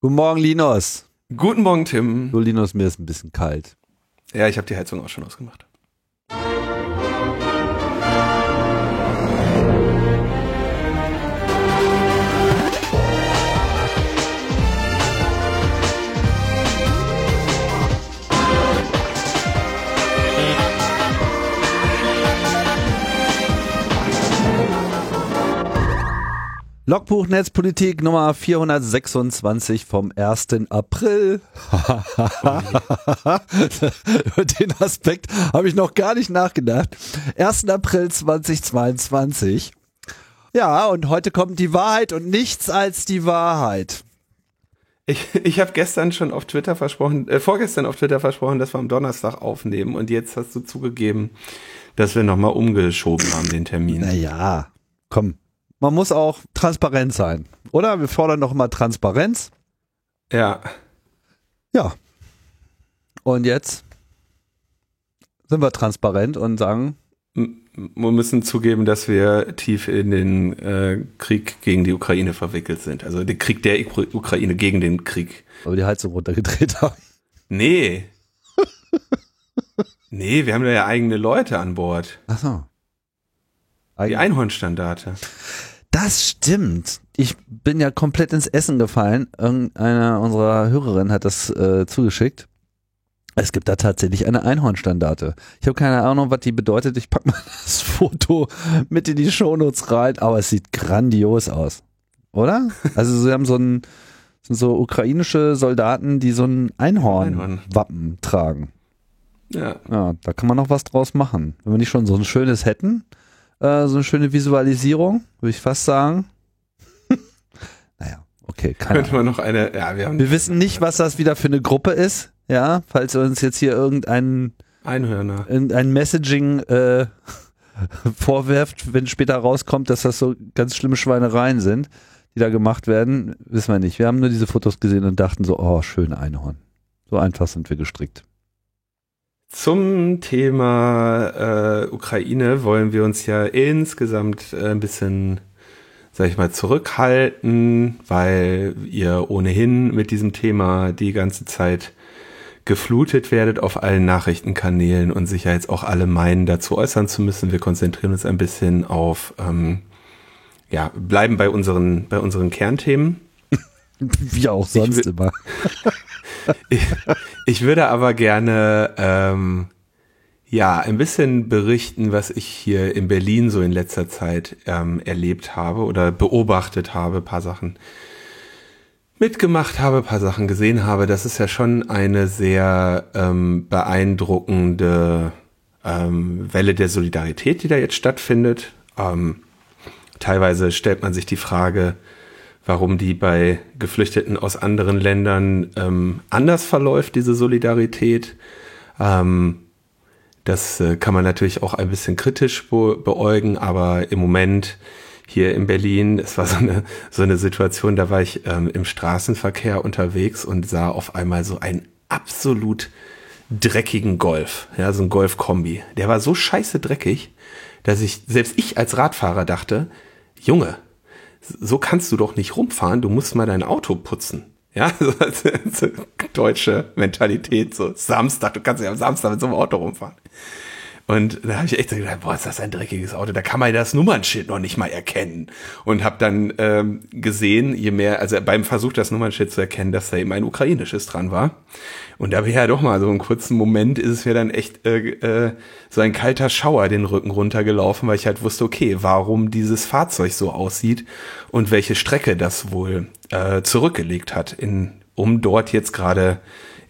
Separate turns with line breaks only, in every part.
Guten Morgen, Linus.
Guten Morgen, Tim.
So, Linus, mir ist ein bisschen kalt.
Ja, ich habe die Heizung auch schon ausgemacht.
Logbuch Netzpolitik Nummer 426 vom 1. April. Über den Aspekt habe ich noch gar nicht nachgedacht. 1. April 2022. Ja, und heute kommt die Wahrheit und nichts als die Wahrheit.
Ich, ich habe gestern schon auf Twitter versprochen, äh, vorgestern auf Twitter versprochen, dass wir am Donnerstag aufnehmen und jetzt hast du zugegeben, dass wir nochmal umgeschoben haben, den Termin.
Naja, komm, man muss auch transparent sein, oder? Wir fordern doch mal Transparenz.
Ja.
Ja. Und jetzt sind wir transparent und sagen.
Wir müssen zugeben, dass wir tief in den äh, Krieg gegen die Ukraine verwickelt sind. Also den Krieg der Ukraine gegen den Krieg.
Aber die Heizung runtergedreht haben.
Nee. nee, wir haben da ja eigene Leute an Bord.
Ach so.
Die Einhornstandarte.
Das stimmt. Ich bin ja komplett ins Essen gefallen. Irgendeiner unserer Hörerinnen hat das äh, zugeschickt. Es gibt da tatsächlich eine Einhornstandarte. Ich habe keine Ahnung, was die bedeutet. Ich pack mal das Foto mit in die Shownotes rein, aber es sieht grandios aus. Oder? Also sie haben so ein sind so ukrainische Soldaten, die so ein Einhorn-Wappen Einhorn. tragen.
Ja.
Ja, da kann man noch was draus machen. Wenn wir nicht schon so ein schönes hätten, äh, so eine schöne Visualisierung, würde ich fast sagen. naja, okay.
Könnte man noch eine, ja, wir haben.
Wir wissen nicht, was das wieder für eine Gruppe ist, ja, falls uns jetzt hier irgendein
Einhörner.
Ein Messaging äh, vorwerft, wenn später rauskommt, dass das so ganz schlimme Schweinereien sind, die da gemacht werden, wissen wir nicht. Wir haben nur diese Fotos gesehen und dachten so, oh, schön Einhorn. So einfach sind wir gestrickt.
Zum Thema äh, Ukraine wollen wir uns ja insgesamt äh, ein bisschen, sag ich mal, zurückhalten, weil ihr ohnehin mit diesem Thema die ganze Zeit geflutet werdet auf allen Nachrichtenkanälen und sicher jetzt auch alle meinen, dazu äußern zu müssen. Wir konzentrieren uns ein bisschen auf, ähm, ja, bleiben bei unseren, bei unseren Kernthemen.
Wie auch sonst
ich,
immer.
ich, würde aber gerne ähm, ja ein bisschen berichten, was ich hier in Berlin so in letzter Zeit ähm, erlebt habe oder beobachtet habe, paar Sachen mitgemacht habe, paar Sachen gesehen habe. Das ist ja schon eine sehr ähm, beeindruckende ähm, Welle der Solidarität, die da jetzt stattfindet. Ähm, teilweise stellt man sich die Frage, warum die bei Geflüchteten aus anderen Ländern ähm, anders verläuft, diese Solidarität. Ähm, das äh, kann man natürlich auch ein bisschen kritisch be beäugen, aber im Moment hier in Berlin, es war so eine, so eine Situation, da war ich ähm, im Straßenverkehr unterwegs und sah auf einmal so einen absolut dreckigen Golf, ja, so ein Golf-Kombi. Der war so scheiße dreckig, dass ich, selbst ich als Radfahrer dachte, Junge, so kannst du doch nicht rumfahren, du musst mal dein Auto putzen. Ja, so, so, deutsche Mentalität, so Samstag, du kannst ja am Samstag mit so einem Auto rumfahren. Und da habe ich echt so gedacht, boah, ist das ein dreckiges Auto, da kann man das Nummernschild noch nicht mal erkennen. Und habe dann ähm, gesehen, je mehr, also beim Versuch, das Nummernschild zu erkennen, dass da eben ein ukrainisches dran war. Und da ich ja doch mal so einen kurzen Moment, ist es mir dann echt äh, äh, so ein kalter Schauer den Rücken runtergelaufen, weil ich halt wusste, okay, warum dieses Fahrzeug so aussieht und welche Strecke das wohl äh, zurückgelegt hat, in, um dort jetzt gerade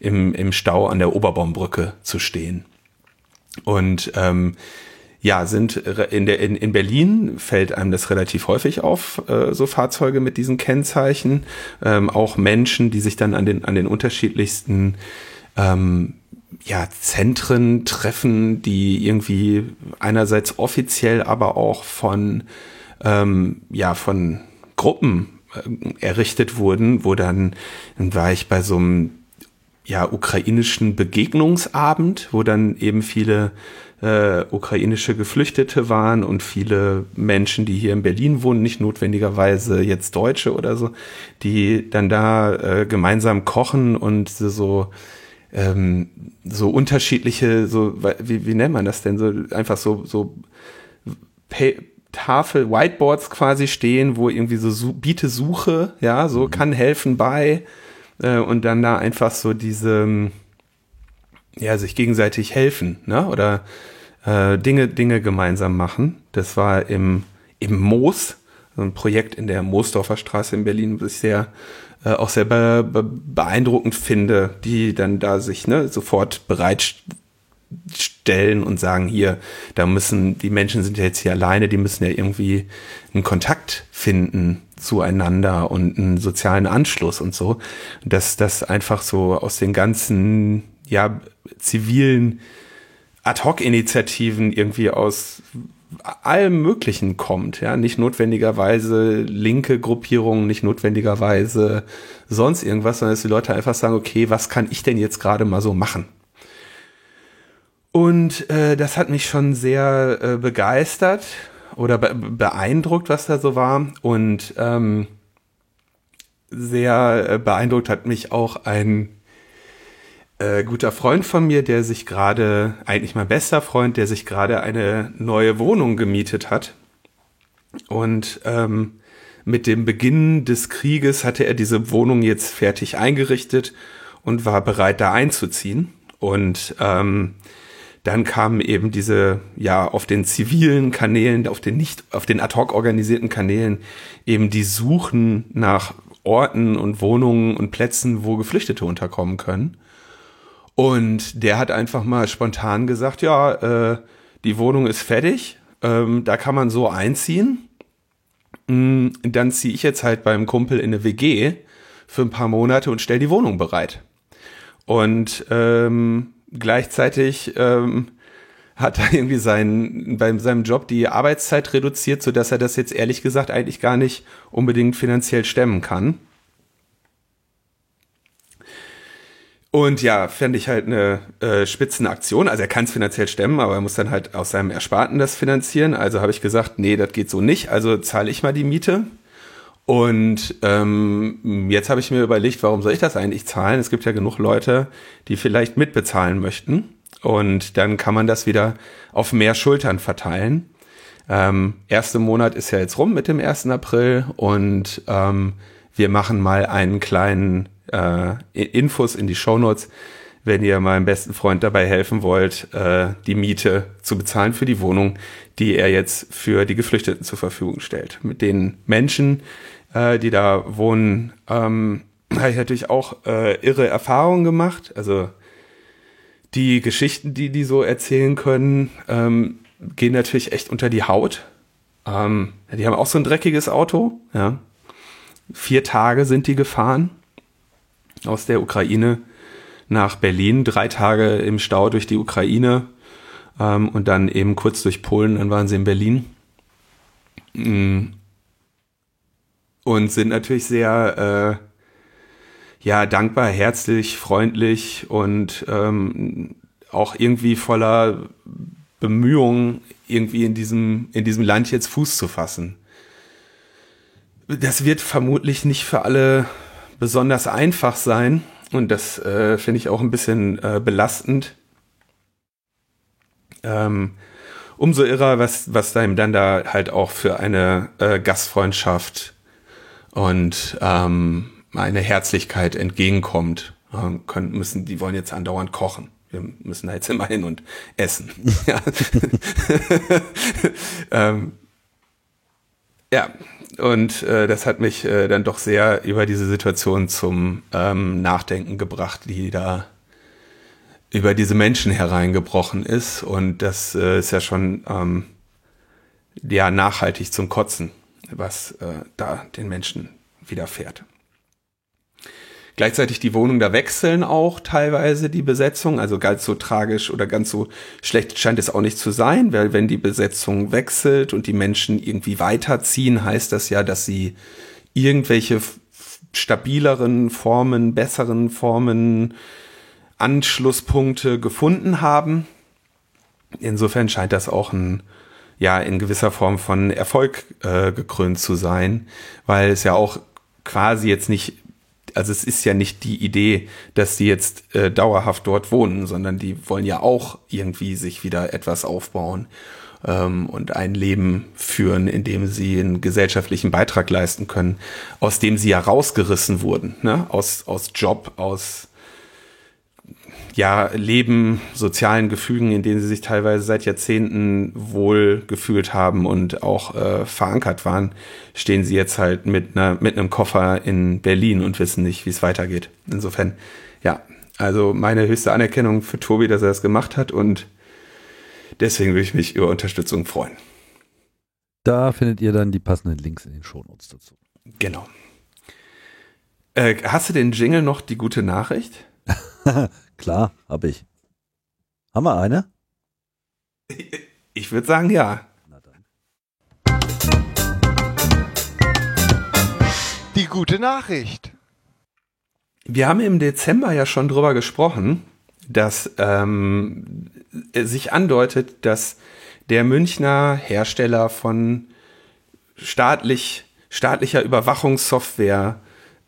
im, im Stau an der Oberbaumbrücke zu stehen. Und ähm, ja, sind in, der, in, in Berlin fällt einem das relativ häufig auf, äh, so Fahrzeuge mit diesen Kennzeichen. Ähm, auch Menschen, die sich dann an den, an den unterschiedlichsten ähm, ja, Zentren treffen, die irgendwie einerseits offiziell, aber auch von, ähm, ja, von Gruppen äh, errichtet wurden, wo dann, dann war ich bei so einem ja, ukrainischen Begegnungsabend, wo dann eben viele äh, ukrainische Geflüchtete waren und viele Menschen, die hier in Berlin wohnen, nicht notwendigerweise jetzt Deutsche oder so, die dann da äh, gemeinsam kochen und so ähm, so unterschiedliche, so wie, wie nennt man das denn so einfach so so Pay Tafel, Whiteboards quasi stehen, wo irgendwie so biete Suche, ja, so mhm. kann helfen bei äh, und dann da einfach so diese ja, sich gegenseitig helfen, ne? Oder äh, Dinge, Dinge gemeinsam machen. Das war im, im Moos, so ein Projekt in der Moosdorfer Straße in Berlin, was ich sehr äh, auch sehr be beeindruckend finde, die dann da sich ne, sofort bereitstellen und sagen, hier, da müssen, die Menschen sind ja jetzt hier alleine, die müssen ja irgendwie einen Kontakt finden zueinander und einen sozialen Anschluss und so. Dass das einfach so aus den ganzen ja, zivilen Ad-Hoc-Initiativen irgendwie aus allem Möglichen kommt, ja, nicht notwendigerweise linke Gruppierungen, nicht notwendigerweise sonst irgendwas, sondern dass die Leute einfach sagen, okay, was kann ich denn jetzt gerade mal so machen? Und äh, das hat mich schon sehr äh, begeistert oder be beeindruckt, was da so war. Und ähm, sehr äh, beeindruckt hat mich auch ein äh, guter Freund von mir, der sich gerade, eigentlich mein bester Freund, der sich gerade eine neue Wohnung gemietet hat. Und ähm, mit dem Beginn des Krieges hatte er diese Wohnung jetzt fertig eingerichtet und war bereit, da einzuziehen. Und ähm, dann kamen eben diese, ja, auf den zivilen Kanälen, auf den nicht, auf den ad hoc organisierten Kanälen eben die Suchen nach Orten und Wohnungen und Plätzen, wo Geflüchtete unterkommen können. Und der hat einfach mal spontan gesagt, ja, äh, die Wohnung ist fertig, ähm, da kann man so einziehen. Mm, dann ziehe ich jetzt halt beim Kumpel in eine WG für ein paar Monate und stell die Wohnung bereit. Und ähm, gleichzeitig ähm, hat er irgendwie sein, bei seinem Job die Arbeitszeit reduziert, so dass er das jetzt ehrlich gesagt eigentlich gar nicht unbedingt finanziell stemmen kann. Und ja, fände ich halt eine äh, Spitzenaktion. Also er kann es finanziell stemmen, aber er muss dann halt aus seinem Ersparten das finanzieren. Also habe ich gesagt, nee, das geht so nicht. Also zahle ich mal die Miete. Und ähm, jetzt habe ich mir überlegt, warum soll ich das eigentlich zahlen? Es gibt ja genug Leute, die vielleicht mitbezahlen möchten. Und dann kann man das wieder auf mehr Schultern verteilen. Ähm, erste Monat ist ja jetzt rum mit dem 1. April und ähm, wir machen mal einen kleinen äh, Infos in die Shownotes, wenn ihr meinem besten Freund dabei helfen wollt, äh, die Miete zu bezahlen für die Wohnung, die er jetzt für die Geflüchteten zur Verfügung stellt. Mit den Menschen, äh, die da wohnen, ähm, habe ich natürlich auch äh, irre Erfahrungen gemacht. Also die Geschichten, die die so erzählen können, ähm, gehen natürlich echt unter die Haut. Ähm, die haben auch so ein dreckiges Auto. Ja. Vier Tage sind die gefahren aus der Ukraine nach Berlin, drei Tage im Stau durch die Ukraine ähm, und dann eben kurz durch Polen, dann waren sie in Berlin. Mm. Und sind natürlich sehr äh, ja, dankbar, herzlich, freundlich und ähm, auch irgendwie voller Bemühungen, irgendwie in diesem, in diesem Land jetzt Fuß zu fassen. Das wird vermutlich nicht für alle besonders einfach sein. Und das äh, finde ich auch ein bisschen äh, belastend. Ähm, umso irrer, was, was da ihm dann da halt auch für eine äh, Gastfreundschaft und ähm, eine Herzlichkeit entgegenkommt. Ähm, können, müssen, die wollen jetzt andauernd kochen. Wir müssen da jetzt immer hin und essen. ja. ähm, ja, und äh, das hat mich äh, dann doch sehr über diese Situation zum ähm, Nachdenken gebracht, die da über diese Menschen hereingebrochen ist. Und das äh, ist ja schon ähm, ja nachhaltig zum Kotzen, was äh, da den Menschen widerfährt. Gleichzeitig die Wohnung da wechseln auch teilweise die Besetzung. Also ganz so tragisch oder ganz so schlecht scheint es auch nicht zu sein, weil wenn die Besetzung wechselt und die Menschen irgendwie weiterziehen, heißt das ja, dass sie irgendwelche stabileren Formen, besseren Formen Anschlusspunkte gefunden haben. Insofern scheint das auch ein ja in gewisser Form von Erfolg äh, gekrönt zu sein, weil es ja auch quasi jetzt nicht, also es ist ja nicht die Idee, dass die jetzt äh, dauerhaft dort wohnen, sondern die wollen ja auch irgendwie sich wieder etwas aufbauen ähm, und ein Leben führen, in dem sie einen gesellschaftlichen Beitrag leisten können, aus dem sie ja rausgerissen wurden, ne? aus, aus Job, aus ja, Leben, sozialen Gefügen, in denen sie sich teilweise seit Jahrzehnten wohl gefühlt haben und auch äh, verankert waren, stehen sie jetzt halt mit, einer, mit einem Koffer in Berlin und wissen nicht, wie es weitergeht. Insofern, ja, also meine höchste Anerkennung für Tobi, dass er das gemacht hat und deswegen würde ich mich über Unterstützung freuen.
Da findet ihr dann die passenden Links in den Shownotes dazu.
Genau. Äh, hast du den Jingle noch die gute Nachricht?
Klar, habe ich. Haben wir eine?
Ich würde sagen, ja.
Die gute Nachricht.
Wir haben im Dezember ja schon drüber gesprochen, dass ähm, sich andeutet, dass der Münchner Hersteller von staatlich, staatlicher Überwachungssoftware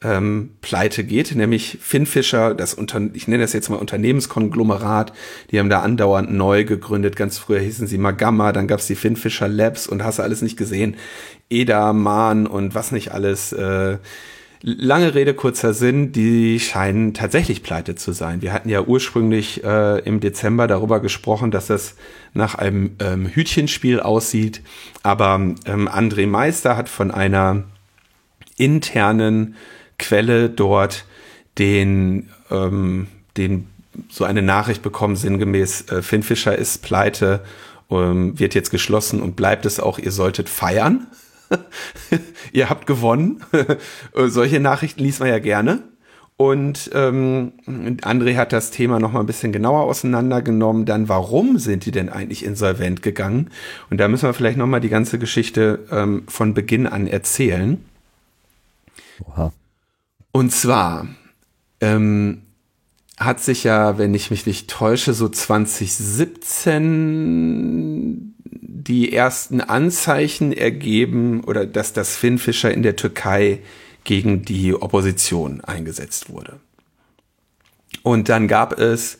ähm, pleite geht, nämlich Finfisher, das Unter ich nenne das jetzt mal Unternehmenskonglomerat, die haben da andauernd neu gegründet. Ganz früher hießen sie Magamma, dann gab's die Finfisher Labs und hast du alles nicht gesehen. Eda, Mahn und was nicht alles. Äh, lange Rede, kurzer Sinn, die scheinen tatsächlich pleite zu sein. Wir hatten ja ursprünglich äh, im Dezember darüber gesprochen, dass das nach einem ähm, Hütchenspiel aussieht, aber ähm, André Meister hat von einer internen Quelle dort den, ähm, den so eine Nachricht bekommen, sinngemäß, äh, Finn Fischer ist pleite, ähm, wird jetzt geschlossen und bleibt es auch, ihr solltet feiern. ihr habt gewonnen. Solche Nachrichten liest man ja gerne. Und ähm, André hat das Thema noch mal ein bisschen genauer auseinandergenommen. Dann, warum sind die denn eigentlich insolvent gegangen? Und da müssen wir vielleicht noch mal die ganze Geschichte ähm, von Beginn an erzählen. Oha. Und zwar ähm, hat sich ja, wenn ich mich nicht täusche, so 2017 die ersten Anzeichen ergeben oder dass das Finnfischer in der Türkei gegen die Opposition eingesetzt wurde. Und dann gab es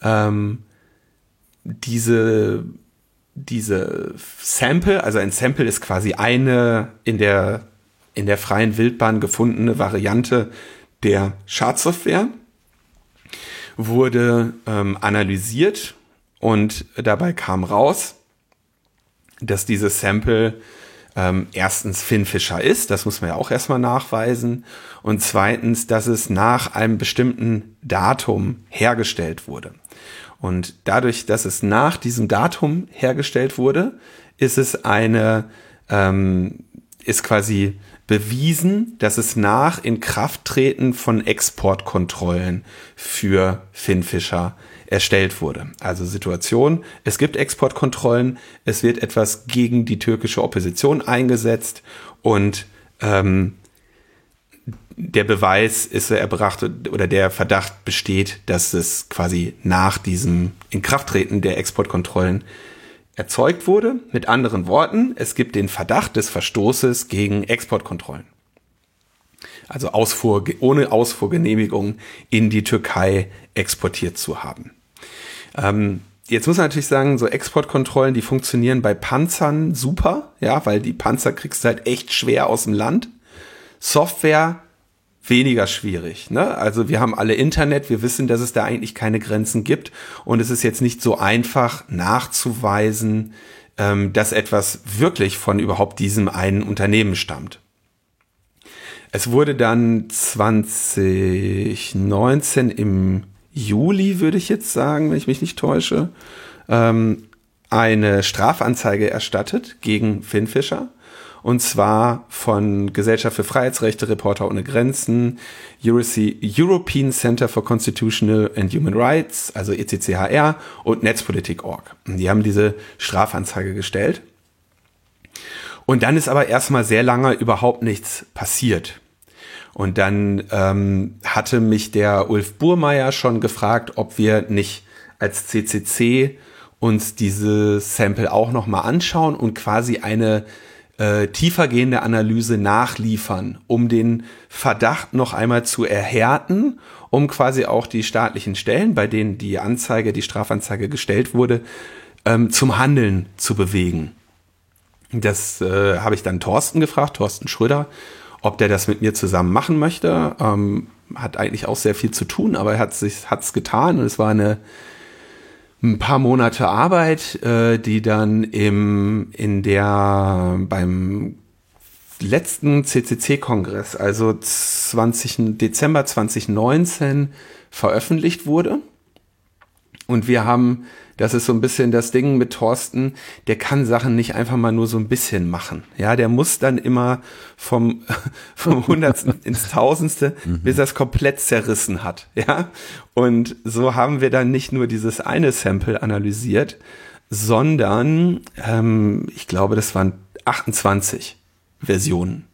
ähm, diese, diese Sample, also ein Sample ist quasi eine in der in der freien Wildbahn gefundene Variante der Schadsoftware wurde ähm, analysiert und dabei kam raus, dass dieses Sample ähm, erstens Finfisher ist, das muss man ja auch erstmal nachweisen, und zweitens, dass es nach einem bestimmten Datum hergestellt wurde. Und dadurch, dass es nach diesem Datum hergestellt wurde, ist es eine, ähm, ist quasi bewiesen, dass es nach Inkrafttreten von Exportkontrollen für Finnfischer erstellt wurde. Also Situation, es gibt Exportkontrollen, es wird etwas gegen die türkische Opposition eingesetzt und ähm, der Beweis ist erbracht oder der Verdacht besteht, dass es quasi nach diesem Inkrafttreten der Exportkontrollen erzeugt wurde. Mit anderen Worten, es gibt den Verdacht des Verstoßes gegen Exportkontrollen. Also Ausfuhr, ohne Ausfuhrgenehmigung in die Türkei exportiert zu haben. Ähm, jetzt muss man natürlich sagen, so Exportkontrollen, die funktionieren bei Panzern super, ja, weil die Panzer kriegst du halt echt schwer aus dem Land. Software weniger schwierig. Ne? Also wir haben alle Internet, wir wissen, dass es da eigentlich keine Grenzen gibt und es ist jetzt nicht so einfach nachzuweisen, ähm, dass etwas wirklich von überhaupt diesem einen Unternehmen stammt. Es wurde dann 2019 im Juli, würde ich jetzt sagen, wenn ich mich nicht täusche, ähm, eine Strafanzeige erstattet gegen Finn Fischer und zwar von Gesellschaft für Freiheitsrechte, Reporter ohne Grenzen, European Center for Constitutional and Human Rights, also ECCHR und Netzpolitik.org. Die haben diese Strafanzeige gestellt. Und dann ist aber erstmal sehr lange überhaupt nichts passiert. Und dann ähm, hatte mich der Ulf Burmeier schon gefragt, ob wir nicht als CCC uns diese Sample auch nochmal anschauen und quasi eine äh, tiefergehende Analyse nachliefern, um den Verdacht noch einmal zu erhärten, um quasi auch die staatlichen Stellen, bei denen die Anzeige, die Strafanzeige gestellt wurde, ähm, zum Handeln zu bewegen. Das äh, habe ich dann Thorsten gefragt, Thorsten Schröder, ob der das mit mir zusammen machen möchte. Ähm, hat eigentlich auch sehr viel zu tun, aber er hat hat's getan und es war eine ein paar Monate Arbeit, äh, die dann im in der beim letzten CCC-Kongress, also 20, Dezember 2019, veröffentlicht wurde. Und wir haben das ist so ein bisschen das Ding mit Thorsten, der kann Sachen nicht einfach mal nur so ein bisschen machen. Ja, der muss dann immer vom, vom Hundertsten ins Tausendste, mhm. bis er es komplett zerrissen hat. Ja, und so haben wir dann nicht nur dieses eine Sample analysiert, sondern ähm, ich glaube, das waren 28 Versionen.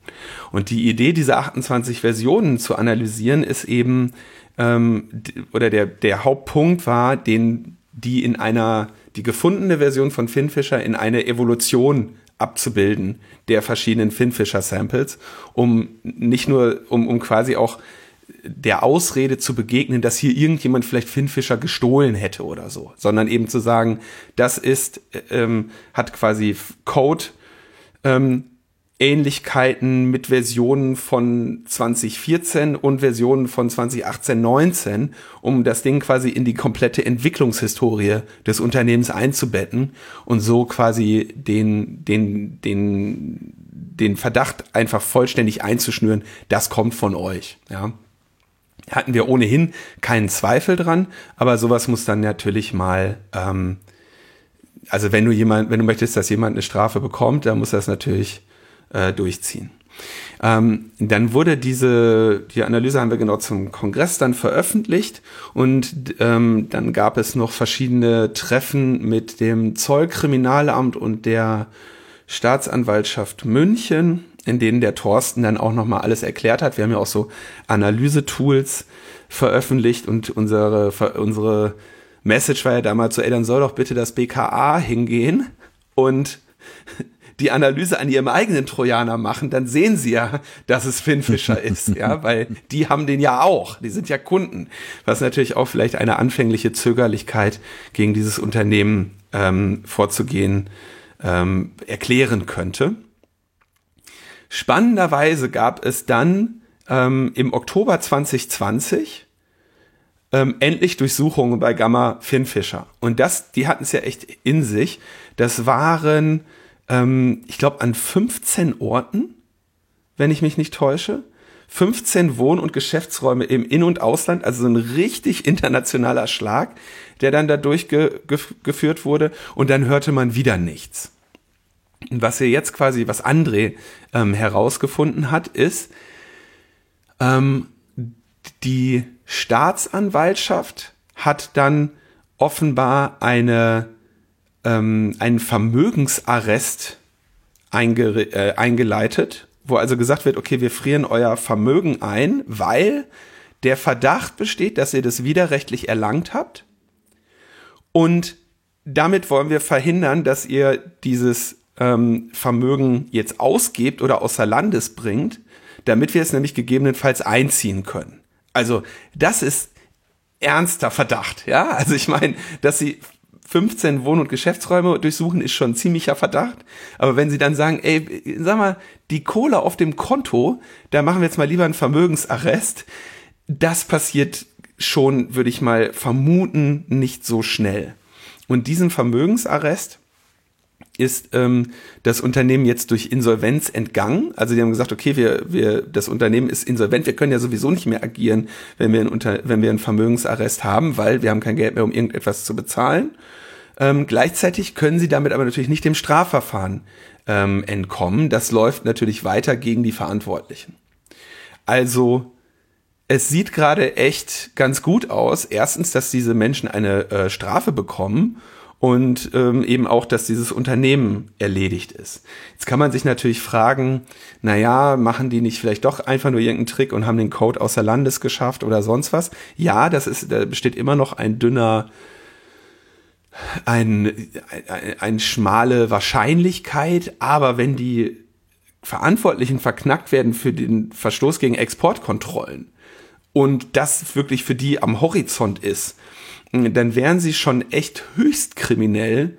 Und die Idee, diese 28 Versionen zu analysieren, ist eben, ähm, oder der, der Hauptpunkt war, den die in einer, die gefundene Version von Finfisher in eine Evolution abzubilden der verschiedenen Finfisher-Samples, um nicht nur, um, um quasi auch der Ausrede zu begegnen, dass hier irgendjemand vielleicht Finfisher gestohlen hätte oder so, sondern eben zu sagen, das ist, ähm, hat quasi Code, ähm, Ähnlichkeiten mit Versionen von 2014 und Versionen von 2018, 19, um das Ding quasi in die komplette Entwicklungshistorie des Unternehmens einzubetten und so quasi den, den, den, den Verdacht einfach vollständig einzuschnüren, das kommt von euch, ja. Hatten wir ohnehin keinen Zweifel dran, aber sowas muss dann natürlich mal, ähm, also wenn du jemand, wenn du möchtest, dass jemand eine Strafe bekommt, dann muss das natürlich äh, durchziehen. Ähm, dann wurde diese, die Analyse haben wir genau zum Kongress dann veröffentlicht und ähm, dann gab es noch verschiedene Treffen mit dem Zollkriminalamt und der Staatsanwaltschaft München, in denen der Thorsten dann auch nochmal alles erklärt hat. Wir haben ja auch so Analyse-Tools veröffentlicht und unsere, unsere Message war ja damals so, ey, dann soll doch bitte das BKA hingehen und die Analyse an ihrem eigenen Trojaner machen, dann sehen sie ja, dass es Finfisher ist, ja, weil die haben den ja auch, die sind ja Kunden, was natürlich auch vielleicht eine anfängliche Zögerlichkeit gegen dieses Unternehmen ähm, vorzugehen ähm, erklären könnte. Spannenderweise gab es dann ähm, im Oktober 2020 ähm, endlich Durchsuchungen bei Gamma Finfisher. Und das, die hatten es ja echt in sich. Das waren ähm, ich glaube, an 15 Orten, wenn ich mich nicht täusche. 15 Wohn- und Geschäftsräume im In- und Ausland, also so ein richtig internationaler Schlag, der dann da durchgeführt wurde und dann hörte man wieder nichts. Was er jetzt quasi, was André ähm, herausgefunden hat, ist, ähm, die Staatsanwaltschaft hat dann offenbar eine ähm, einen Vermögensarrest einge äh, eingeleitet, wo also gesagt wird, okay, wir frieren euer Vermögen ein, weil der Verdacht besteht, dass ihr das widerrechtlich erlangt habt. Und damit wollen wir verhindern, dass ihr dieses ähm, Vermögen jetzt ausgebt oder außer Landes bringt, damit wir es nämlich gegebenenfalls einziehen können. Also das ist ernster Verdacht, ja. Also ich meine, dass sie 15 Wohn- und Geschäftsräume durchsuchen, ist schon ziemlicher Verdacht. Aber wenn sie dann sagen, ey, sag mal, die Kohle auf dem Konto, da machen wir jetzt mal lieber einen Vermögensarrest, das passiert schon, würde ich mal vermuten, nicht so schnell. Und diesen Vermögensarrest ist ähm, das Unternehmen jetzt durch Insolvenz entgangen. Also die haben gesagt, okay, wir, wir, das Unternehmen ist insolvent, wir können ja sowieso nicht mehr agieren, wenn wir, ein Unter wenn wir einen Vermögensarrest haben, weil wir haben kein Geld mehr, um irgendetwas zu bezahlen. Ähm, gleichzeitig können sie damit aber natürlich nicht dem Strafverfahren ähm, entkommen. Das läuft natürlich weiter gegen die Verantwortlichen. Also es sieht gerade echt ganz gut aus. Erstens, dass diese Menschen eine äh, Strafe bekommen und ähm, eben auch, dass dieses Unternehmen erledigt ist. Jetzt kann man sich natürlich fragen, na ja, machen die nicht vielleicht doch einfach nur irgendeinen Trick und haben den Code außer Landes geschafft oder sonst was? Ja, das ist, da besteht immer noch ein dünner ein, ein, eine schmale Wahrscheinlichkeit, aber wenn die Verantwortlichen verknackt werden für den Verstoß gegen Exportkontrollen und das wirklich für die am Horizont ist, dann wären sie schon echt höchst kriminell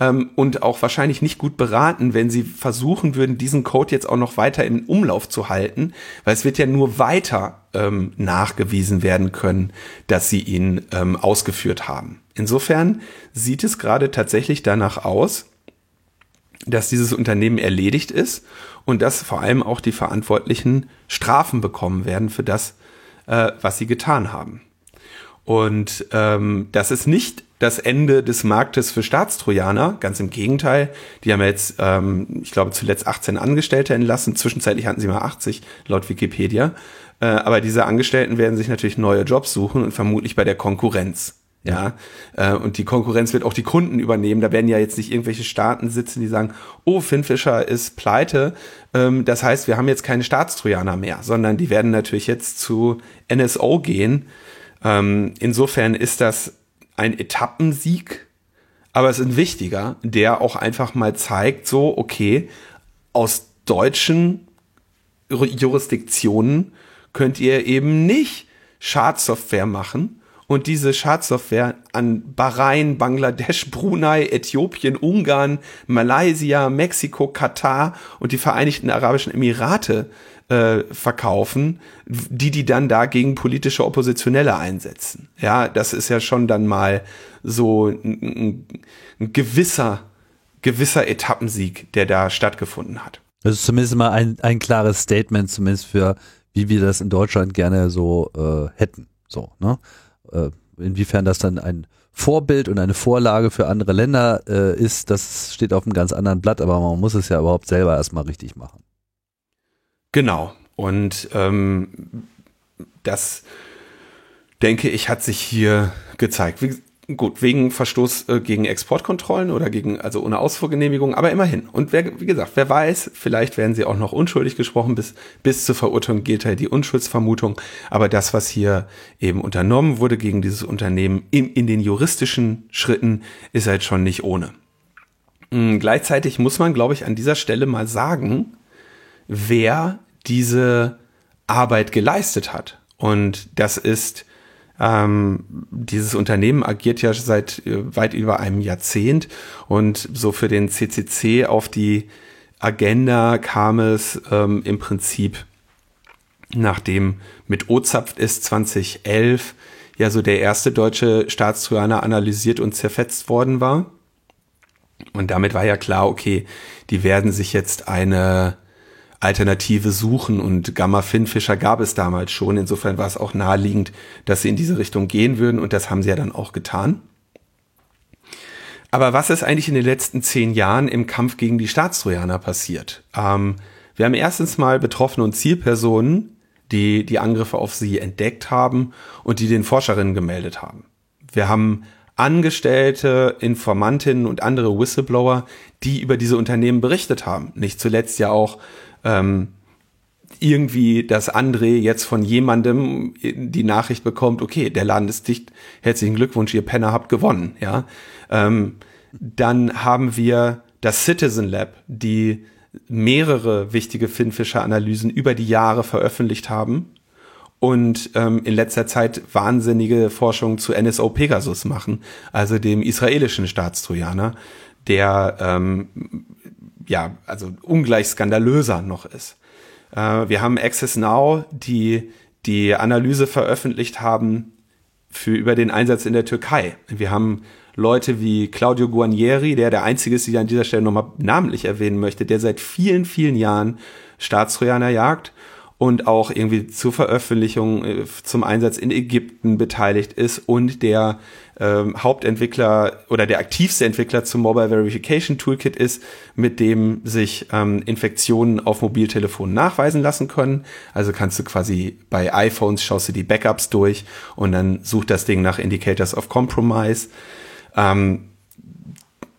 ähm, und auch wahrscheinlich nicht gut beraten, wenn sie versuchen würden, diesen Code jetzt auch noch weiter im Umlauf zu halten, weil es wird ja nur weiter ähm, nachgewiesen werden können, dass sie ihn ähm, ausgeführt haben. Insofern sieht es gerade tatsächlich danach aus, dass dieses Unternehmen erledigt ist und dass vor allem auch die Verantwortlichen Strafen bekommen werden für das, äh, was sie getan haben. Und ähm, das ist nicht das Ende des Marktes für Staatstrojaner, ganz im Gegenteil. Die haben jetzt, ähm, ich glaube, zuletzt 18 Angestellte entlassen. Zwischenzeitlich hatten sie mal 80, laut Wikipedia. Äh, aber diese Angestellten werden sich natürlich neue Jobs suchen und vermutlich bei der Konkurrenz. Ja, äh, und die Konkurrenz wird auch die Kunden übernehmen. Da werden ja jetzt nicht irgendwelche Staaten sitzen, die sagen, oh, Finfisher ist pleite. Ähm, das heißt, wir haben jetzt keine Staatstrojaner mehr, sondern die werden natürlich jetzt zu NSO gehen. Ähm, insofern ist das ein Etappensieg, aber es ist ein wichtiger, der auch einfach mal zeigt, so, okay, aus deutschen Jurisdiktionen könnt ihr eben nicht Schadsoftware machen, und diese Schadsoftware an Bahrain, Bangladesch, Brunei, Äthiopien, Ungarn, Malaysia, Mexiko, Katar und die Vereinigten Arabischen Emirate äh, verkaufen, die die dann da gegen politische Oppositionelle einsetzen. Ja, das ist ja schon dann mal so ein, ein gewisser gewisser Etappensieg, der da stattgefunden hat.
Das ist zumindest mal ein, ein klares Statement, zumindest für wie wir das in Deutschland gerne so äh, hätten. So, ne? äh, inwiefern das dann ein Vorbild und eine Vorlage für andere Länder äh, ist, das steht auf einem ganz anderen Blatt, aber man muss es ja überhaupt selber erstmal richtig machen.
Genau. Und ähm, das, denke ich, hat sich hier gezeigt. Wie, Gut, wegen Verstoß äh, gegen Exportkontrollen oder gegen, also ohne Ausfuhrgenehmigung, aber immerhin. Und wer, wie gesagt, wer weiß, vielleicht werden sie auch noch unschuldig gesprochen, bis, bis zur Verurteilung gilt halt die Unschuldsvermutung. Aber das, was hier eben unternommen wurde gegen dieses Unternehmen in, in den juristischen Schritten, ist halt schon nicht ohne. Mhm, gleichzeitig muss man, glaube ich, an dieser Stelle mal sagen, wer diese Arbeit geleistet hat. Und das ist ähm, dieses Unternehmen agiert ja seit äh, weit über einem Jahrzehnt und so für den CCC auf die Agenda kam es ähm, im Prinzip, nachdem mit Ozapft ist 2011 ja so der erste deutsche Staatstrojaner analysiert und zerfetzt worden war. Und damit war ja klar, okay, die werden sich jetzt eine Alternative suchen und Gamma Finfisher gab es damals schon. Insofern war es auch naheliegend, dass sie in diese Richtung gehen würden und das haben sie ja dann auch getan. Aber was ist eigentlich in den letzten zehn Jahren im Kampf gegen die Staatstrojaner passiert? Ähm, wir haben erstens mal Betroffene und Zielpersonen, die die Angriffe auf sie entdeckt haben und die den Forscherinnen gemeldet haben. Wir haben Angestellte, Informantinnen und andere Whistleblower, die über diese Unternehmen berichtet haben. Nicht zuletzt ja auch ähm, irgendwie, dass André jetzt von jemandem die Nachricht bekommt, okay, der Laden ist dicht, herzlichen Glückwunsch, ihr Penner habt gewonnen, ja. Ähm, dann haben wir das Citizen Lab, die mehrere wichtige Finfisher-Analysen über die Jahre veröffentlicht haben und ähm, in letzter Zeit wahnsinnige Forschung zu NSO Pegasus machen, also dem israelischen Staatstrojaner, der ähm, ja, also ungleich skandalöser noch ist. Äh, wir haben Access Now, die die Analyse veröffentlicht haben für über den Einsatz in der Türkei. Wir haben Leute wie Claudio Guarnieri, der der einzige ist, die ich an dieser Stelle nochmal namentlich erwähnen möchte, der seit vielen, vielen Jahren Staatstrojaner jagt und auch irgendwie zur Veröffentlichung äh, zum Einsatz in Ägypten beteiligt ist und der ähm, Hauptentwickler oder der aktivste Entwickler zum Mobile Verification Toolkit ist, mit dem sich ähm, Infektionen auf Mobiltelefonen nachweisen lassen können. Also kannst du quasi bei iPhones schaust du die Backups durch und dann sucht das Ding nach Indicators of Compromise. Ähm,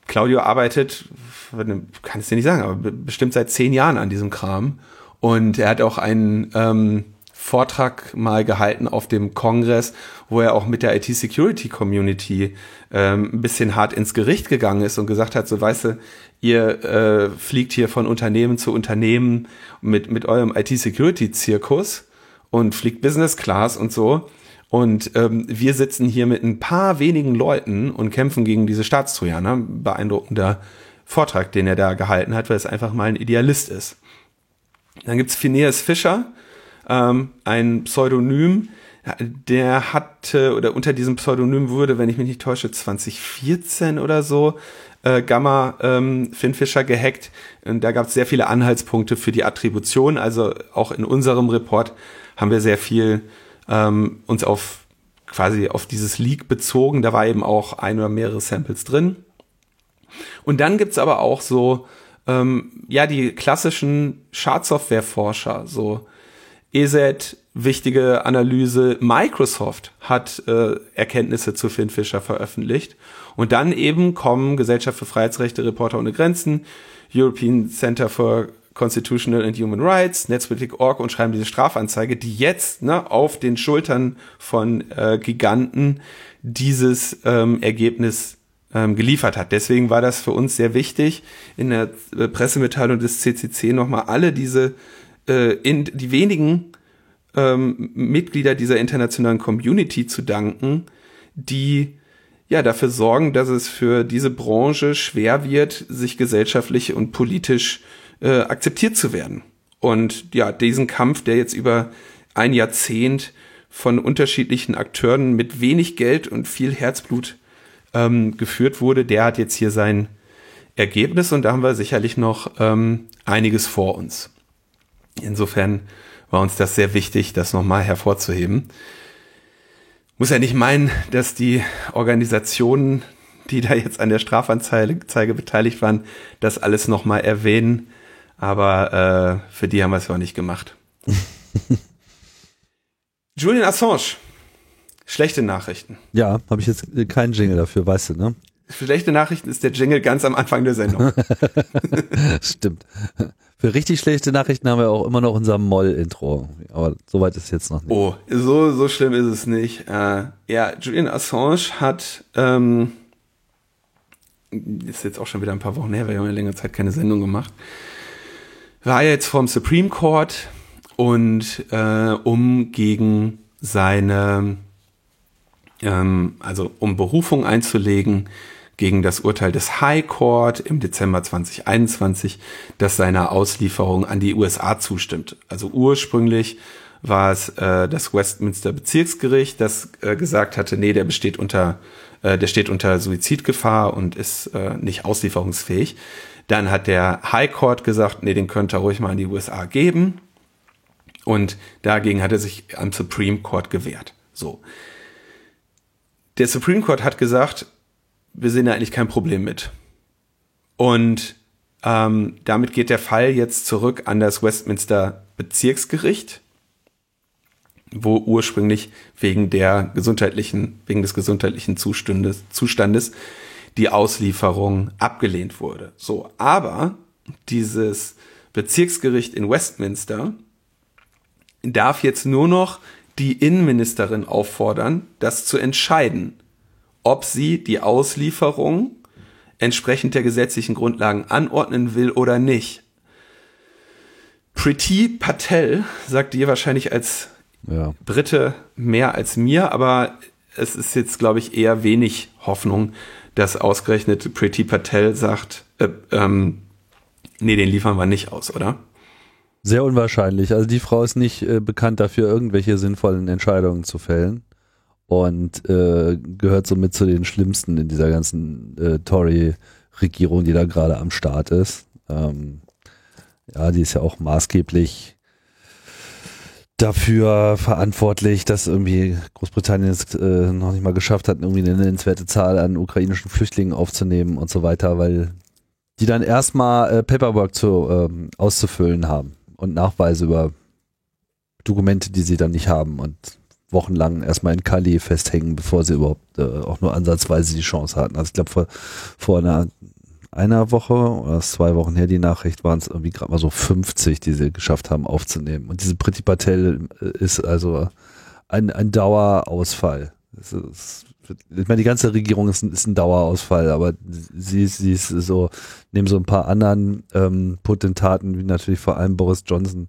Claudio arbeitet, kann es dir nicht sagen, aber bestimmt seit zehn Jahren an diesem Kram. Und er hat auch einen ähm, Vortrag mal gehalten auf dem Kongress, wo er auch mit der IT-Security-Community ähm, ein bisschen hart ins Gericht gegangen ist und gesagt hat, so weißt du, ihr äh, fliegt hier von Unternehmen zu Unternehmen mit, mit eurem IT-Security-Zirkus und fliegt Business Class und so. Und ähm, wir sitzen hier mit ein paar wenigen Leuten und kämpfen gegen diese Staatstrojaner. Beeindruckender Vortrag, den er da gehalten hat, weil es einfach mal ein Idealist ist. Dann gibt's Phineas Fischer, ähm, ein Pseudonym, der hatte, oder unter diesem Pseudonym wurde, wenn ich mich nicht täusche, 2014 oder so, äh, Gamma ähm, Finn Fischer gehackt. Und da gab es sehr viele Anhaltspunkte für die Attribution. Also auch in unserem Report haben wir sehr viel ähm, uns auf quasi auf dieses Leak bezogen. Da war eben auch ein oder mehrere Samples drin. Und dann gibt's aber auch so, ähm, ja, die klassischen Schadsoftware-Forscher, so EZ, wichtige Analyse, Microsoft hat äh, Erkenntnisse zu Finn Fischer veröffentlicht. Und dann eben kommen Gesellschaft für Freiheitsrechte, Reporter ohne Grenzen, European Center for Constitutional and Human Rights, Netzpolitik.org und schreiben diese Strafanzeige, die jetzt ne, auf den Schultern von äh, Giganten dieses ähm, Ergebnis ähm, geliefert hat. Deswegen war das für uns sehr wichtig, in der äh, Pressemitteilung des CCC nochmal alle diese äh, in die wenigen ähm, Mitglieder dieser internationalen Community zu danken, die ja dafür sorgen, dass es für diese Branche schwer wird, sich gesellschaftlich und politisch äh, akzeptiert zu werden. Und ja, diesen Kampf, der jetzt über ein Jahrzehnt von unterschiedlichen Akteuren mit wenig Geld und viel Herzblut ähm, geführt wurde, der hat jetzt hier sein Ergebnis und da haben wir sicherlich noch ähm, einiges vor uns. Insofern war uns das sehr wichtig, das nochmal hervorzuheben. Muss ja nicht meinen, dass die Organisationen, die da jetzt an der Strafanzeige beteiligt waren, das alles nochmal erwähnen. Aber äh, für die haben wir es ja auch nicht gemacht. Julian Assange. Schlechte Nachrichten.
Ja, habe ich jetzt keinen Jingle dafür, weißt du, ne?
Schlechte Nachrichten ist der Jingle ganz am Anfang der Sendung.
Stimmt. Für richtig schlechte Nachrichten haben wir auch immer noch unser Moll-Intro. Aber soweit ist es jetzt noch nicht.
Oh, so, so schlimm ist es nicht. Äh, ja, Julian Assange hat, ähm, ist jetzt auch schon wieder ein paar Wochen her, wir haben ja längere Zeit keine Sendung gemacht, war jetzt vom Supreme Court und äh, um gegen seine, ähm, also um Berufung einzulegen, gegen das Urteil des High Court im Dezember 2021, das seiner Auslieferung an die USA zustimmt. Also ursprünglich war es äh, das Westminster Bezirksgericht, das äh, gesagt hatte, nee, der besteht unter, äh, der steht unter Suizidgefahr und ist äh, nicht auslieferungsfähig. Dann hat der High Court gesagt, nee, den könnte er ruhig mal in die USA geben. Und dagegen hat er sich am Supreme Court gewehrt. So. Der Supreme Court hat gesagt, wir sehen da eigentlich kein Problem mit. Und ähm, damit geht der Fall jetzt zurück an das Westminster Bezirksgericht, wo ursprünglich wegen der gesundheitlichen, wegen des gesundheitlichen Zustandes, Zustandes die Auslieferung abgelehnt wurde. So, aber dieses Bezirksgericht in Westminster darf jetzt nur noch die Innenministerin auffordern, das zu entscheiden, ob sie die Auslieferung entsprechend der gesetzlichen Grundlagen anordnen will oder nicht. Priti Patel sagt dir wahrscheinlich als ja. Brite mehr als mir, aber es ist jetzt, glaube ich, eher wenig Hoffnung, dass ausgerechnet Priti Patel sagt, äh, ähm, nee, den liefern wir nicht aus, oder?
Sehr unwahrscheinlich. Also die Frau ist nicht äh, bekannt dafür, irgendwelche sinnvollen Entscheidungen zu fällen und äh, gehört somit zu den schlimmsten in dieser ganzen äh, Tory-Regierung, die da gerade am Start ist. Ähm, ja, die ist ja auch maßgeblich dafür verantwortlich, dass irgendwie Großbritannien es äh, noch nicht mal geschafft hat, irgendwie eine nennenswerte Zahl an ukrainischen Flüchtlingen aufzunehmen und so weiter, weil die dann erstmal äh, Paperwork zu, ähm, auszufüllen haben und Nachweise über Dokumente, die sie dann nicht haben und wochenlang erstmal in Calais festhängen, bevor sie überhaupt äh, auch nur ansatzweise die Chance hatten. Also ich glaube, vor, vor einer einer Woche oder zwei Wochen her die Nachricht, waren es irgendwie gerade mal so 50, die sie geschafft haben aufzunehmen. Und diese Priti Patel äh, ist also ein, ein Dauerausfall. Es ist, ich meine, die ganze Regierung ist ein, ist ein Dauerausfall, aber sie, sie ist so, neben so ein paar anderen ähm, Potentaten, wie natürlich vor allem Boris Johnson,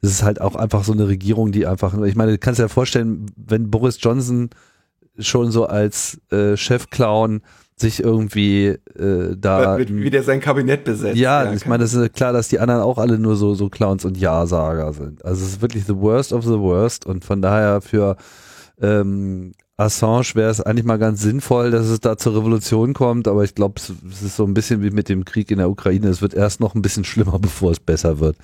das ist halt auch einfach so eine Regierung, die einfach, ich meine, du kannst dir ja vorstellen, wenn Boris Johnson schon so als äh, Chefclown sich irgendwie äh, da
wie, wie der sein Kabinett besetzt.
Ja, ja ich meine, das ist klar, dass die anderen auch alle nur so so Clowns und Ja-Sager sind. Also es ist wirklich the worst of the worst und von daher für ähm, Assange wäre es eigentlich mal ganz sinnvoll, dass es da zur Revolution kommt, aber ich glaube, es, ist so ein bisschen wie mit dem Krieg in der Ukraine. Es wird erst noch ein bisschen schlimmer, bevor es besser wird.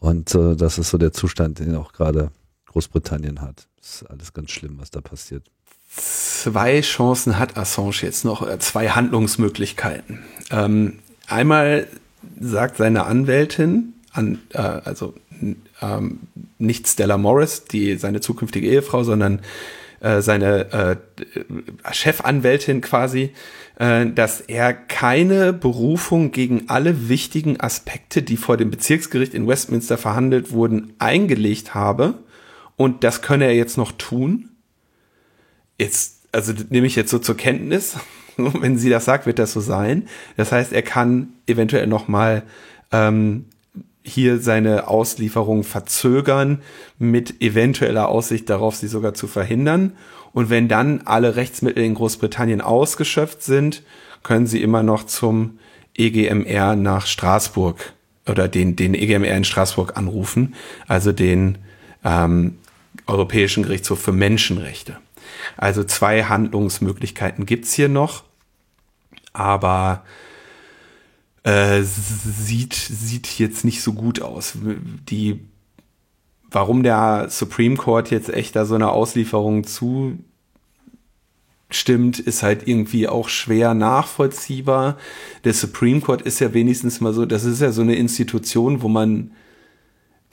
Und äh, das ist so der Zustand, den auch gerade Großbritannien hat. Das ist alles ganz schlimm, was da passiert
zwei Chancen hat Assange jetzt noch, äh, zwei Handlungsmöglichkeiten. Ähm, einmal sagt seine Anwältin, an, äh, also ähm, nicht Stella Morris, die seine zukünftige Ehefrau, sondern äh, seine äh, Chefanwältin quasi, äh, dass er keine Berufung gegen alle wichtigen Aspekte, die vor dem Bezirksgericht in Westminster verhandelt wurden, eingelegt habe. Und das könne er jetzt noch tun jetzt, also nehme ich jetzt so zur Kenntnis, wenn sie das sagt, wird das so sein. Das heißt, er kann eventuell nochmal ähm, hier seine Auslieferung verzögern mit eventueller Aussicht darauf, sie sogar zu verhindern. Und wenn dann alle Rechtsmittel in Großbritannien ausgeschöpft sind, können sie immer noch zum EGMR nach Straßburg oder den, den EGMR in Straßburg anrufen, also den ähm, Europäischen Gerichtshof für Menschenrechte. Also zwei Handlungsmöglichkeiten gibt's hier noch, aber äh, sieht, sieht jetzt nicht so gut aus. Die, warum der Supreme Court jetzt echt da so eine Auslieferung zustimmt, ist halt irgendwie auch schwer nachvollziehbar. Der Supreme Court ist ja wenigstens mal so, das ist ja so eine Institution, wo man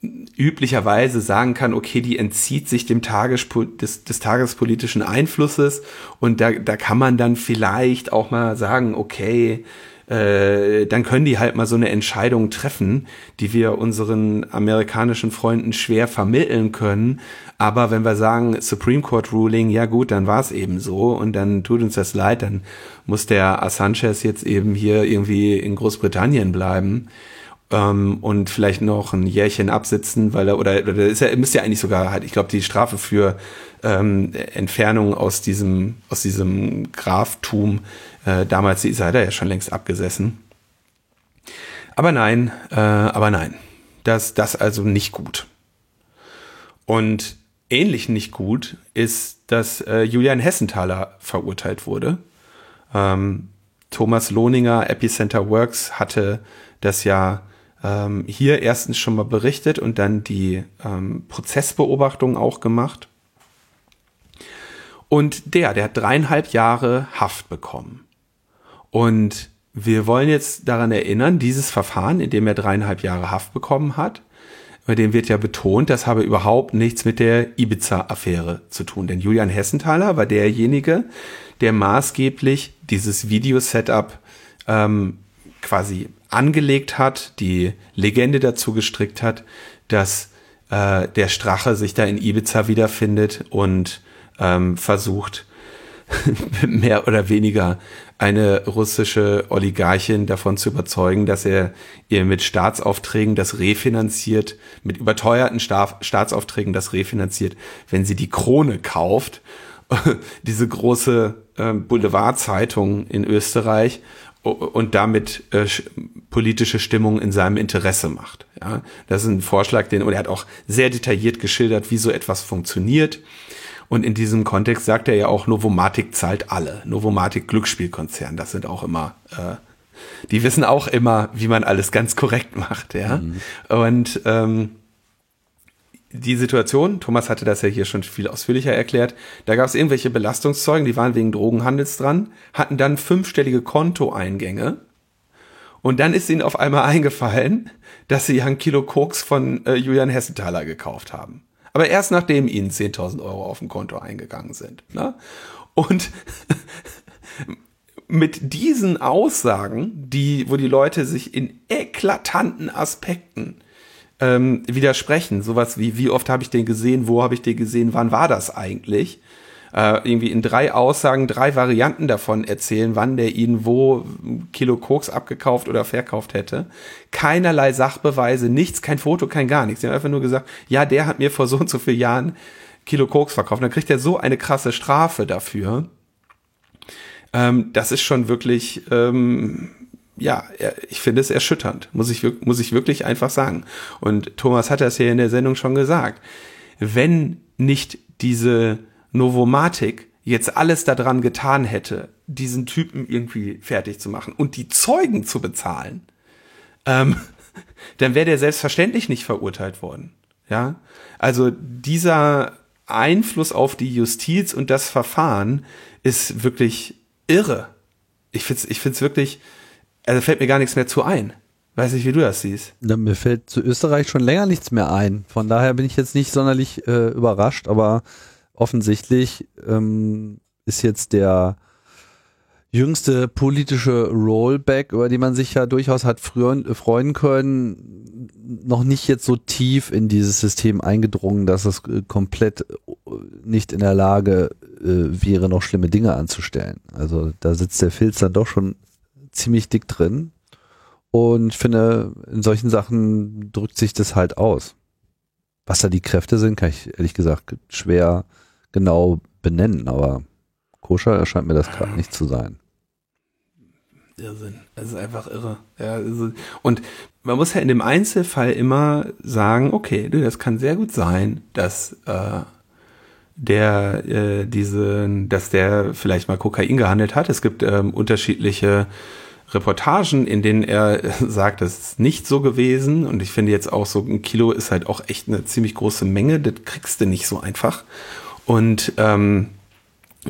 üblicherweise sagen kann, okay, die entzieht sich dem Tagespo des, des tagespolitischen Einflusses und da, da kann man dann vielleicht auch mal sagen, okay, äh, dann können die halt mal so eine Entscheidung treffen, die wir unseren amerikanischen Freunden schwer vermitteln können. Aber wenn wir sagen Supreme Court Ruling, ja gut, dann war es eben so und dann tut uns das leid, dann muss der Assange jetzt eben hier irgendwie in Großbritannien bleiben ähm, und vielleicht noch ein Jährchen absitzen, weil er, oder, oder ist ja, müsste ja eigentlich sogar halt, ich glaube, die Strafe für ähm, Entfernung aus diesem, aus diesem Graftum, äh, damals ist er ja schon längst abgesessen. Aber nein, äh, aber nein. Das, das also nicht gut. Und ähnlich nicht gut ist, dass äh, Julian Hessenthaler verurteilt wurde. Ähm, Thomas Lohninger, Epicenter Works, hatte das ja ähm, hier erstens schon mal berichtet und dann die ähm, Prozessbeobachtung auch gemacht. Und der, der hat dreieinhalb Jahre Haft bekommen. Und wir wollen jetzt daran erinnern, dieses Verfahren, in dem er dreieinhalb Jahre Haft bekommen hat, bei dem wird ja betont, das habe überhaupt nichts mit der Ibiza-Affäre zu tun. Denn Julian Hessenthaler war derjenige, der maßgeblich dieses Video-Setup ähm, quasi angelegt hat, die Legende dazu gestrickt hat, dass äh, der Strache sich da in Ibiza wiederfindet und ähm, versucht, mehr oder weniger eine russische Oligarchin davon zu überzeugen, dass er ihr mit Staatsaufträgen das refinanziert, mit überteuerten Sta Staatsaufträgen das refinanziert, wenn sie die Krone kauft, diese große äh, Boulevardzeitung in Österreich und damit äh, politische Stimmung in seinem Interesse macht. Ja, das ist ein Vorschlag, den und er hat auch sehr detailliert geschildert, wie so etwas funktioniert. Und in diesem Kontext sagt er ja auch, Novomatic zahlt alle. Novomatic Glücksspielkonzern, das sind auch immer, äh, die wissen auch immer, wie man alles ganz korrekt macht. Ja, mhm. und ähm, die Situation, Thomas hatte das ja hier schon viel ausführlicher erklärt, da gab es irgendwelche Belastungszeugen, die waren wegen Drogenhandels dran, hatten dann fünfstellige Kontoeingänge und dann ist ihnen auf einmal eingefallen, dass sie ein Kilo Koks von äh, Julian Hessenthaler gekauft haben. Aber erst nachdem ihnen 10.000 Euro auf dem Konto eingegangen sind. Ne? Und mit diesen Aussagen, die, wo die Leute sich in eklatanten Aspekten ähm, widersprechen, sowas wie, wie oft habe ich den gesehen, wo habe ich den gesehen, wann war das eigentlich? Äh, irgendwie in drei Aussagen, drei Varianten davon erzählen, wann der ihnen wo Kilo Koks abgekauft oder verkauft hätte. Keinerlei Sachbeweise, nichts, kein Foto, kein gar nichts. Sie haben einfach nur gesagt, ja, der hat mir vor so und so vielen Jahren Kilo Koks verkauft. dann kriegt er so eine krasse Strafe dafür. Ähm, das ist schon wirklich, ähm, ja, ich finde es erschütternd, muss ich, muss ich wirklich einfach sagen. Und Thomas hat das hier in der Sendung schon gesagt. Wenn nicht diese Novomatic jetzt alles daran getan hätte, diesen Typen irgendwie fertig zu machen und die Zeugen zu bezahlen, ähm, dann wäre der selbstverständlich nicht verurteilt worden. Ja, also dieser Einfluss auf die Justiz und das Verfahren ist wirklich irre. Ich find's, ich find's wirklich, also fällt mir gar nichts mehr zu ein. Weiß nicht, wie du das siehst.
Ja, mir fällt zu Österreich schon länger nichts mehr ein. Von daher bin ich jetzt nicht sonderlich äh, überrascht, aber offensichtlich ähm, ist jetzt der jüngste politische Rollback, über den man sich ja durchaus hat früher freuen können, noch nicht jetzt so tief in dieses System eingedrungen, dass es äh, komplett äh, nicht in der Lage äh, wäre, noch schlimme Dinge anzustellen. Also da sitzt der Filz dann doch schon ziemlich dick drin. Und ich finde, in solchen Sachen drückt sich das halt aus. Was da die Kräfte sind, kann ich ehrlich gesagt schwer genau benennen, aber koscher erscheint mir das gerade nicht zu sein.
Irrsinn. Es ist einfach irre. Ja, also, und man muss ja in dem Einzelfall immer sagen, okay, das kann sehr gut sein, dass äh, der äh, diese, dass der vielleicht mal Kokain gehandelt hat. Es gibt ähm, unterschiedliche Reportagen, in denen er sagt, das ist nicht so gewesen. Und ich finde jetzt auch so ein Kilo ist halt auch echt eine ziemlich große Menge. Das kriegst du nicht so einfach. Und ähm,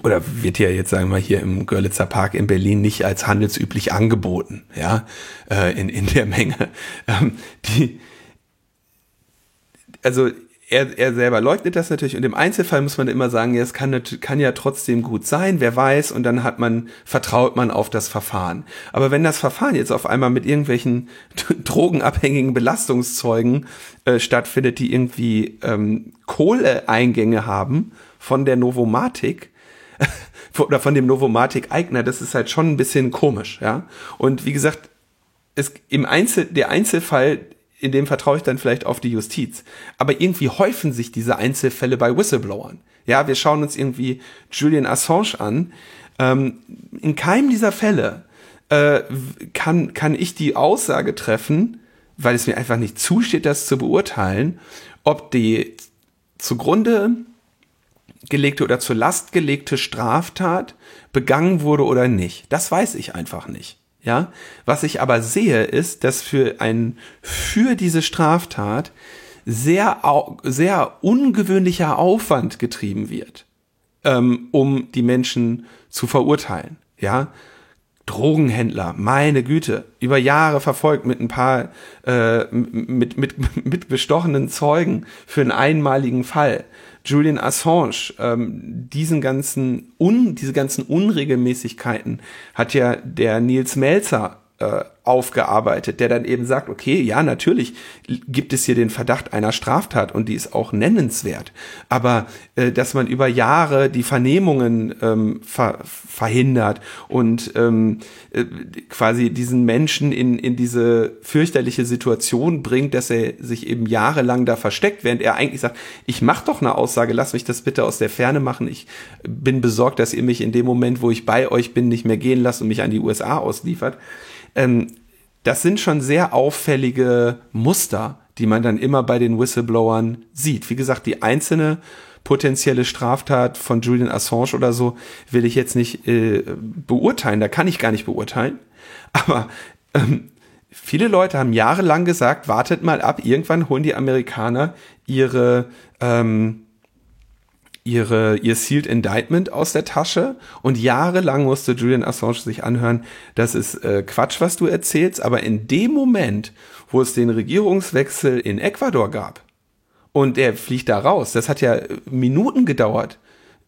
oder wird ja jetzt sagen wir hier im Görlitzer Park in Berlin nicht als handelsüblich angeboten, ja, äh, in, in der Menge. Ähm, die, also er, er selber leugnet das natürlich und im Einzelfall muss man immer sagen, ja, es kann, kann ja trotzdem gut sein, wer weiß, und dann hat man, vertraut man auf das Verfahren. Aber wenn das Verfahren jetzt auf einmal mit irgendwelchen drogenabhängigen Belastungszeugen äh, stattfindet, die irgendwie ähm, Kohleeingänge haben von der Novomatik, oder von dem Novomatic-Eigner, das ist halt schon ein bisschen komisch, ja. Und wie gesagt, es, im Einzel, der Einzelfall, in dem vertraue ich dann vielleicht auf die Justiz. Aber irgendwie häufen sich diese Einzelfälle bei Whistleblowern. Ja, wir schauen uns irgendwie Julian Assange an. Ähm, in keinem dieser Fälle äh, kann, kann ich die Aussage treffen, weil es mir einfach nicht zusteht, das zu beurteilen, ob die zugrunde gelegte oder zur Last gelegte Straftat begangen wurde oder nicht. Das weiß ich einfach nicht. Ja, was ich aber sehe, ist, dass für ein, für diese Straftat sehr, sehr ungewöhnlicher Aufwand getrieben wird, ähm, um die Menschen zu verurteilen. Ja, Drogenhändler, meine Güte, über Jahre verfolgt mit ein paar, äh, mit, mit, mit bestochenen Zeugen für einen einmaligen Fall. Julian Assange, ähm, diesen ganzen un, diese ganzen Unregelmäßigkeiten hat ja der Nils Melzer äh, aufgearbeitet, der dann eben sagt, okay, ja, natürlich gibt es hier den Verdacht einer Straftat und die ist auch nennenswert. Aber äh, dass man über Jahre die Vernehmungen ähm, ver verhindert und ähm, äh, quasi diesen Menschen in, in diese fürchterliche Situation bringt, dass er sich eben jahrelang da versteckt, während er eigentlich sagt, ich mach doch eine Aussage, lass mich das bitte aus der Ferne machen. Ich bin besorgt, dass ihr mich in dem Moment, wo ich bei euch bin, nicht mehr gehen lasst und mich an die USA ausliefert. Ähm, das sind schon sehr auffällige Muster, die man dann immer bei den Whistleblowern sieht. Wie gesagt, die einzelne potenzielle Straftat von Julian Assange oder so will ich jetzt nicht äh, beurteilen, da kann ich gar nicht beurteilen. Aber ähm, viele Leute haben jahrelang gesagt, wartet mal ab, irgendwann holen die Amerikaner ihre ähm, ihre, ihr Sealed Indictment aus der Tasche und jahrelang musste Julian Assange sich anhören, das ist äh, Quatsch, was du erzählst, aber in dem Moment, wo es den Regierungswechsel in Ecuador gab und er fliegt da raus, das hat ja Minuten gedauert,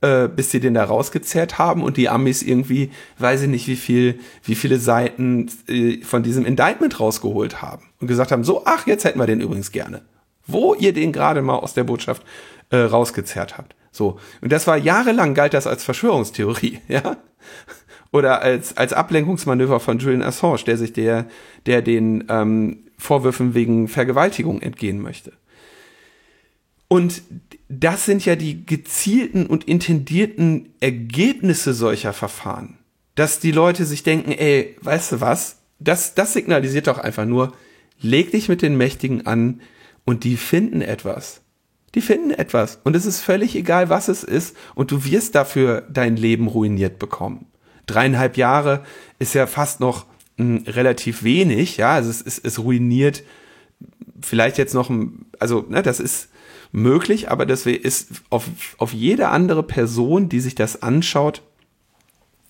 äh, bis sie den da rausgezerrt haben und die Amis irgendwie, weiß ich nicht, wie viel, wie viele Seiten äh, von diesem Indictment rausgeholt haben und gesagt haben, so, ach, jetzt hätten wir den übrigens gerne. Wo ihr den gerade mal aus der Botschaft äh, rausgezerrt habt. So. Und das war jahrelang galt das als Verschwörungstheorie, ja. Oder als, als Ablenkungsmanöver von Julian Assange, der sich der, der den ähm, Vorwürfen wegen Vergewaltigung entgehen möchte. Und das sind ja die gezielten und intendierten Ergebnisse solcher Verfahren. Dass die Leute sich denken, ey, weißt du was? Das, das signalisiert doch einfach nur, leg dich mit den Mächtigen an und die finden etwas. Die finden etwas. Und es ist völlig egal, was es ist. Und du wirst dafür dein Leben ruiniert bekommen. Dreieinhalb Jahre ist ja fast noch mh, hm, relativ wenig. Ja, also es, es, es ruiniert vielleicht jetzt noch, also, ne, das ist, möglich, aber das ist auf, auf jede andere Person, die sich das anschaut,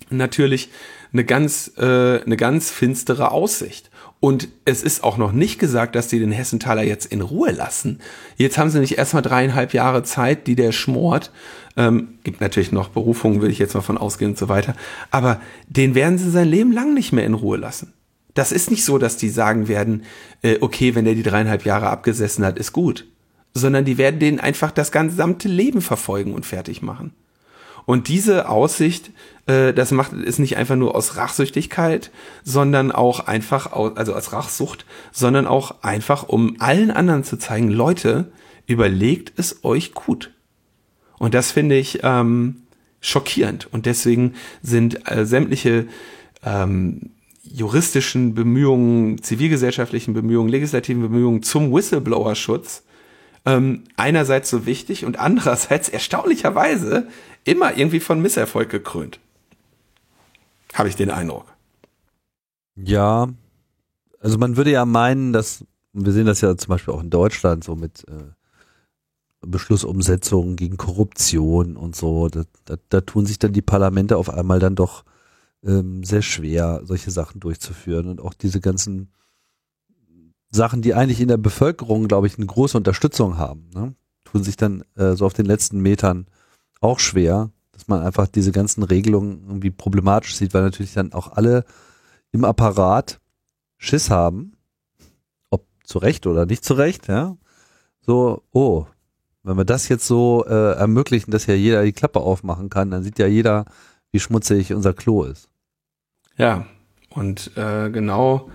natürlich eine ganz, äh, eine ganz finstere Aussicht. Und es ist auch noch nicht gesagt, dass die den Hessenthaler jetzt in Ruhe lassen. Jetzt haben sie nicht erstmal dreieinhalb Jahre Zeit, die der schmort. Ähm, gibt natürlich noch Berufungen, will ich jetzt mal von ausgehen und so weiter. Aber den werden sie sein Leben lang nicht mehr in Ruhe lassen. Das ist nicht so, dass die sagen werden, äh, okay, wenn der die dreieinhalb Jahre abgesessen hat, ist gut sondern die werden den einfach das gesamte Leben verfolgen und fertig machen. Und diese Aussicht, äh, das macht ist nicht einfach nur aus Rachsüchtigkeit, sondern auch einfach aus, also aus Rachsucht, sondern auch einfach, um allen anderen zu zeigen, Leute, überlegt es euch gut. Und das finde ich ähm, schockierend. Und deswegen sind äh, sämtliche ähm, juristischen Bemühungen, zivilgesellschaftlichen Bemühungen, legislativen Bemühungen zum Whistleblower-Schutz ähm, einerseits so wichtig und andererseits erstaunlicherweise immer irgendwie von Misserfolg gekrönt. Habe ich den Eindruck.
Ja, also man würde ja meinen, dass, wir sehen das ja zum Beispiel auch in Deutschland so mit äh, Beschlussumsetzungen gegen Korruption und so, da, da, da tun sich dann die Parlamente auf einmal dann doch ähm, sehr schwer, solche Sachen durchzuführen und auch diese ganzen Sachen, die eigentlich in der Bevölkerung, glaube ich, eine große Unterstützung haben, ne? tun sich dann äh, so auf den letzten Metern auch schwer, dass man einfach diese ganzen Regelungen irgendwie problematisch sieht, weil natürlich dann auch alle im Apparat Schiss haben, ob zu Recht oder nicht zu Recht, ja. So, oh, wenn wir das jetzt so äh, ermöglichen, dass ja jeder die Klappe aufmachen kann, dann sieht ja jeder, wie schmutzig unser Klo ist.
Ja, und äh, genau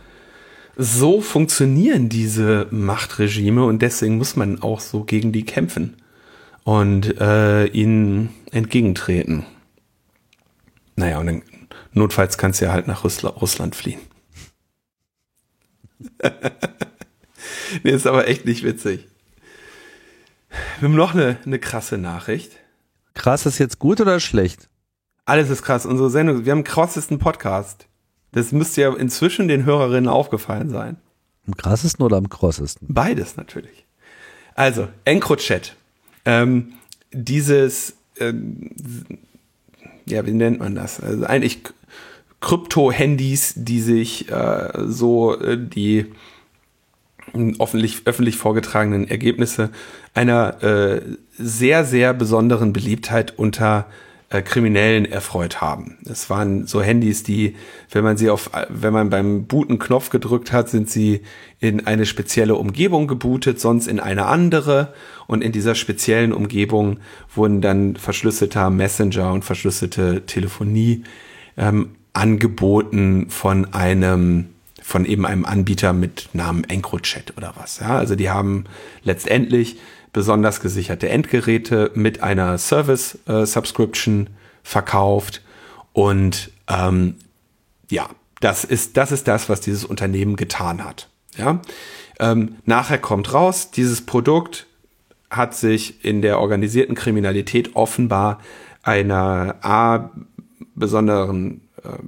so funktionieren diese Machtregime und deswegen muss man auch so gegen die kämpfen und äh, ihnen entgegentreten. Naja, und dann notfalls kannst du ja halt nach Russland fliehen. nee, ist aber echt nicht witzig. Wir haben noch eine, eine krasse Nachricht.
Krass ist jetzt gut oder schlecht?
Alles ist krass. Unsere Sendung, wir haben den krassesten Podcast. Das müsste ja inzwischen den Hörerinnen aufgefallen sein.
Am krassesten oder am krossesten?
Beides natürlich. Also, EncroChat. Ähm, dieses, ähm, ja, wie nennt man das? Also eigentlich Krypto-Handys, die sich äh, so äh, die öffentlich, öffentlich vorgetragenen Ergebnisse einer äh, sehr, sehr besonderen Beliebtheit unter äh, Kriminellen erfreut haben. Es waren so Handys, die, wenn man sie auf, wenn man beim Booten Knopf gedrückt hat, sind sie in eine spezielle Umgebung gebootet, sonst in eine andere. Und in dieser speziellen Umgebung wurden dann verschlüsselter Messenger und verschlüsselte Telefonie ähm, angeboten von einem von eben einem Anbieter mit Namen EncroChat oder was. Ja, also die haben letztendlich besonders gesicherte Endgeräte mit einer Service-Subscription äh, verkauft. Und ähm, ja, das ist, das ist das, was dieses Unternehmen getan hat. Ja? Ähm, nachher kommt raus, dieses Produkt hat sich in der organisierten Kriminalität offenbar einer A, besonderen, äh,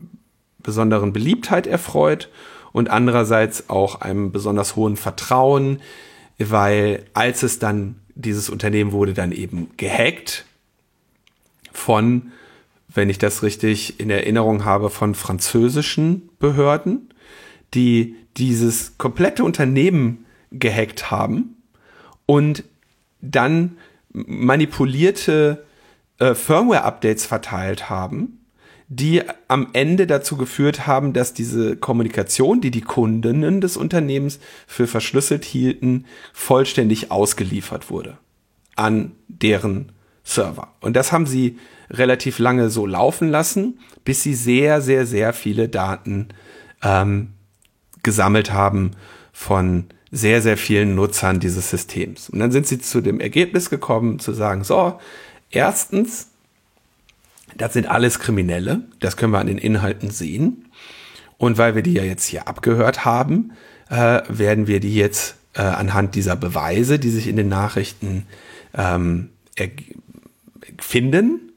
besonderen Beliebtheit erfreut und andererseits auch einem besonders hohen Vertrauen weil als es dann, dieses Unternehmen wurde dann eben gehackt von, wenn ich das richtig in Erinnerung habe, von französischen Behörden, die dieses komplette Unternehmen gehackt haben und dann manipulierte äh, Firmware-Updates verteilt haben, die am Ende dazu geführt haben, dass diese Kommunikation, die die Kundinnen des Unternehmens für verschlüsselt hielten, vollständig ausgeliefert wurde an deren Server. Und das haben sie relativ lange so laufen lassen, bis sie sehr, sehr, sehr viele Daten ähm, gesammelt haben von sehr, sehr vielen Nutzern dieses Systems. Und dann sind sie zu dem Ergebnis gekommen, zu sagen, so, erstens, das sind alles Kriminelle, das können wir an den Inhalten sehen. Und weil wir die ja jetzt hier abgehört haben, äh, werden wir die jetzt äh, anhand dieser Beweise, die sich in den Nachrichten ähm, finden,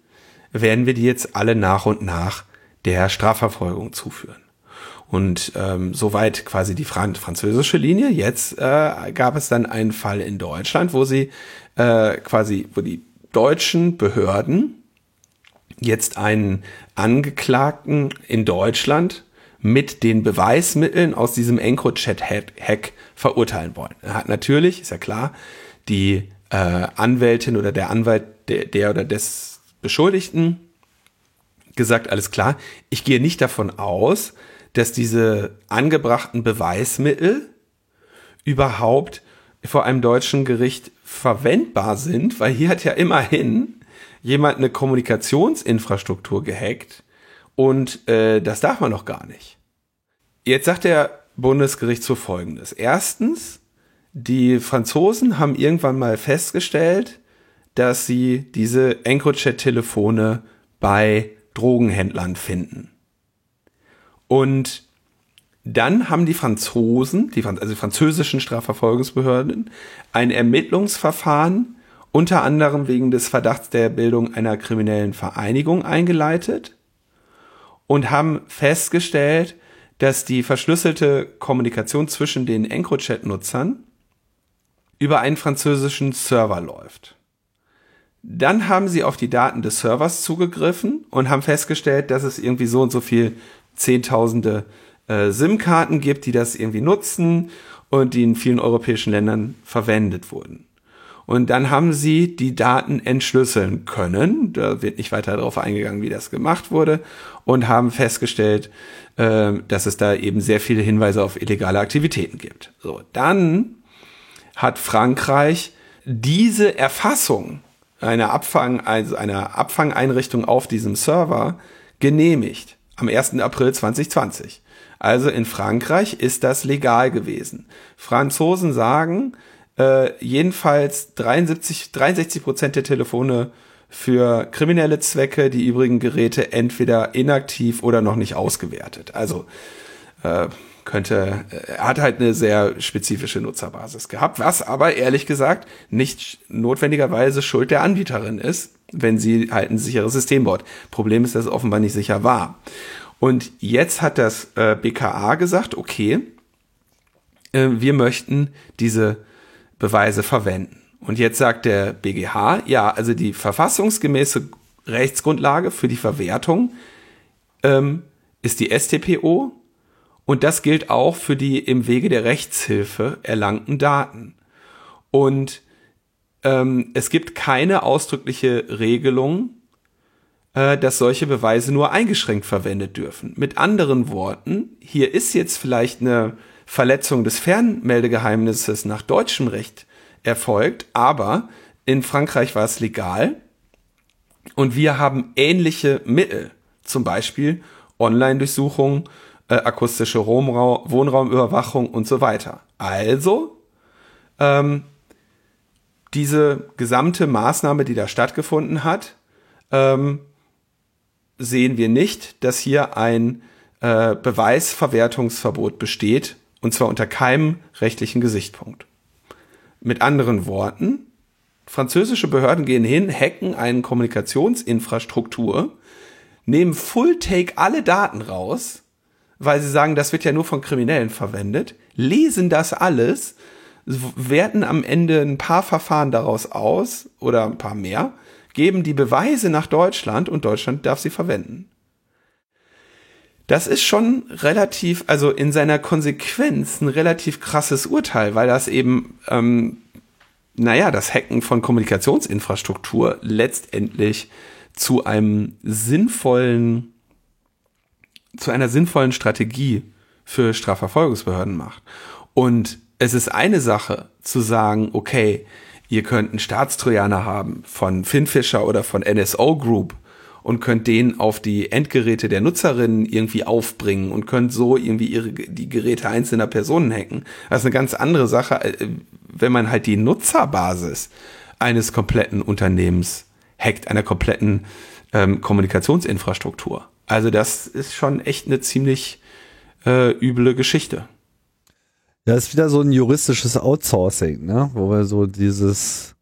werden wir die jetzt alle nach und nach der Strafverfolgung zuführen. Und ähm, soweit quasi die Fran französische Linie. Jetzt äh, gab es dann einen Fall in Deutschland, wo sie äh, quasi, wo die deutschen Behörden jetzt einen Angeklagten in Deutschland mit den Beweismitteln aus diesem EncroChat-Hack verurteilen wollen. Er hat natürlich, ist ja klar, die äh, Anwältin oder der Anwalt der, der oder des Beschuldigten gesagt, alles klar, ich gehe nicht davon aus, dass diese angebrachten Beweismittel überhaupt vor einem deutschen Gericht verwendbar sind, weil hier hat ja immerhin jemand eine Kommunikationsinfrastruktur gehackt und äh, das darf man doch gar nicht. Jetzt sagt der Bundesgerichtshof Folgendes. Erstens, die Franzosen haben irgendwann mal festgestellt, dass sie diese EncroChat-Telefone bei Drogenhändlern finden. Und dann haben die Franzosen, die, also die französischen Strafverfolgungsbehörden, ein Ermittlungsverfahren unter anderem wegen des Verdachts der Bildung einer kriminellen Vereinigung eingeleitet und haben festgestellt, dass die verschlüsselte Kommunikation zwischen den EncroChat-Nutzern über einen französischen Server läuft. Dann haben sie auf die Daten des Servers zugegriffen und haben festgestellt, dass es irgendwie so und so viel Zehntausende äh, SIM-Karten gibt, die das irgendwie nutzen und die in vielen europäischen Ländern verwendet wurden. Und dann haben sie die Daten entschlüsseln können. Da wird nicht weiter darauf eingegangen, wie das gemacht wurde. Und haben festgestellt, äh, dass es da eben sehr viele Hinweise auf illegale Aktivitäten gibt. So, dann hat Frankreich diese Erfassung einer Abfang, also einer Abfangeinrichtung auf diesem Server genehmigt am 1. April 2020. Also in Frankreich ist das legal gewesen. Franzosen sagen, äh, jedenfalls 73, 63 Prozent der Telefone für kriminelle Zwecke, die übrigen Geräte entweder inaktiv oder noch nicht ausgewertet. Also äh, könnte, äh, er hat halt eine sehr spezifische Nutzerbasis gehabt, was aber ehrlich gesagt nicht notwendigerweise Schuld der Anbieterin ist, wenn sie halt ein sicheres System baut. Problem ist, dass es offenbar nicht sicher war. Und jetzt hat das äh, BKA gesagt, okay, äh, wir möchten diese Beweise verwenden. Und jetzt sagt der BGH, ja, also die verfassungsgemäße Rechtsgrundlage für die Verwertung ähm, ist die STPO und das gilt auch für die im Wege der Rechtshilfe erlangten Daten. Und ähm, es gibt keine ausdrückliche Regelung, äh, dass solche Beweise nur eingeschränkt verwendet dürfen. Mit anderen Worten, hier ist jetzt vielleicht eine Verletzung des Fernmeldegeheimnisses nach deutschem Recht erfolgt, aber in Frankreich war es legal und wir haben ähnliche Mittel, zum Beispiel Online-Durchsuchungen äh, akustische Wohnraum, Wohnraumüberwachung und so weiter. Also, ähm, diese gesamte Maßnahme, die da stattgefunden hat, ähm, sehen wir nicht, dass hier ein äh, Beweisverwertungsverbot besteht, und zwar unter keinem rechtlichen Gesichtspunkt. Mit anderen Worten, französische Behörden gehen hin, hacken eine Kommunikationsinfrastruktur, nehmen Full-Take alle Daten raus weil sie sagen, das wird ja nur von Kriminellen verwendet, lesen das alles, werten am Ende ein paar Verfahren daraus aus oder ein paar mehr, geben die Beweise nach Deutschland und Deutschland darf sie verwenden. Das ist schon relativ, also in seiner Konsequenz ein relativ krasses Urteil, weil das eben, ähm, naja, das Hacken von Kommunikationsinfrastruktur letztendlich zu einem sinnvollen, zu einer sinnvollen Strategie für Strafverfolgungsbehörden macht. Und es ist eine Sache zu sagen, okay, ihr könnt einen Staatstrojaner haben von Finfisher oder von NSO Group und könnt den auf die Endgeräte der Nutzerinnen irgendwie aufbringen und könnt so irgendwie ihre, die Geräte einzelner Personen hacken. Das ist eine ganz andere Sache, äh, wenn man halt die Nutzerbasis eines kompletten Unternehmens hackt, einer kompletten ähm, Kommunikationsinfrastruktur. Also das ist schon echt eine ziemlich äh, üble Geschichte.
Ja, ist wieder so ein juristisches Outsourcing, ne? wo wir so dieses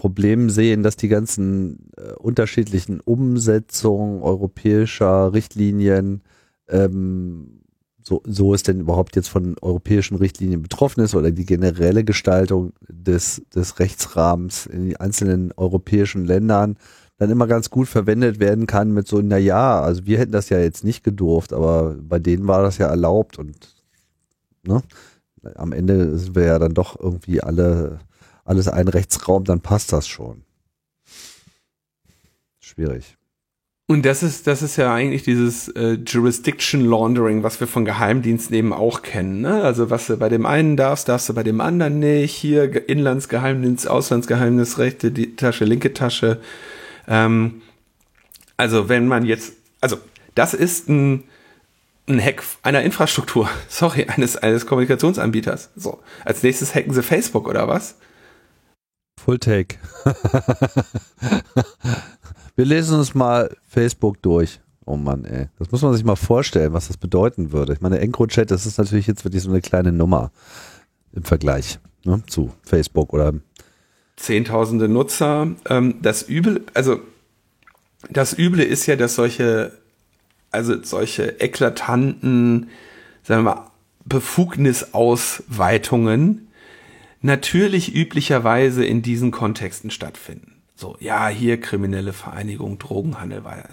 Problem sehen, dass die ganzen äh, unterschiedlichen Umsetzungen europäischer Richtlinien, ähm, so, so es denn überhaupt jetzt von europäischen Richtlinien betroffen ist oder die generelle Gestaltung des, des Rechtsrahmens in den einzelnen europäischen Ländern dann immer ganz gut verwendet werden kann mit so, na ja, also wir hätten das ja jetzt nicht gedurft, aber bei denen war das ja erlaubt und ne? am Ende sind wir ja dann doch irgendwie alle, alles ein Rechtsraum, dann passt das schon. Schwierig.
Und das ist, das ist ja eigentlich dieses äh, Jurisdiction Laundering, was wir von Geheimdiensten eben auch kennen. Ne? Also was du bei dem einen darfst, darfst du bei dem anderen nicht. Hier Inlandsgeheimdienst, Auslandsgeheimnisrechte, die Tasche, linke Tasche. Ähm, also wenn man jetzt, also das ist ein ein Hack einer Infrastruktur, sorry, eines, eines Kommunikationsanbieters. So, als nächstes hacken sie Facebook oder was?
Full Take. Wir lesen uns mal Facebook durch. Oh Mann, ey. Das muss man sich mal vorstellen, was das bedeuten würde. Ich meine, EncroChat, das ist natürlich jetzt wirklich so eine kleine Nummer im Vergleich ne, zu Facebook oder
Zehntausende Nutzer. Ähm, das Übel, also das Üble ist ja, dass solche also solche eklatanten, sagen wir mal, Befugnisausweitungen natürlich üblicherweise in diesen Kontexten stattfinden. So, ja, hier kriminelle Vereinigung, Drogenhandel, weil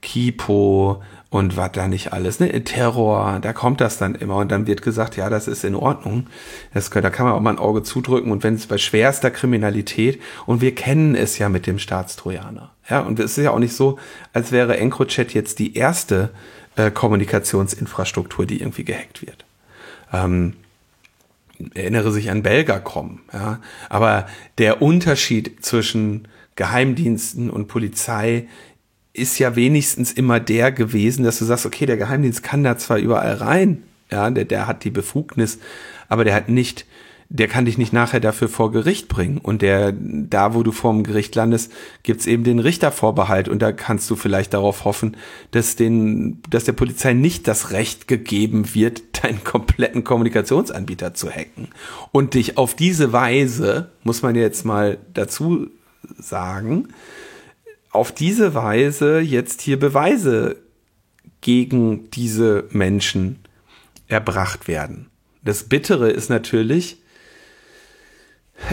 Kipo und was da nicht alles, ne, Terror, da kommt das dann immer und dann wird gesagt, ja, das ist in Ordnung. Das, da kann man auch mal ein Auge zudrücken und wenn es bei schwerster Kriminalität und wir kennen es ja mit dem Staatstrojaner. Ja, und es ist ja auch nicht so, als wäre EncroChat jetzt die erste äh, Kommunikationsinfrastruktur, die irgendwie gehackt wird. Ähm, erinnere sich an Belgacom, ja. Aber der Unterschied zwischen Geheimdiensten und Polizei ist ja wenigstens immer der gewesen, dass du sagst, okay, der Geheimdienst kann da zwar überall rein, ja, der, der hat die Befugnis, aber der hat nicht der kann dich nicht nachher dafür vor Gericht bringen. Und der, da wo du vorm Gericht landest, gibt's eben den Richtervorbehalt. Und da kannst du vielleicht darauf hoffen, dass den, dass der Polizei nicht das Recht gegeben wird, deinen kompletten Kommunikationsanbieter zu hacken. Und dich auf diese Weise, muss man jetzt mal dazu sagen, auf diese Weise jetzt hier Beweise gegen diese Menschen erbracht werden. Das Bittere ist natürlich,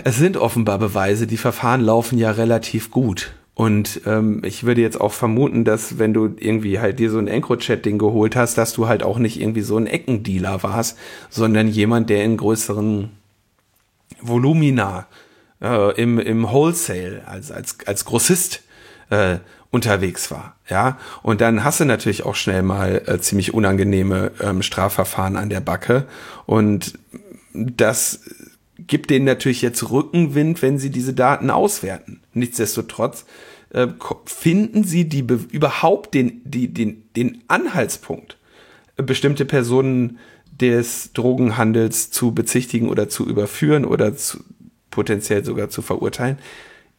es sind offenbar Beweise, die Verfahren laufen ja relativ gut. Und ähm, ich würde jetzt auch vermuten, dass wenn du irgendwie halt dir so ein EncroChat-Ding geholt hast, dass du halt auch nicht irgendwie so ein Eckendealer warst, sondern jemand, der in größeren Volumina äh, im, im Wholesale, als, als, als Grossist äh, unterwegs war. Ja, und dann hast du natürlich auch schnell mal äh, ziemlich unangenehme ähm, Strafverfahren an der Backe. Und das gibt denen natürlich jetzt Rückenwind, wenn sie diese Daten auswerten. Nichtsdestotrotz äh, finden sie die überhaupt den, die, den, den Anhaltspunkt, äh, bestimmte Personen des Drogenhandels zu bezichtigen oder zu überführen oder zu, potenziell sogar zu verurteilen,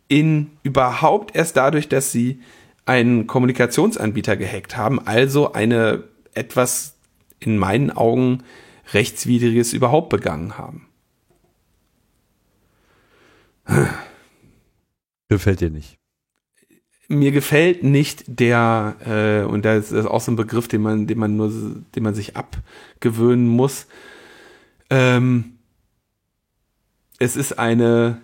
in überhaupt erst dadurch, dass sie einen Kommunikationsanbieter gehackt haben, also eine etwas in meinen Augen rechtswidriges überhaupt begangen haben.
Gefällt dir nicht?
Mir gefällt nicht der, äh, und das ist auch so ein Begriff, den man, den man nur, den man sich abgewöhnen muss. Ähm, es ist eine,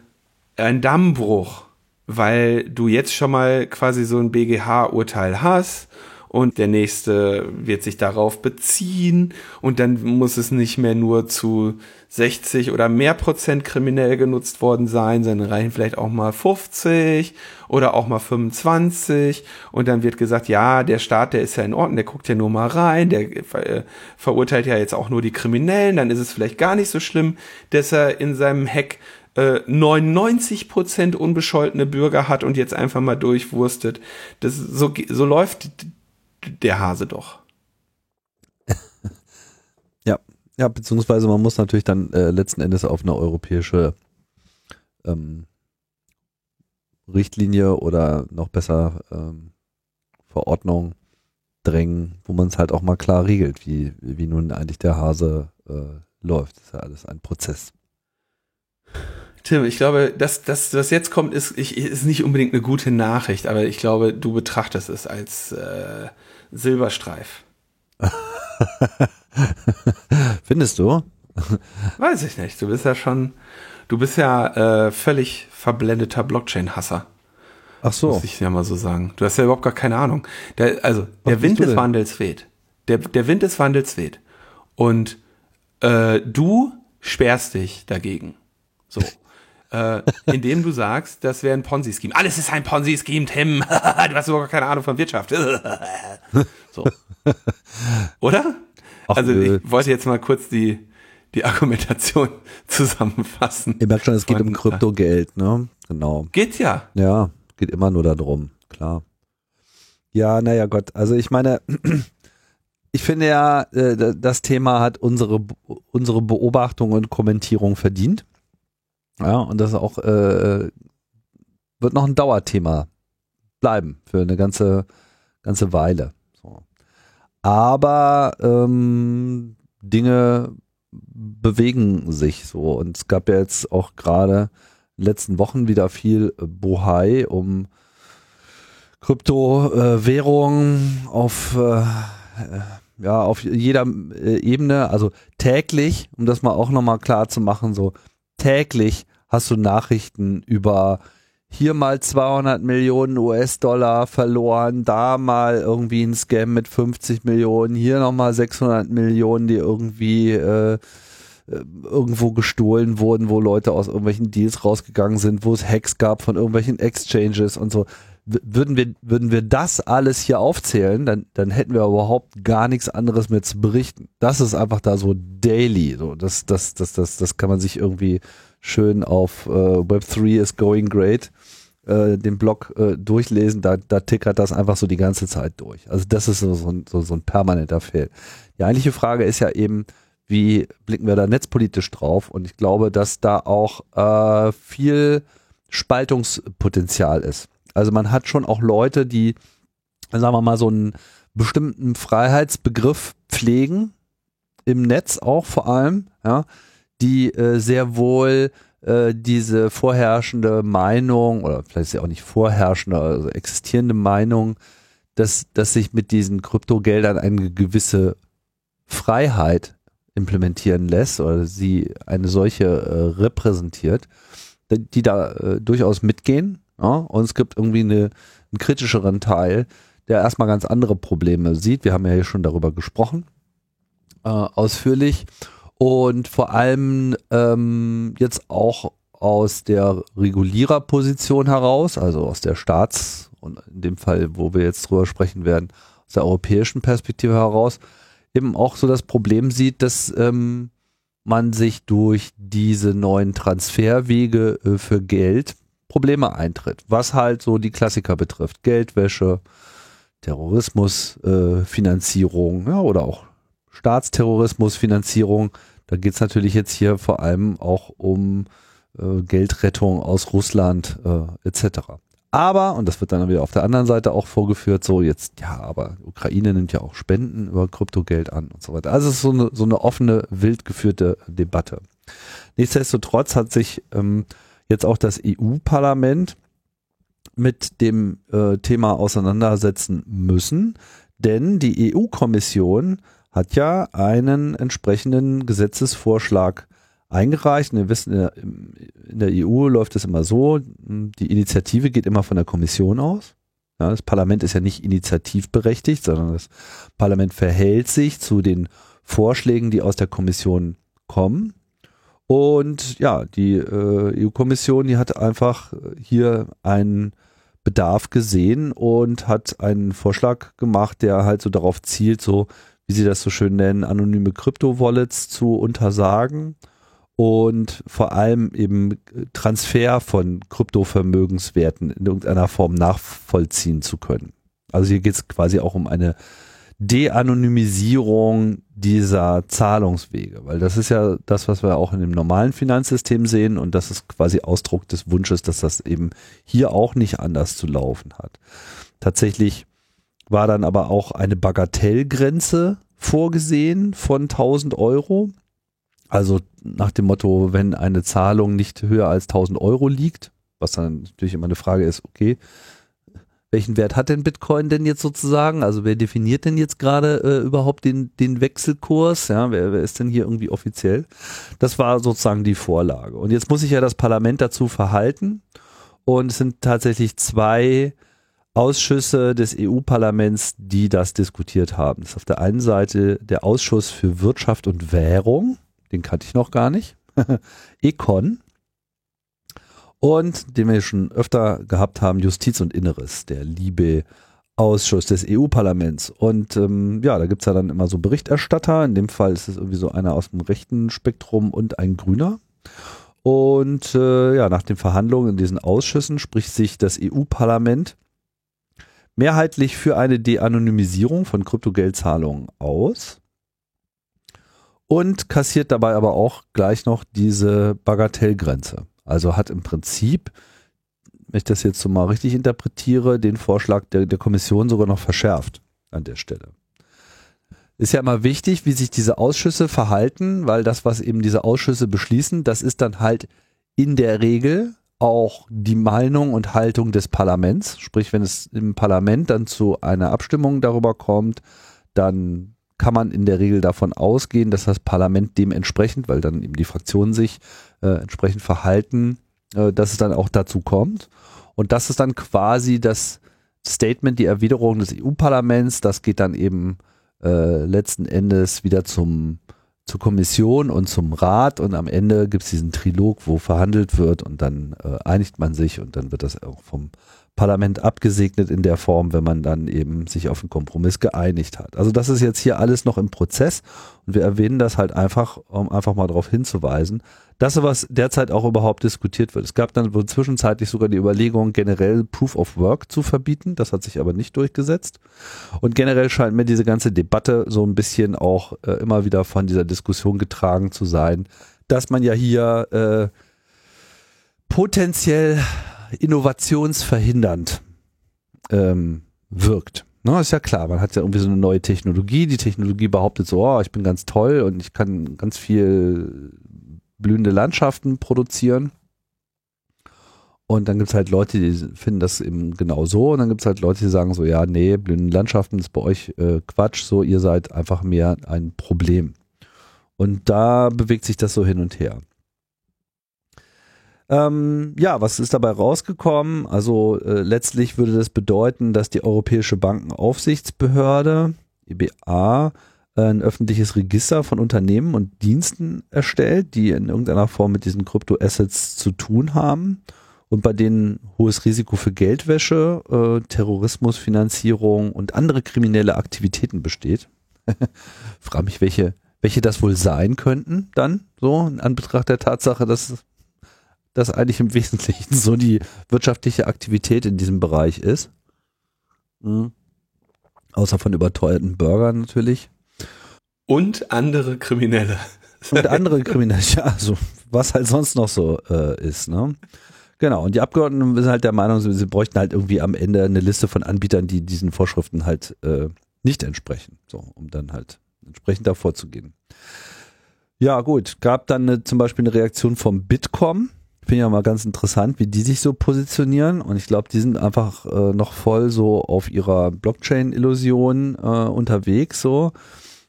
ein Dammbruch, weil du jetzt schon mal quasi so ein BGH-Urteil hast und der nächste wird sich darauf beziehen. Und dann muss es nicht mehr nur zu 60 oder mehr Prozent kriminell genutzt worden sein, sondern reichen vielleicht auch mal 50 oder auch mal 25 und dann wird gesagt, ja, der Staat, der ist ja in Ordnung, der guckt ja nur mal rein, der äh, verurteilt ja jetzt auch nur die Kriminellen, dann ist es vielleicht gar nicht so schlimm, dass er in seinem Heck 99 äh, Prozent unbescholtene Bürger hat und jetzt einfach mal durchwurstet. Das so so läuft der Hase doch.
ja, ja, beziehungsweise man muss natürlich dann äh, letzten Endes auf eine europäische ähm, Richtlinie oder noch besser ähm, Verordnung drängen, wo man es halt auch mal klar regelt, wie, wie nun eigentlich der Hase äh, läuft. Das ist ja alles ein Prozess.
Tim, ich glaube, das, das, was jetzt kommt, ist, ich, ist nicht unbedingt eine gute Nachricht, aber ich glaube, du betrachtest es als äh, Silberstreif.
Findest du?
Weiß ich nicht. Du bist ja schon, du bist ja äh, völlig verblendeter Blockchain-Hasser.
Ach so.
Muss ich ja mal so sagen. Du hast ja überhaupt gar keine Ahnung. Der, also, Was der Wind des Wandels weht. Der, der Wind des Wandels weht. Und äh, du sperrst dich dagegen. So. Äh, indem du sagst, das wäre ein Ponzi-Scheme. Alles ist ein Ponzi-Scheme, Tim. du hast überhaupt keine Ahnung von Wirtschaft. so. Oder? Ach, also ich wollte jetzt mal kurz die, die Argumentation zusammenfassen.
Ihr merkt schon, es geht um Kryptogeld, ne? Genau.
Geht ja.
Ja, geht immer nur darum, klar. Ja, naja Gott, also ich meine, ich finde ja, äh, das Thema hat unsere, unsere Beobachtung und Kommentierung verdient. Ja, und das auch äh, wird noch ein Dauerthema bleiben für eine ganze, ganze Weile. So. Aber ähm, Dinge bewegen sich so. Und es gab ja jetzt auch gerade in den letzten Wochen wieder viel Bohai um Kryptowährungen äh, auf äh, ja auf jeder äh, Ebene, also täglich, um das mal auch nochmal klar zu machen, so täglich hast du Nachrichten über hier mal 200 Millionen US-Dollar verloren, da mal irgendwie ein Scam mit 50 Millionen, hier nochmal 600 Millionen, die irgendwie äh, äh, irgendwo gestohlen wurden, wo Leute aus irgendwelchen Deals rausgegangen sind, wo es Hacks gab von irgendwelchen Exchanges und so. Würden wir, würden wir das alles hier aufzählen, dann, dann hätten wir überhaupt gar nichts anderes mehr zu berichten. Das ist einfach da so daily. So, das, das, das, das, das kann man sich irgendwie schön auf äh, Web3 is going great äh, den Blog äh, durchlesen, da, da tickert das einfach so die ganze Zeit durch. Also das ist so, so, ein, so, so ein permanenter Fail. Die eigentliche Frage ist ja eben, wie blicken wir da netzpolitisch drauf? Und ich glaube, dass da auch äh, viel Spaltungspotenzial ist. Also man hat schon auch Leute, die, sagen wir mal, so einen bestimmten Freiheitsbegriff pflegen, im Netz auch vor allem, ja, die äh, sehr wohl äh, diese vorherrschende Meinung, oder vielleicht ist ja auch nicht vorherrschende, also existierende Meinung, dass, dass sich mit diesen Kryptogeldern eine gewisse Freiheit implementieren lässt oder sie eine solche äh, repräsentiert, die da äh, durchaus mitgehen. Ja? Und es gibt irgendwie eine, einen kritischeren Teil, der erstmal ganz andere Probleme sieht. Wir haben ja hier schon darüber gesprochen, äh, ausführlich und vor allem ähm, jetzt auch aus der Reguliererposition heraus, also aus der Staats- und in dem Fall, wo wir jetzt drüber sprechen werden, aus der europäischen Perspektive heraus, eben auch so das Problem sieht, dass ähm, man sich durch diese neuen Transferwege äh, für Geld Probleme eintritt, was halt so die Klassiker betrifft. Geldwäsche, Terrorismusfinanzierung äh, ja, oder auch Staatsterrorismusfinanzierung. Da geht es natürlich jetzt hier vor allem auch um äh, Geldrettung aus Russland äh, etc. Aber, und das wird dann wieder auf der anderen Seite auch vorgeführt, so jetzt, ja, aber Ukraine nimmt ja auch Spenden über Kryptogeld an und so weiter. Also es ist so eine, so eine offene, wild geführte Debatte. Nichtsdestotrotz hat sich ähm, jetzt auch das EU-Parlament mit dem äh, Thema auseinandersetzen müssen, denn die EU-Kommission hat ja einen entsprechenden Gesetzesvorschlag eingereicht. Und wir wissen, in der EU läuft es immer so, die Initiative geht immer von der Kommission aus. Ja, das Parlament ist ja nicht initiativberechtigt, sondern das Parlament verhält sich zu den Vorschlägen, die aus der Kommission kommen. Und ja, die äh, EU-Kommission, die hat einfach hier einen Bedarf gesehen und hat einen Vorschlag gemacht, der halt so darauf zielt, so wie sie das so schön nennen, anonyme Krypto-Wallets zu untersagen und vor allem eben Transfer von Kryptovermögenswerten in irgendeiner Form nachvollziehen zu können. Also hier geht es quasi auch um eine De-Anonymisierung dieser Zahlungswege, weil das ist ja das, was wir auch in dem normalen Finanzsystem sehen und das ist quasi Ausdruck des Wunsches, dass das eben hier auch nicht anders zu laufen hat. Tatsächlich war dann aber auch eine Bagatellgrenze vorgesehen von 1000 Euro. Also nach dem Motto, wenn eine Zahlung nicht höher als 1000 Euro liegt, was dann natürlich immer eine Frage ist, okay, welchen Wert hat denn Bitcoin denn jetzt sozusagen? Also wer definiert denn jetzt gerade äh, überhaupt den, den Wechselkurs? Ja, wer, wer ist denn hier irgendwie offiziell? Das war sozusagen die Vorlage. Und jetzt muss sich ja das Parlament dazu verhalten. Und es sind tatsächlich zwei Ausschüsse des EU-Parlaments, die das diskutiert haben. Das ist auf der einen Seite der Ausschuss für Wirtschaft und Währung, den kannte ich noch gar nicht, Econ, und den wir schon öfter gehabt haben, Justiz und Inneres, der liebe Ausschuss des EU-Parlaments. Und ähm, ja, da gibt's ja dann immer so Berichterstatter. In dem Fall ist es irgendwie so einer aus dem rechten Spektrum und ein Grüner. Und äh, ja, nach den Verhandlungen in diesen Ausschüssen spricht sich das EU-Parlament mehrheitlich für eine De-Anonymisierung von Kryptogeldzahlungen aus und kassiert dabei aber auch gleich noch diese Bagatellgrenze. Also hat im Prinzip, wenn ich das jetzt so mal richtig interpretiere, den Vorschlag der, der Kommission sogar noch verschärft an der Stelle. Ist ja immer wichtig, wie sich diese Ausschüsse verhalten, weil das, was eben diese Ausschüsse beschließen, das ist dann halt in der Regel auch die Meinung und Haltung des Parlaments. Sprich, wenn es im Parlament dann zu einer Abstimmung darüber kommt, dann kann man in der Regel davon ausgehen, dass das Parlament dementsprechend, weil dann eben die Fraktionen sich äh, entsprechend verhalten, äh, dass es dann auch dazu kommt. Und das ist dann quasi das Statement, die Erwiderung des EU-Parlaments. Das geht dann eben äh, letzten Endes wieder zum zur Kommission und zum Rat und am Ende gibt es diesen Trilog, wo verhandelt wird und dann äh, einigt man sich und dann wird das auch vom Parlament abgesegnet in der Form, wenn man dann eben sich auf einen Kompromiss geeinigt hat. Also das ist jetzt hier alles noch im Prozess und wir erwähnen das halt einfach, um einfach mal darauf hinzuweisen, dass sowas derzeit auch überhaupt diskutiert wird. Es gab dann zwischenzeitlich sogar die Überlegung, generell Proof of Work zu verbieten. Das hat sich aber nicht durchgesetzt. Und generell scheint mir diese ganze Debatte so ein bisschen auch äh, immer wieder von dieser Diskussion getragen zu sein, dass man ja hier äh, potenziell innovationsverhindernd ähm, wirkt. Ne, ist ja klar, man hat ja irgendwie so eine neue Technologie. Die Technologie behauptet so, oh, ich bin ganz toll und ich kann ganz viel blühende Landschaften produzieren. Und dann gibt es halt Leute, die finden das eben genau so. Und dann gibt es halt Leute, die sagen so, ja, nee, blühende Landschaften ist bei euch äh, Quatsch, so ihr seid einfach mehr ein Problem. Und da bewegt sich das so hin und her. Ähm, ja, was ist dabei rausgekommen? Also äh, letztlich würde das bedeuten, dass die Europäische Bankenaufsichtsbehörde, EBA, äh, ein öffentliches Register von Unternehmen und Diensten erstellt, die in irgendeiner Form mit diesen Kryptoassets zu tun haben und bei denen hohes Risiko für Geldwäsche, äh, Terrorismusfinanzierung und andere kriminelle Aktivitäten besteht. Frage mich, welche, welche das wohl sein könnten dann, so in Anbetracht der Tatsache, dass das eigentlich im Wesentlichen so die wirtschaftliche Aktivität in diesem Bereich ist. Mhm. Außer von überteuerten Burgern natürlich.
Und andere Kriminelle.
Und andere Kriminelle, ja, also was halt sonst noch so äh, ist, ne? Genau, und die Abgeordneten sind halt der Meinung, sie, bräuchten halt irgendwie am Ende eine Liste von Anbietern, die diesen Vorschriften halt äh, nicht entsprechen, so, um dann halt entsprechend davor zu gehen. Ja, gut, gab dann eine, zum Beispiel eine Reaktion vom Bitkom, Finde ich ja mal ganz interessant, wie die sich so positionieren. Und ich glaube, die sind einfach äh, noch voll so auf ihrer Blockchain-Illusion äh, unterwegs, so.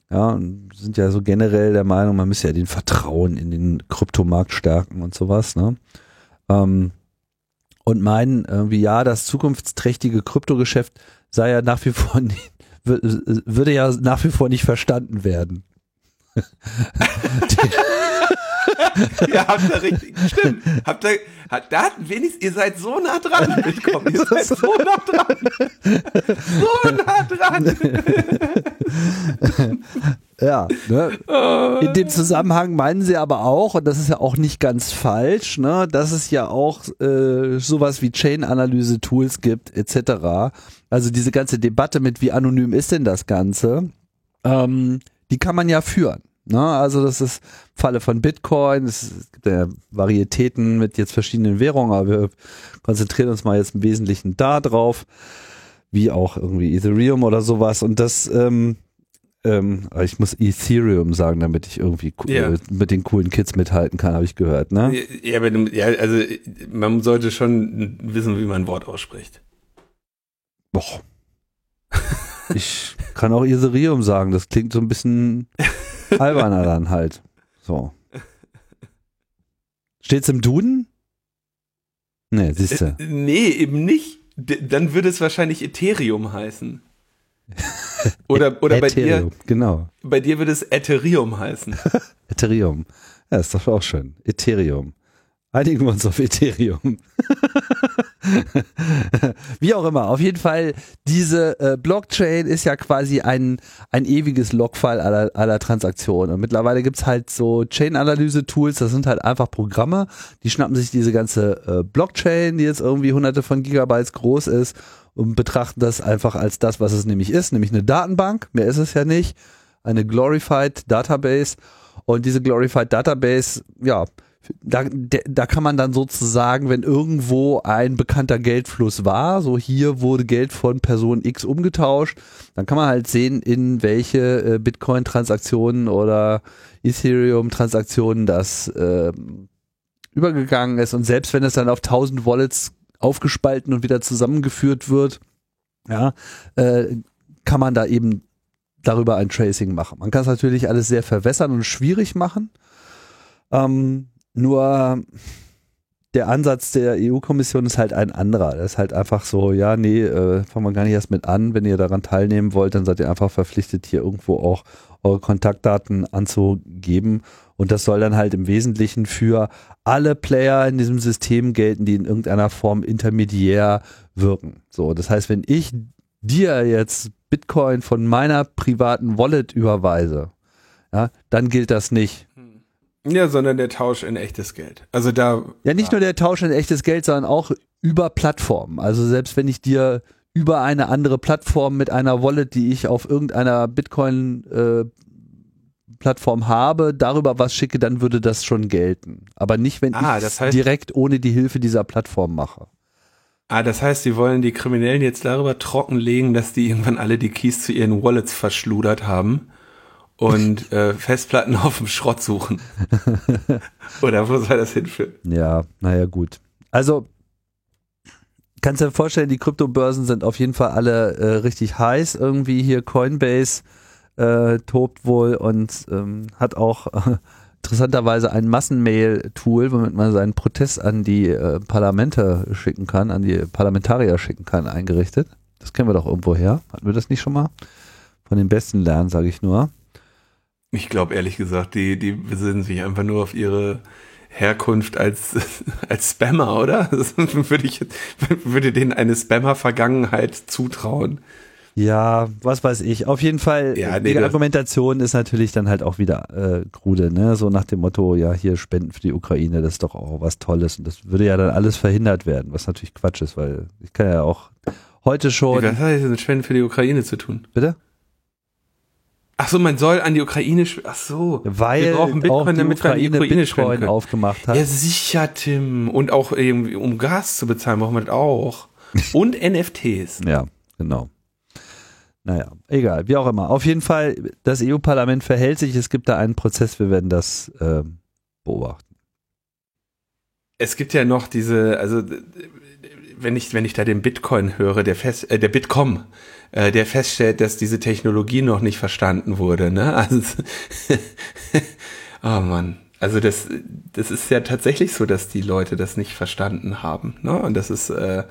Ja, sind ja so generell der Meinung, man müsse ja den Vertrauen in den Kryptomarkt stärken und sowas, ne? Ähm, und meinen irgendwie, ja, das zukunftsträchtige Kryptogeschäft sei ja nach wie vor nicht, würde ja nach wie vor nicht verstanden werden.
ja, habt ihr richtig, stimmt. Habt ihr, hat, da wenigstens, ihr seid so nah dran mitkommen. Ihr seid so nah dran. So nah dran.
ja, ne? In dem Zusammenhang meinen sie aber auch, und das ist ja auch nicht ganz falsch, ne, dass es ja auch äh, sowas wie Chain-Analyse-Tools gibt, etc. Also diese ganze Debatte mit, wie anonym ist denn das Ganze, ähm, die kann man ja führen. Ne? Also das ist Falle von Bitcoin, es gibt ja Varietäten mit jetzt verschiedenen Währungen, aber wir konzentrieren uns mal jetzt im Wesentlichen da drauf, wie auch irgendwie Ethereum oder sowas. Und das, ähm, ähm, ich muss Ethereum sagen, damit ich irgendwie ja. äh, mit den coolen Kids mithalten kann, habe ich gehört. Ne?
Ja, aber, ja, also man sollte schon wissen, wie man ein Wort ausspricht.
Boah. Ich kann auch Ethereum sagen, das klingt so ein bisschen alberner dann halt. So. Steht's im Duden? Nee, siehst du.
Äh, nee, eben nicht. D dann würde es wahrscheinlich Ethereum heißen. Oder, oder bei dir.
Genau.
Bei dir würde es Ethereum heißen.
Ethereum. Ja, ist doch auch schön. Ethereum. Einigen wir uns auf Ethereum. Wie auch immer, auf jeden Fall, diese äh, Blockchain ist ja quasi ein, ein ewiges Logfile aller, aller Transaktionen. Und mittlerweile gibt's halt so Chain-Analyse-Tools, das sind halt einfach Programme, die schnappen sich diese ganze äh, Blockchain, die jetzt irgendwie hunderte von Gigabytes groß ist, und betrachten das einfach als das, was es nämlich ist, nämlich eine Datenbank, mehr ist es ja nicht, eine Glorified Database. Und diese Glorified Database, ja, da, da kann man dann sozusagen, wenn irgendwo ein bekannter Geldfluss war, so hier wurde Geld von Person X umgetauscht, dann kann man halt sehen, in welche äh, Bitcoin-Transaktionen oder Ethereum-Transaktionen das äh, übergegangen ist. Und selbst wenn es dann auf 1000 Wallets aufgespalten und wieder zusammengeführt wird, ja, äh, kann man da eben darüber ein Tracing machen. Man kann es natürlich alles sehr verwässern und schwierig machen. Ähm, nur der Ansatz der EU-Kommission ist halt ein anderer. Das ist halt einfach so, ja, nee, äh, fangen wir gar nicht erst mit an. Wenn ihr daran teilnehmen wollt, dann seid ihr einfach verpflichtet, hier irgendwo auch eure Kontaktdaten anzugeben. Und das soll dann halt im Wesentlichen für alle Player in diesem System gelten, die in irgendeiner Form intermediär wirken. So, das heißt, wenn ich dir jetzt Bitcoin von meiner privaten Wallet überweise, ja, dann gilt das nicht.
Ja, sondern der Tausch in echtes Geld. Also da.
Ja, nicht nur der Tausch in echtes Geld, sondern auch über Plattformen. Also selbst wenn ich dir über eine andere Plattform mit einer Wallet, die ich auf irgendeiner Bitcoin äh, Plattform habe, darüber was schicke, dann würde das schon gelten. Aber nicht, wenn ah, ich es heißt, direkt ohne die Hilfe dieser Plattform mache.
Ah, das heißt, sie wollen die Kriminellen jetzt darüber trockenlegen, dass die irgendwann alle die Keys zu ihren Wallets verschludert haben und äh, Festplatten auf dem Schrott suchen. Oder wo soll das hinführen?
Ja, naja, gut. Also, kannst du dir vorstellen, die Kryptobörsen sind auf jeden Fall alle äh, richtig heiß. Irgendwie hier Coinbase äh, tobt wohl und ähm, hat auch interessanterweise ein Massenmail-Tool, womit man seinen Protest an die äh, Parlamente schicken kann, an die Parlamentarier schicken kann, eingerichtet. Das kennen wir doch irgendwo her. Hatten wir das nicht schon mal? Von den Besten lernen, sage ich nur.
Ich glaube ehrlich gesagt, die, die besinnen sich einfach nur auf ihre Herkunft als, als Spammer, oder? Das würde ich, würde denen eine Spammer-Vergangenheit zutrauen.
Ja, was weiß ich. Auf jeden Fall, ja, nee, die Argumentation ist natürlich dann halt auch wieder äh, krude, ne? So nach dem Motto, ja, hier Spenden für die Ukraine, das ist doch auch was Tolles. Und das würde ja dann alles verhindert werden, was natürlich Quatsch ist, weil ich kann ja auch heute schon.
Was hat das mit Spenden für die Ukraine zu tun?
Bitte?
Ach so, man soll an die Ukraine, ach so,
weil wir brauchen Bitcoin, damit man die Ukraine Bitcoin aufgemacht hat.
Ja, sicher, Tim. Und auch irgendwie, um Gas zu bezahlen, brauchen wir das auch. Und NFTs.
Ja, genau. Naja, egal, wie auch immer. Auf jeden Fall, das EU-Parlament verhält sich, es gibt da einen Prozess, wir werden das äh, beobachten.
Es gibt ja noch diese, also wenn ich, wenn ich da den Bitcoin höre, der fest, äh, der Bitkom, äh, der feststellt, dass diese Technologie noch nicht verstanden wurde. Ne? Also, oh Mann. Also das, das ist ja tatsächlich so, dass die Leute das nicht verstanden haben. Ne? Und das ist, äh,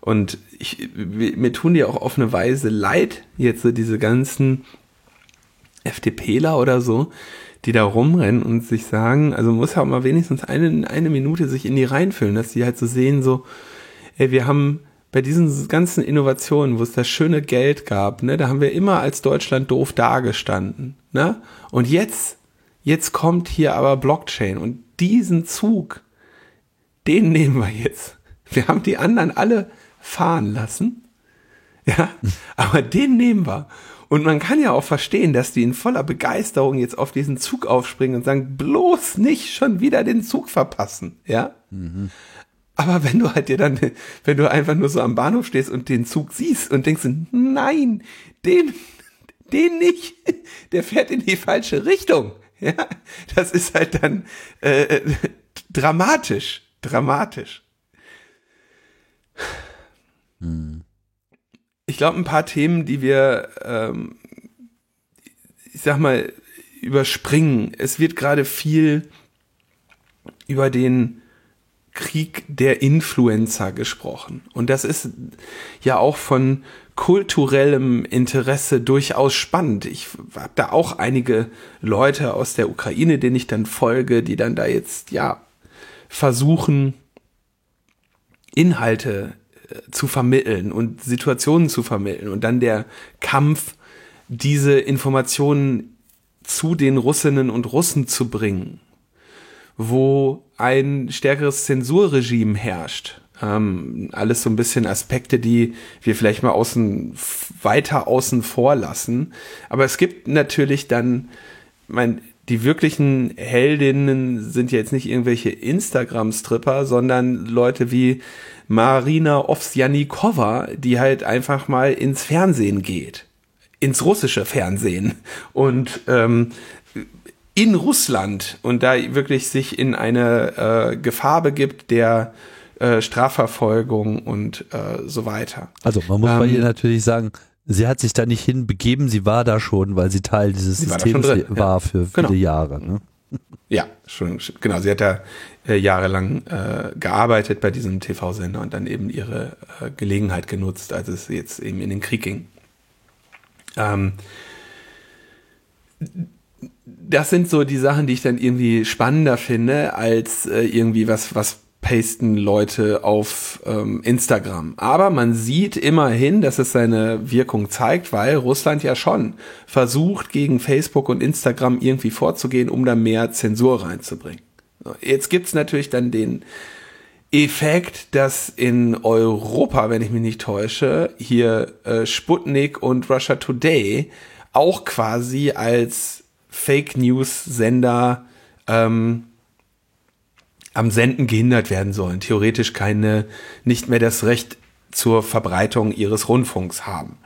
und ich, mir tun die auch auf eine Weise leid, jetzt so diese ganzen FDPler oder so, die da rumrennen und sich sagen, also muss ja auch mal wenigstens eine, eine Minute sich in die reinfüllen, dass die halt so sehen, so, ey, wir haben bei diesen ganzen Innovationen, wo es das schöne Geld gab, ne, da haben wir immer als Deutschland doof dagestanden, ne? Und jetzt, jetzt kommt hier aber Blockchain und diesen Zug, den nehmen wir jetzt. Wir haben die anderen alle fahren lassen, ja, aber den nehmen wir. Und man kann ja auch verstehen, dass die in voller Begeisterung jetzt auf diesen Zug aufspringen und sagen, bloß nicht schon wieder den Zug verpassen, ja. Mhm. Aber wenn du halt dir dann, wenn du einfach nur so am Bahnhof stehst und den Zug siehst und denkst, nein, den, den nicht, der fährt in die falsche Richtung. Ja, das ist halt dann äh, dramatisch, dramatisch. Hm ich glaube, ein paar Themen, die wir, ähm, ich sag mal, überspringen. Es wird gerade viel über den Krieg der Influencer gesprochen. Und das ist ja auch von kulturellem Interesse durchaus spannend. Ich habe da auch einige Leute aus der Ukraine, denen ich dann folge, die dann da jetzt, ja, versuchen, Inhalte zu vermitteln und Situationen zu vermitteln und dann der Kampf, diese Informationen zu den Russinnen und Russen zu bringen, wo ein stärkeres Zensurregime herrscht. Ähm, alles so ein bisschen Aspekte, die wir vielleicht mal außen, weiter außen vor lassen. Aber es gibt natürlich dann, mein, die wirklichen Heldinnen sind jetzt nicht irgendwelche Instagram-Stripper, sondern Leute wie Marina Ovsjanikova, die halt einfach mal ins Fernsehen geht. Ins russische Fernsehen. Und ähm, in Russland und da wirklich sich in eine äh, Gefahr begibt der äh, Strafverfolgung und äh, so weiter.
Also man muss ähm, bei ihr natürlich sagen, sie hat sich da nicht hinbegeben, sie war da schon, weil sie Teil dieses Systems war, drin, war ja. für viele genau. Jahre. Ne?
Ja, schon, genau. Sie hat da äh, jahrelang äh, gearbeitet bei diesem TV-Sender und dann eben ihre äh, Gelegenheit genutzt, als es jetzt eben in den Krieg ging. Ähm, das sind so die Sachen, die ich dann irgendwie spannender finde, als äh, irgendwie was, was pasten Leute auf ähm, Instagram. Aber man sieht immerhin, dass es seine Wirkung zeigt, weil Russland ja schon versucht, gegen Facebook und Instagram irgendwie vorzugehen, um da mehr Zensur reinzubringen. Jetzt gibt's natürlich dann den Effekt, dass in Europa, wenn ich mich nicht täusche, hier äh, Sputnik und Russia Today auch quasi als Fake News Sender ähm, am Senden gehindert werden sollen, theoretisch keine, nicht mehr das Recht zur Verbreitung ihres Rundfunks haben.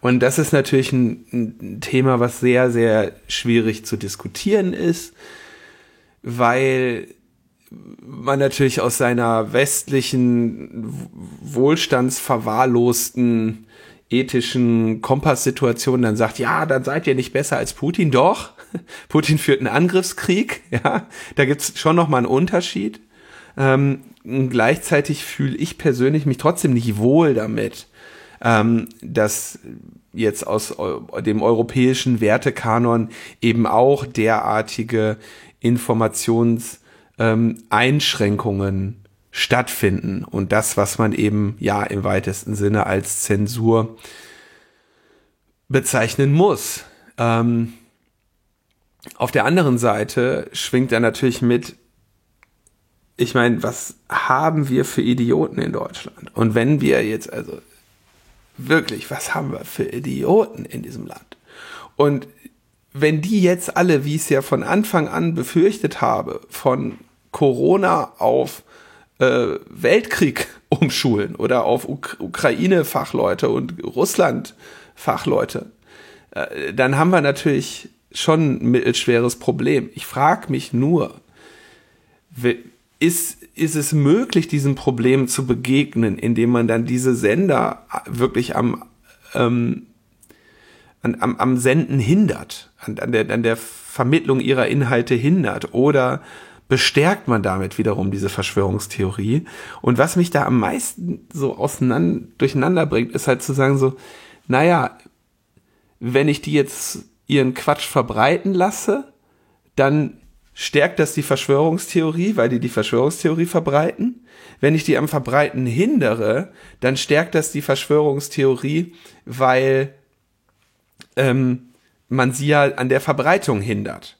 Und das ist natürlich ein, ein Thema, was sehr, sehr schwierig zu diskutieren ist, weil man natürlich aus seiner westlichen, wohlstandsverwahrlosten ethischen Kompasssituation dann sagt, ja, dann seid ihr nicht besser als Putin. Doch, Putin führt einen Angriffskrieg, ja, da gibt's schon nochmal einen Unterschied. Ähm, gleichzeitig fühle ich persönlich mich trotzdem nicht wohl damit, ähm, dass jetzt aus dem europäischen Wertekanon eben auch derartige Informationseinschränkungen ähm, stattfinden und das, was man eben ja im weitesten Sinne als Zensur bezeichnen muss. Ähm, auf der anderen Seite schwingt er natürlich mit, ich meine, was haben wir für Idioten in Deutschland? Und wenn wir jetzt, also wirklich, was haben wir für Idioten in diesem Land? Und wenn die jetzt alle, wie ich es ja von Anfang an befürchtet habe, von Corona auf äh, Weltkrieg umschulen oder auf Uk Ukraine-Fachleute und Russland-Fachleute, äh, dann haben wir natürlich schon ein mittelschweres Problem. Ich frage mich nur, ist, ist es möglich, diesem Problem zu begegnen, indem man dann diese Sender wirklich am, ähm, an, am, am Senden hindert, an, an, der, an der Vermittlung ihrer Inhalte hindert oder bestärkt man damit wiederum diese Verschwörungstheorie. Und was mich da am meisten so auseinander, durcheinander bringt, ist halt zu sagen so, naja, wenn ich die jetzt ihren Quatsch verbreiten lasse, dann stärkt das die Verschwörungstheorie, weil die die Verschwörungstheorie verbreiten. Wenn ich die am Verbreiten hindere, dann stärkt das die Verschwörungstheorie, weil ähm, man sie ja an der Verbreitung hindert.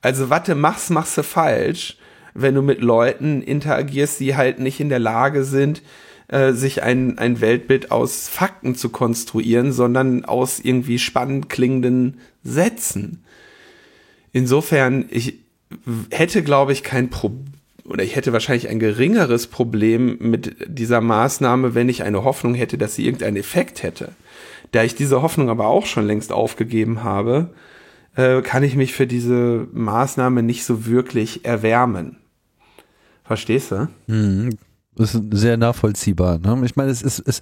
Also warte, mach's, machst du falsch, wenn du mit Leuten interagierst, die halt nicht in der Lage sind, äh, sich ein, ein Weltbild aus Fakten zu konstruieren, sondern aus irgendwie spannend klingenden Sätzen. Insofern, ich hätte, glaube ich, kein Problem, oder ich hätte wahrscheinlich ein geringeres Problem mit dieser Maßnahme, wenn ich eine Hoffnung hätte, dass sie irgendeinen Effekt hätte. Da ich diese Hoffnung aber auch schon längst aufgegeben habe, äh, kann ich mich für diese Maßnahme nicht so wirklich erwärmen. Verstehst du?
Mhm. Das ist sehr nachvollziehbar. Ne? Ich meine, es ist, es,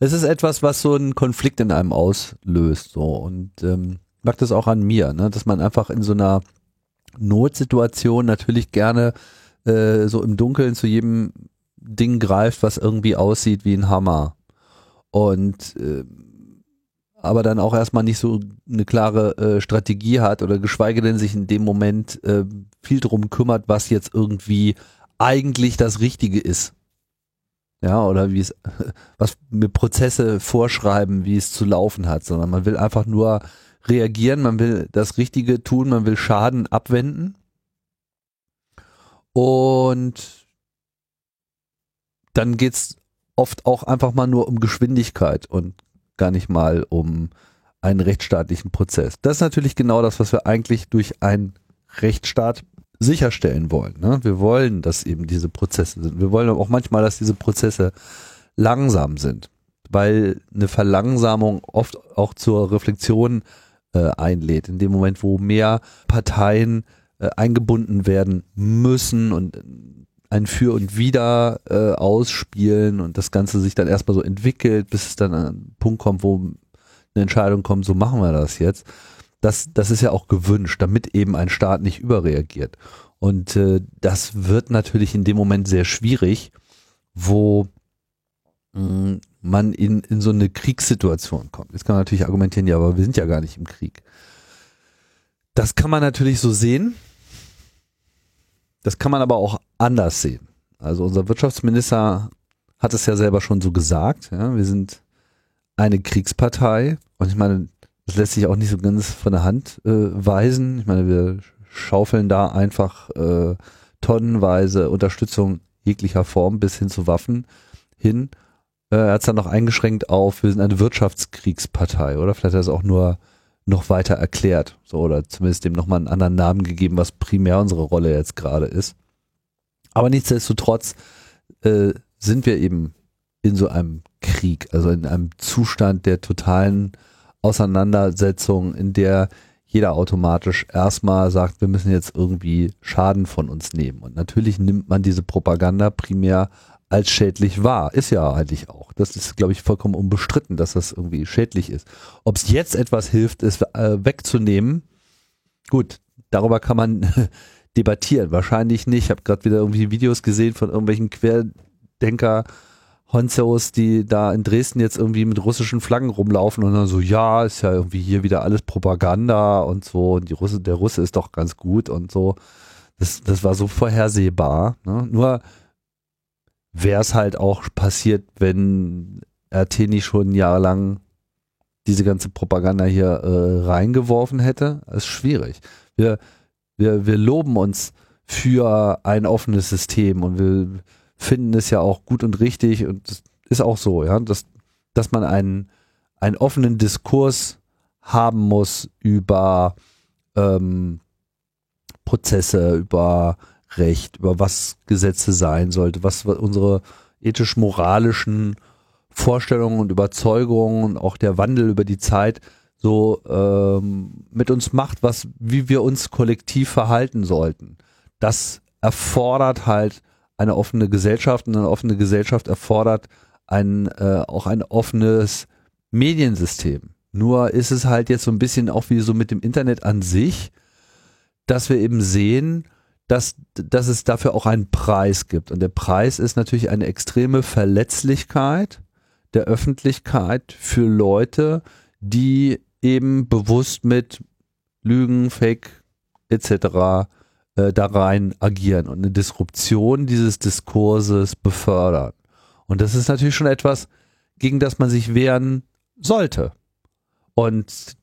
es ist etwas, was so einen Konflikt in einem auslöst. So. Und ähm, mag das auch an mir, ne? dass man einfach in so einer Notsituation natürlich gerne äh, so im Dunkeln zu jedem Ding greift, was irgendwie aussieht wie ein Hammer. Und äh, aber dann auch erstmal nicht so eine klare äh, Strategie hat oder geschweige denn sich in dem Moment äh, viel drum kümmert, was jetzt irgendwie eigentlich das Richtige ist. Ja, oder wie es, was mir Prozesse vorschreiben, wie es zu laufen hat, sondern man will einfach nur reagieren, man will das Richtige tun, man will Schaden abwenden. Und dann geht's oft auch einfach mal nur um Geschwindigkeit und gar nicht mal um einen rechtsstaatlichen Prozess. Das ist natürlich genau das, was wir eigentlich durch einen Rechtsstaat sicherstellen wollen. Ne? Wir wollen, dass eben diese Prozesse sind. Wir wollen auch manchmal, dass diese Prozesse langsam sind, weil eine Verlangsamung oft auch zur Reflexion äh, einlädt. In dem Moment, wo mehr Parteien äh, eingebunden werden müssen und ein Für und Wider äh, ausspielen und das Ganze sich dann erstmal so entwickelt, bis es dann an einen Punkt kommt, wo eine Entscheidung kommt, so machen wir das jetzt. Das, das ist ja auch gewünscht, damit eben ein Staat nicht überreagiert. Und äh, das wird natürlich in dem Moment sehr schwierig, wo mh, mm, man in, in so eine Kriegssituation kommt. Jetzt kann man natürlich argumentieren, ja, aber wir sind ja gar nicht im Krieg. Das kann man natürlich so sehen. Das kann man aber auch anders sehen. Also unser Wirtschaftsminister hat es ja selber schon so gesagt. Ja, wir sind eine Kriegspartei und ich meine, das lässt sich auch nicht so ganz von der Hand äh, weisen. Ich meine, wir schaufeln da einfach äh, tonnenweise Unterstützung jeglicher Form bis hin zu Waffen hin. Äh, er hat es dann noch eingeschränkt auf, wir sind eine Wirtschaftskriegspartei, oder? Vielleicht hat er es auch nur noch weiter erklärt, so oder zumindest dem nochmal einen anderen Namen gegeben, was primär unsere Rolle jetzt gerade ist. Aber nichtsdestotrotz äh, sind wir eben in so einem Krieg, also in einem Zustand der totalen Auseinandersetzung, in der jeder automatisch erstmal sagt, wir müssen jetzt irgendwie Schaden von uns nehmen. Und natürlich nimmt man diese Propaganda primär als schädlich wahr. Ist ja eigentlich auch. Das ist, glaube ich, vollkommen unbestritten, dass das irgendwie schädlich ist. Ob es jetzt etwas hilft, es äh, wegzunehmen, gut, darüber kann man debattieren. Wahrscheinlich nicht. Ich habe gerade wieder irgendwie Videos gesehen von irgendwelchen Querdenker, Honzos, die da in Dresden jetzt irgendwie mit russischen Flaggen rumlaufen und dann so, ja, ist ja irgendwie hier wieder alles Propaganda und so, und die Russe, der Russe ist doch ganz gut und so. Das, das war so vorhersehbar. Ne? Nur wäre es halt auch passiert, wenn RT nicht schon jahrelang diese ganze Propaganda hier äh, reingeworfen hätte. Das ist schwierig. Wir, wir, wir loben uns für ein offenes System und wir finden es ja auch gut und richtig und das ist auch so, ja, dass, dass man einen, einen offenen Diskurs haben muss über ähm, Prozesse, über Recht, über was Gesetze sein sollte, was unsere ethisch-moralischen Vorstellungen und Überzeugungen und auch der Wandel über die Zeit so ähm, mit uns macht, was, wie wir uns kollektiv verhalten sollten. Das erfordert halt eine offene Gesellschaft und eine offene Gesellschaft erfordert ein, äh, auch ein offenes Mediensystem. Nur ist es halt jetzt so ein bisschen auch wie so mit dem Internet an sich, dass wir eben sehen, dass, dass es dafür auch einen Preis gibt. Und der Preis ist natürlich eine extreme Verletzlichkeit der Öffentlichkeit für Leute, die eben bewusst mit Lügen, Fake etc. Äh, da rein agieren und eine Disruption dieses Diskurses befördern. Und das ist natürlich schon etwas, gegen das man sich wehren sollte. Und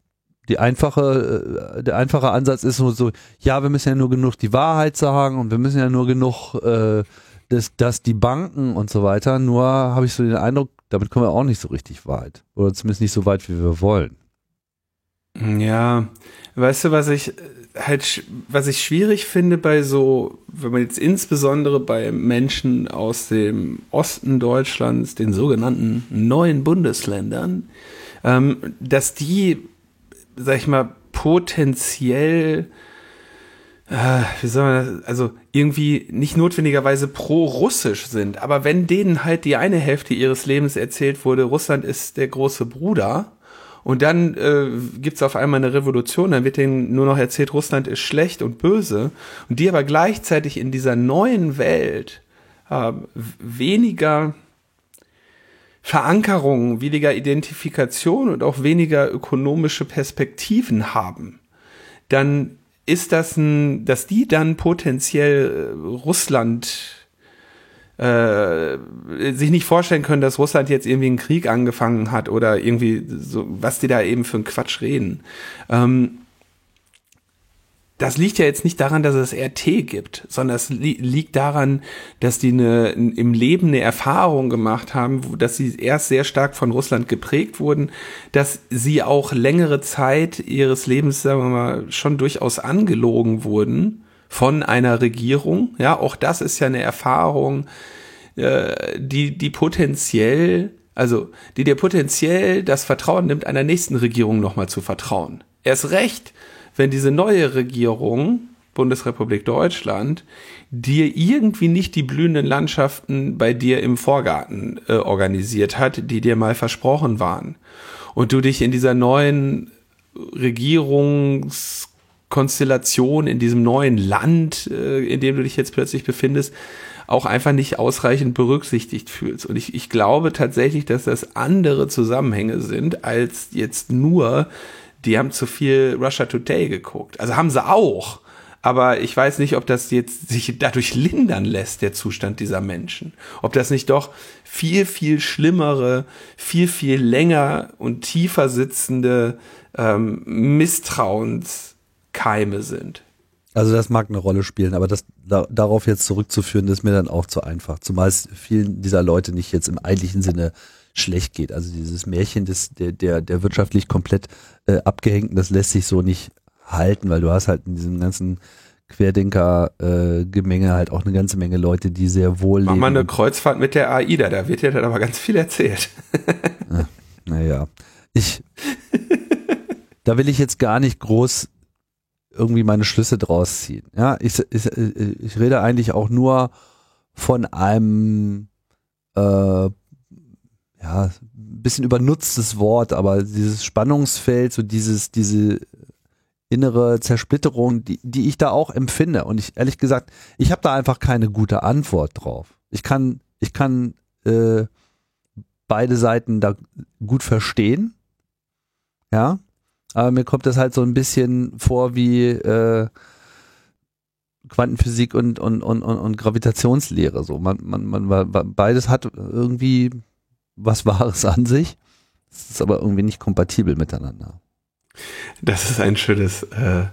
die einfache, äh, der einfache Ansatz ist nur so, ja, wir müssen ja nur genug die Wahrheit sagen und wir müssen ja nur genug, äh, dass, dass die Banken und so weiter. Nur habe ich so den Eindruck, damit kommen wir auch nicht so richtig weit. Oder zumindest nicht so weit, wie wir wollen.
Ja, weißt du, was ich halt, was ich schwierig finde bei so, wenn man jetzt insbesondere bei Menschen aus dem Osten Deutschlands, den sogenannten neuen Bundesländern, ähm, dass die, sag ich mal, potenziell äh, wie soll man das, also irgendwie nicht notwendigerweise pro-russisch sind, aber wenn denen halt die eine Hälfte ihres Lebens erzählt wurde, Russland ist der große Bruder, und dann äh, gibt auf einmal eine Revolution, dann wird denen nur noch erzählt, Russland ist schlecht und böse, und die aber gleichzeitig in dieser neuen Welt äh, weniger Verankerung, weniger Identifikation und auch weniger ökonomische Perspektiven haben, dann ist das ein, dass die dann potenziell äh, Russland äh, sich nicht vorstellen können, dass Russland jetzt irgendwie einen Krieg angefangen hat oder irgendwie so, was die da eben für einen Quatsch reden. Ähm, das liegt ja jetzt nicht daran, dass es RT gibt, sondern es li liegt daran, dass die eine, im Leben eine Erfahrung gemacht haben, dass sie erst sehr stark von Russland geprägt wurden, dass sie auch längere Zeit ihres Lebens, sagen wir mal, schon durchaus angelogen wurden von einer Regierung. Ja, auch das ist ja eine Erfahrung, äh, die, die potenziell, also die dir potenziell das Vertrauen nimmt, einer nächsten Regierung nochmal zu vertrauen. Erst recht, wenn diese neue Regierung, Bundesrepublik Deutschland, dir irgendwie nicht die blühenden Landschaften bei dir im Vorgarten äh, organisiert hat, die dir mal versprochen waren. Und du dich in dieser neuen Regierungskonstellation, in diesem neuen Land, äh, in dem du dich jetzt plötzlich befindest, auch einfach nicht ausreichend berücksichtigt fühlst. Und ich, ich glaube tatsächlich, dass das andere Zusammenhänge sind, als jetzt nur die haben zu viel Russia Today geguckt. Also haben sie auch. Aber ich weiß nicht, ob das jetzt sich dadurch lindern lässt, der Zustand dieser Menschen. Ob das nicht doch viel, viel schlimmere, viel, viel länger und tiefer sitzende ähm, Misstrauenskeime sind.
Also das mag eine Rolle spielen, aber das da, darauf jetzt zurückzuführen, ist mir dann auch zu einfach. Zumal es vielen dieser Leute nicht jetzt im eigentlichen Sinne schlecht geht. Also dieses Märchen des, der, der, der wirtschaftlich komplett äh, abgehängten, das lässt sich so nicht halten, weil du hast halt in diesem ganzen Querdenker-Gemenge äh, halt auch eine ganze Menge Leute, die sehr wohl
Mach leben. mal eine Kreuzfahrt mit der AIDA, da wird ja dann aber ganz viel erzählt.
Ah, naja, ich, da will ich jetzt gar nicht groß irgendwie meine Schlüsse draus ziehen. Ja, ich, ich, ich rede eigentlich auch nur von einem äh, ja, bisschen übernutztes Wort, aber dieses Spannungsfeld, so dieses, diese innere Zersplitterung, die, die ich da auch empfinde. Und ich, ehrlich gesagt, ich habe da einfach keine gute Antwort drauf. Ich kann, ich kann äh, beide Seiten da gut verstehen. Ja. Aber mir kommt das halt so ein bisschen vor wie äh, Quantenphysik und, und, und, und, und Gravitationslehre. So, man, man, man, beides hat irgendwie was Wahres an sich. Es ist aber irgendwie nicht kompatibel miteinander.
Das ist ein schönes äh,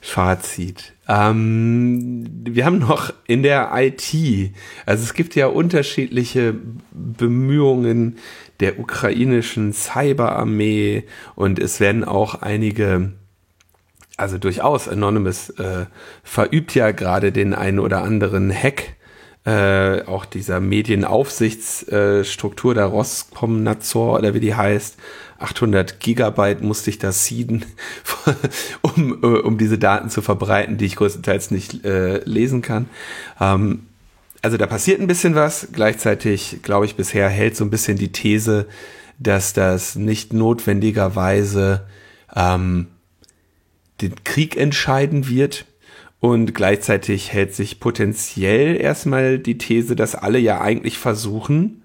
Fazit. Ähm, wir haben noch in der IT, also es gibt ja unterschiedliche Bemühungen der ukrainischen Cyberarmee und es werden auch einige also durchaus Anonymous äh, verübt ja gerade den einen oder anderen Hack äh, auch dieser Medienaufsichtsstruktur der Roskomnadzor oder wie die heißt, 800 Gigabyte musste ich da seeden, um, äh, um diese Daten zu verbreiten, die ich größtenteils nicht äh, lesen kann. Ähm, also da passiert ein bisschen was. Gleichzeitig, glaube ich, bisher hält so ein bisschen die These, dass das nicht notwendigerweise ähm, den Krieg entscheiden wird. Und gleichzeitig hält sich potenziell erstmal die These, dass alle ja eigentlich versuchen,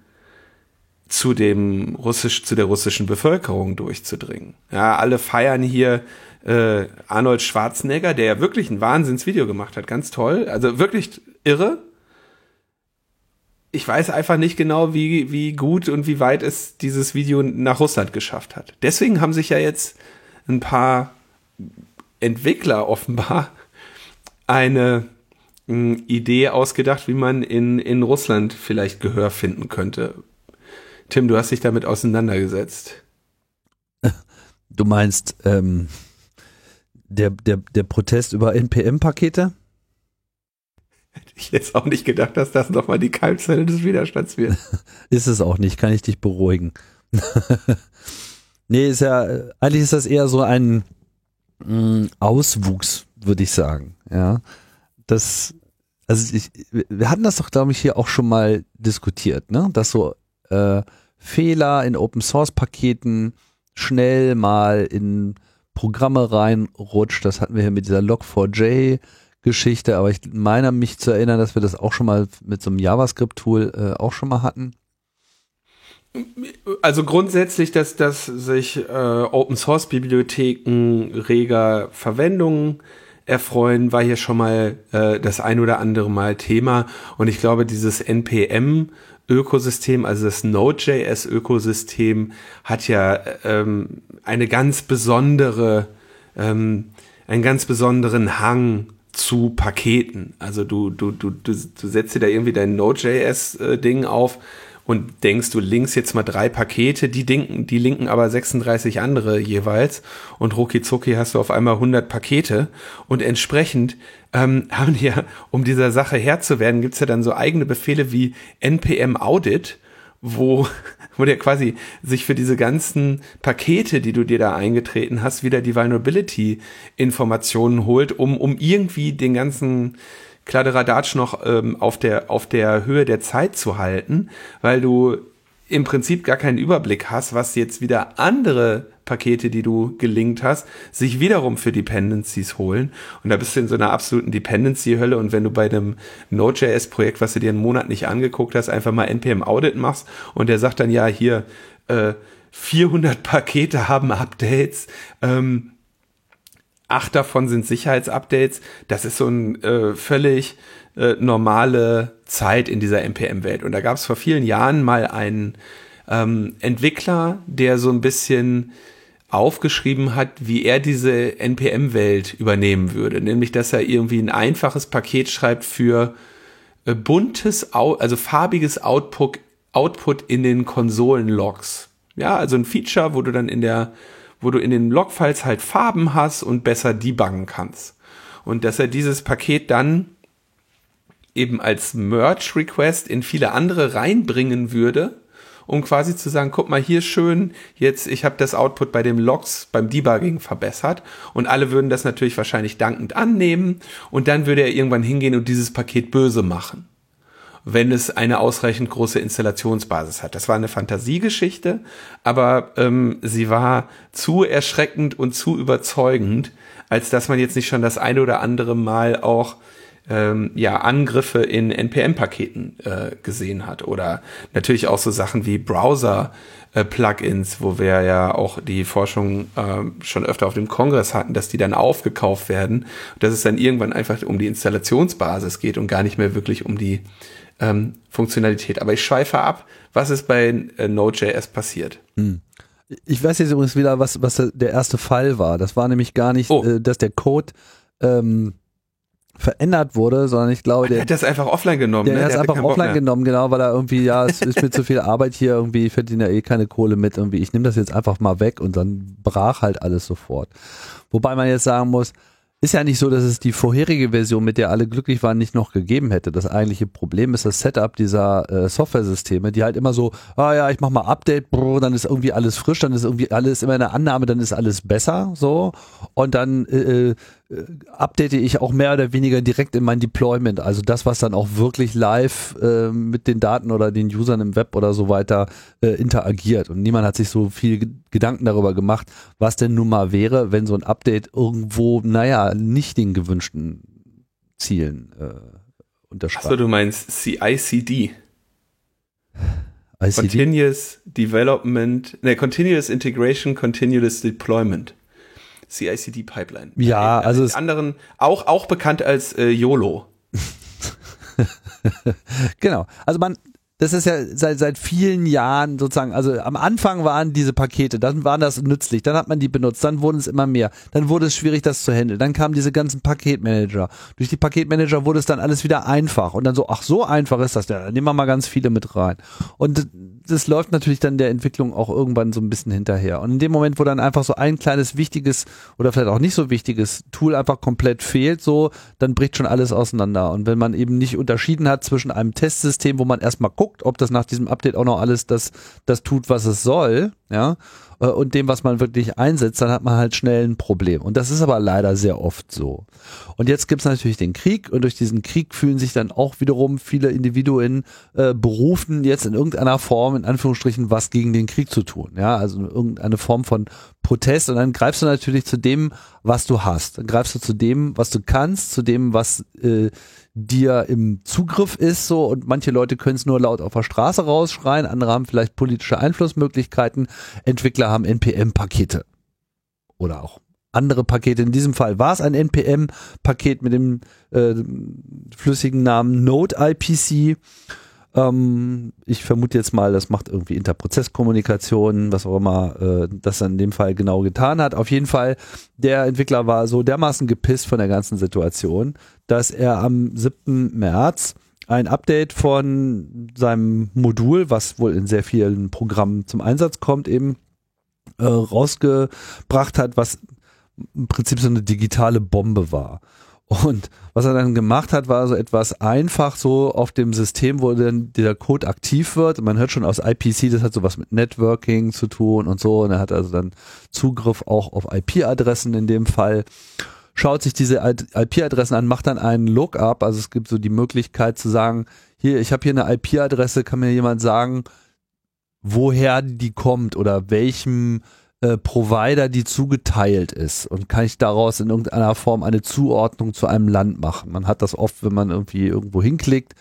zu dem russisch, zu der russischen Bevölkerung durchzudringen. Ja, alle feiern hier äh, Arnold Schwarzenegger, der ja wirklich ein Wahnsinnsvideo gemacht hat, ganz toll, also wirklich irre. Ich weiß einfach nicht genau, wie, wie gut und wie weit es dieses Video nach Russland geschafft hat. Deswegen haben sich ja jetzt ein paar Entwickler offenbar eine hm, Idee ausgedacht, wie man in, in Russland vielleicht Gehör finden könnte. Tim, du hast dich damit auseinandergesetzt.
Du meinst ähm, der, der, der Protest über NPM-Pakete?
Hätte ich jetzt auch nicht gedacht, dass das nochmal die Keimzelle des Widerstands wird.
ist es auch nicht, kann ich dich beruhigen. nee, ist ja, eigentlich ist das eher so ein mh, mm, Auswuchs, würde ich sagen. Ja, das, also ich, wir hatten das doch, glaube ich, hier auch schon mal diskutiert, ne? Dass so äh, Fehler in Open Source Paketen schnell mal in Programme reinrutscht. Das hatten wir hier mit dieser Log4j Geschichte, aber ich meine mich zu erinnern, dass wir das auch schon mal mit so einem JavaScript-Tool äh, auch schon mal hatten.
Also grundsätzlich, dass, dass sich äh, Open Source Bibliotheken reger Verwendung erfreuen, war hier schon mal äh, das ein oder andere Mal Thema. Und ich glaube, dieses NPM Ökosystem, also das Node.js Ökosystem, hat ja ähm, eine ganz besondere, ähm, einen ganz besonderen Hang zu Paketen. Also du, du, du, du, du setzt dir da irgendwie dein Node.js-Ding äh, auf und denkst, du linkst jetzt mal drei Pakete, die, linken, die linken aber 36 andere jeweils und rucki zucki hast du auf einmal 100 Pakete und entsprechend ähm, haben die ja, um dieser Sache Herr zu werden, gibt's ja dann so eigene Befehle wie npm audit, wo, wo der quasi sich für diese ganzen Pakete, die du dir da eingetreten hast, wieder die Vulnerability-Informationen holt, um, um irgendwie den ganzen Kladderadatsch noch ähm, auf, der, auf der Höhe der Zeit zu halten, weil du im Prinzip gar keinen Überblick hast, was jetzt wieder andere Pakete, die du gelinkt hast, sich wiederum für Dependencies holen. Und da bist du in so einer absoluten Dependency-Hölle. Und wenn du bei einem Node.js-Projekt, was du dir einen Monat nicht angeguckt hast, einfach mal NPM-Audit machst und der sagt dann, ja, hier, äh, 400 Pakete haben Updates, ähm, acht davon sind Sicherheitsupdates. Das ist so ein äh, völlig äh, normale Zeit in dieser NPM-Welt. Und da gab es vor vielen Jahren mal einen ähm, Entwickler, der so ein bisschen aufgeschrieben hat, wie er diese NPM-Welt übernehmen würde. Nämlich, dass er irgendwie ein einfaches Paket schreibt für äh, buntes, also farbiges Output, Output in den Konsolen-Logs. Ja, also ein Feature, wo du dann in der, wo du in den Logfiles halt Farben hast und besser debuggen kannst. Und dass er dieses Paket dann eben als Merge-Request in viele andere reinbringen würde um quasi zu sagen, guck mal hier schön, jetzt ich habe das Output bei dem Logs beim Debugging verbessert und alle würden das natürlich wahrscheinlich dankend annehmen und dann würde er irgendwann hingehen und dieses Paket böse machen wenn es eine ausreichend große Installationsbasis hat. Das war eine Fantasiegeschichte, aber ähm, sie war zu erschreckend und zu überzeugend, als dass man jetzt nicht schon das eine oder andere Mal auch ähm, ja, Angriffe in NPM-Paketen äh, gesehen hat. Oder natürlich auch so Sachen wie Browser-Plugins, wo wir ja auch die Forschung äh, schon öfter auf dem Kongress hatten, dass die dann aufgekauft werden, dass es dann irgendwann einfach um die Installationsbasis geht und gar nicht mehr wirklich um die ähm, Funktionalität. Aber ich schweife ab, was ist bei äh, Node.js passiert? Hm.
Ich weiß jetzt übrigens wieder, was, was der erste Fall war. Das war nämlich gar nicht, oh. äh, dass der Code ähm, verändert wurde, sondern ich glaube,
der, der hat das einfach offline genommen.
Der,
ne?
der hat es einfach offline genommen, genau, weil er irgendwie, ja, es ist mir zu viel Arbeit hier irgendwie, ich verdiene ja eh keine Kohle mit irgendwie, ich nehme das jetzt einfach mal weg und dann brach halt alles sofort. Wobei man jetzt sagen muss, ist ja nicht so, dass es die vorherige Version, mit der alle glücklich waren, nicht noch gegeben hätte. Das eigentliche Problem ist das Setup dieser äh, Software-Systeme, die halt immer so, ah ja, ich mach mal Update, brr, dann ist irgendwie alles frisch, dann ist irgendwie alles immer eine Annahme, dann ist alles besser, so. Und dann äh, äh update ich auch mehr oder weniger direkt in mein Deployment. Also das, was dann auch wirklich live äh, mit den Daten oder den Usern im Web oder so weiter äh, interagiert. Und niemand hat sich so viel Gedanken darüber gemacht, was denn nun mal wäre, wenn so ein Update irgendwo, naja, nicht den gewünschten Zielen äh, unterschreibt.
Achso, du meinst CICD. ICD? Continuous Development, ne, Continuous Integration, Continuous Deployment. CICD Pipeline.
Ja,
äh,
also
es anderen auch auch bekannt als äh, YOLO.
genau. Also man das ist ja seit, seit vielen Jahren sozusagen, also am Anfang waren diese Pakete, dann waren das nützlich, dann hat man die benutzt, dann wurden es immer mehr, dann wurde es schwierig, das zu handeln, dann kamen diese ganzen Paketmanager. Durch die Paketmanager wurde es dann alles wieder einfach und dann so, ach so einfach ist das, ja, dann nehmen wir mal ganz viele mit rein. Und das läuft natürlich dann der Entwicklung auch irgendwann so ein bisschen hinterher. Und in dem Moment, wo dann einfach so ein kleines wichtiges oder vielleicht auch nicht so wichtiges Tool einfach komplett fehlt, so, dann bricht schon alles auseinander. Und wenn man eben nicht unterschieden hat zwischen einem Testsystem, wo man erstmal guckt, ob das nach diesem Update auch noch alles das, das tut, was es soll, ja, äh, und dem, was man wirklich einsetzt, dann hat man halt schnell ein Problem. Und das ist aber leider sehr oft so. Und jetzt gibt's natürlich den Krieg und durch diesen Krieg fühlen sich dann auch wiederum viele Individuen äh, berufen, jetzt in irgendeiner Form, in Anführungsstrichen, was gegen den Krieg zu tun. Ja, also irgendeine Form von Protest und dann greifst du natürlich zu dem, was du hast. Dann greifst du zu dem, was du kannst, zu dem, was äh, dir im Zugriff ist so. Und manche Leute können es nur laut auf der Straße rausschreien, andere haben vielleicht politische Einflussmöglichkeiten, Entwickler haben NPM-Pakete oder auch andere Pakete. In diesem Fall war es ein NPM-Paket mit dem äh, flüssigen Namen Node IPC ähm, ich vermute jetzt mal, das macht irgendwie Interprozesskommunikation, was auch immer äh, das in dem Fall genau getan hat. Auf jeden Fall, der Entwickler war so dermaßen gepisst von der ganzen Situation, dass er am 7. März ein Update von seinem Modul, was wohl in sehr vielen Programmen zum Einsatz kommt, eben äh, rausgebracht hat, was im Prinzip so eine digitale Bombe war. Und was er dann gemacht hat, war so etwas einfach so auf dem System, wo dann dieser Code aktiv wird. man hört schon aus IPC, das hat so was mit Networking zu tun und so. Und er hat also dann Zugriff auch auf IP-Adressen in dem Fall. Schaut sich diese IP-Adressen an, macht dann einen Lookup. Also es gibt so die Möglichkeit zu sagen, hier, ich habe hier eine IP-Adresse, kann mir jemand sagen, woher die kommt oder welchem äh, Provider, die zugeteilt ist und kann ich daraus in irgendeiner Form eine Zuordnung zu einem Land machen. Man hat das oft, wenn man irgendwie irgendwo hinklickt.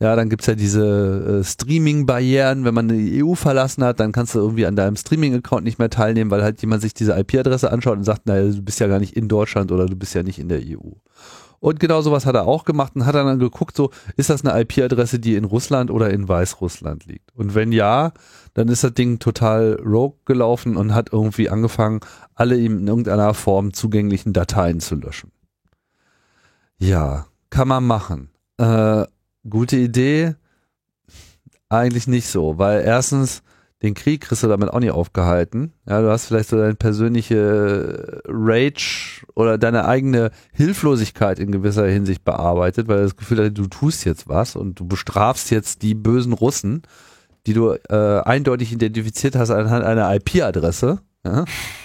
Ja, dann gibt's ja diese äh, Streaming-Barrieren. Wenn man die EU verlassen hat, dann kannst du irgendwie an deinem Streaming-Account nicht mehr teilnehmen, weil halt jemand sich diese IP-Adresse anschaut und sagt, naja, du bist ja gar nicht in Deutschland oder du bist ja nicht in der EU. Und genau sowas hat er auch gemacht und hat dann geguckt, so, ist das eine IP-Adresse, die in Russland oder in Weißrussland liegt? Und wenn ja, dann ist das Ding total rogue gelaufen und hat irgendwie angefangen, alle ihm in irgendeiner Form zugänglichen Dateien zu löschen. Ja, kann man machen. Äh, gute Idee? Eigentlich nicht so, weil erstens, den Krieg kriegst du damit auch nicht aufgehalten. Ja, du hast vielleicht so deine persönliche Rage oder deine eigene Hilflosigkeit in gewisser Hinsicht bearbeitet, weil du das Gefühl hast, du tust jetzt was und du bestrafst jetzt die bösen Russen, die du äh, eindeutig identifiziert hast anhand einer IP-Adresse. Ja?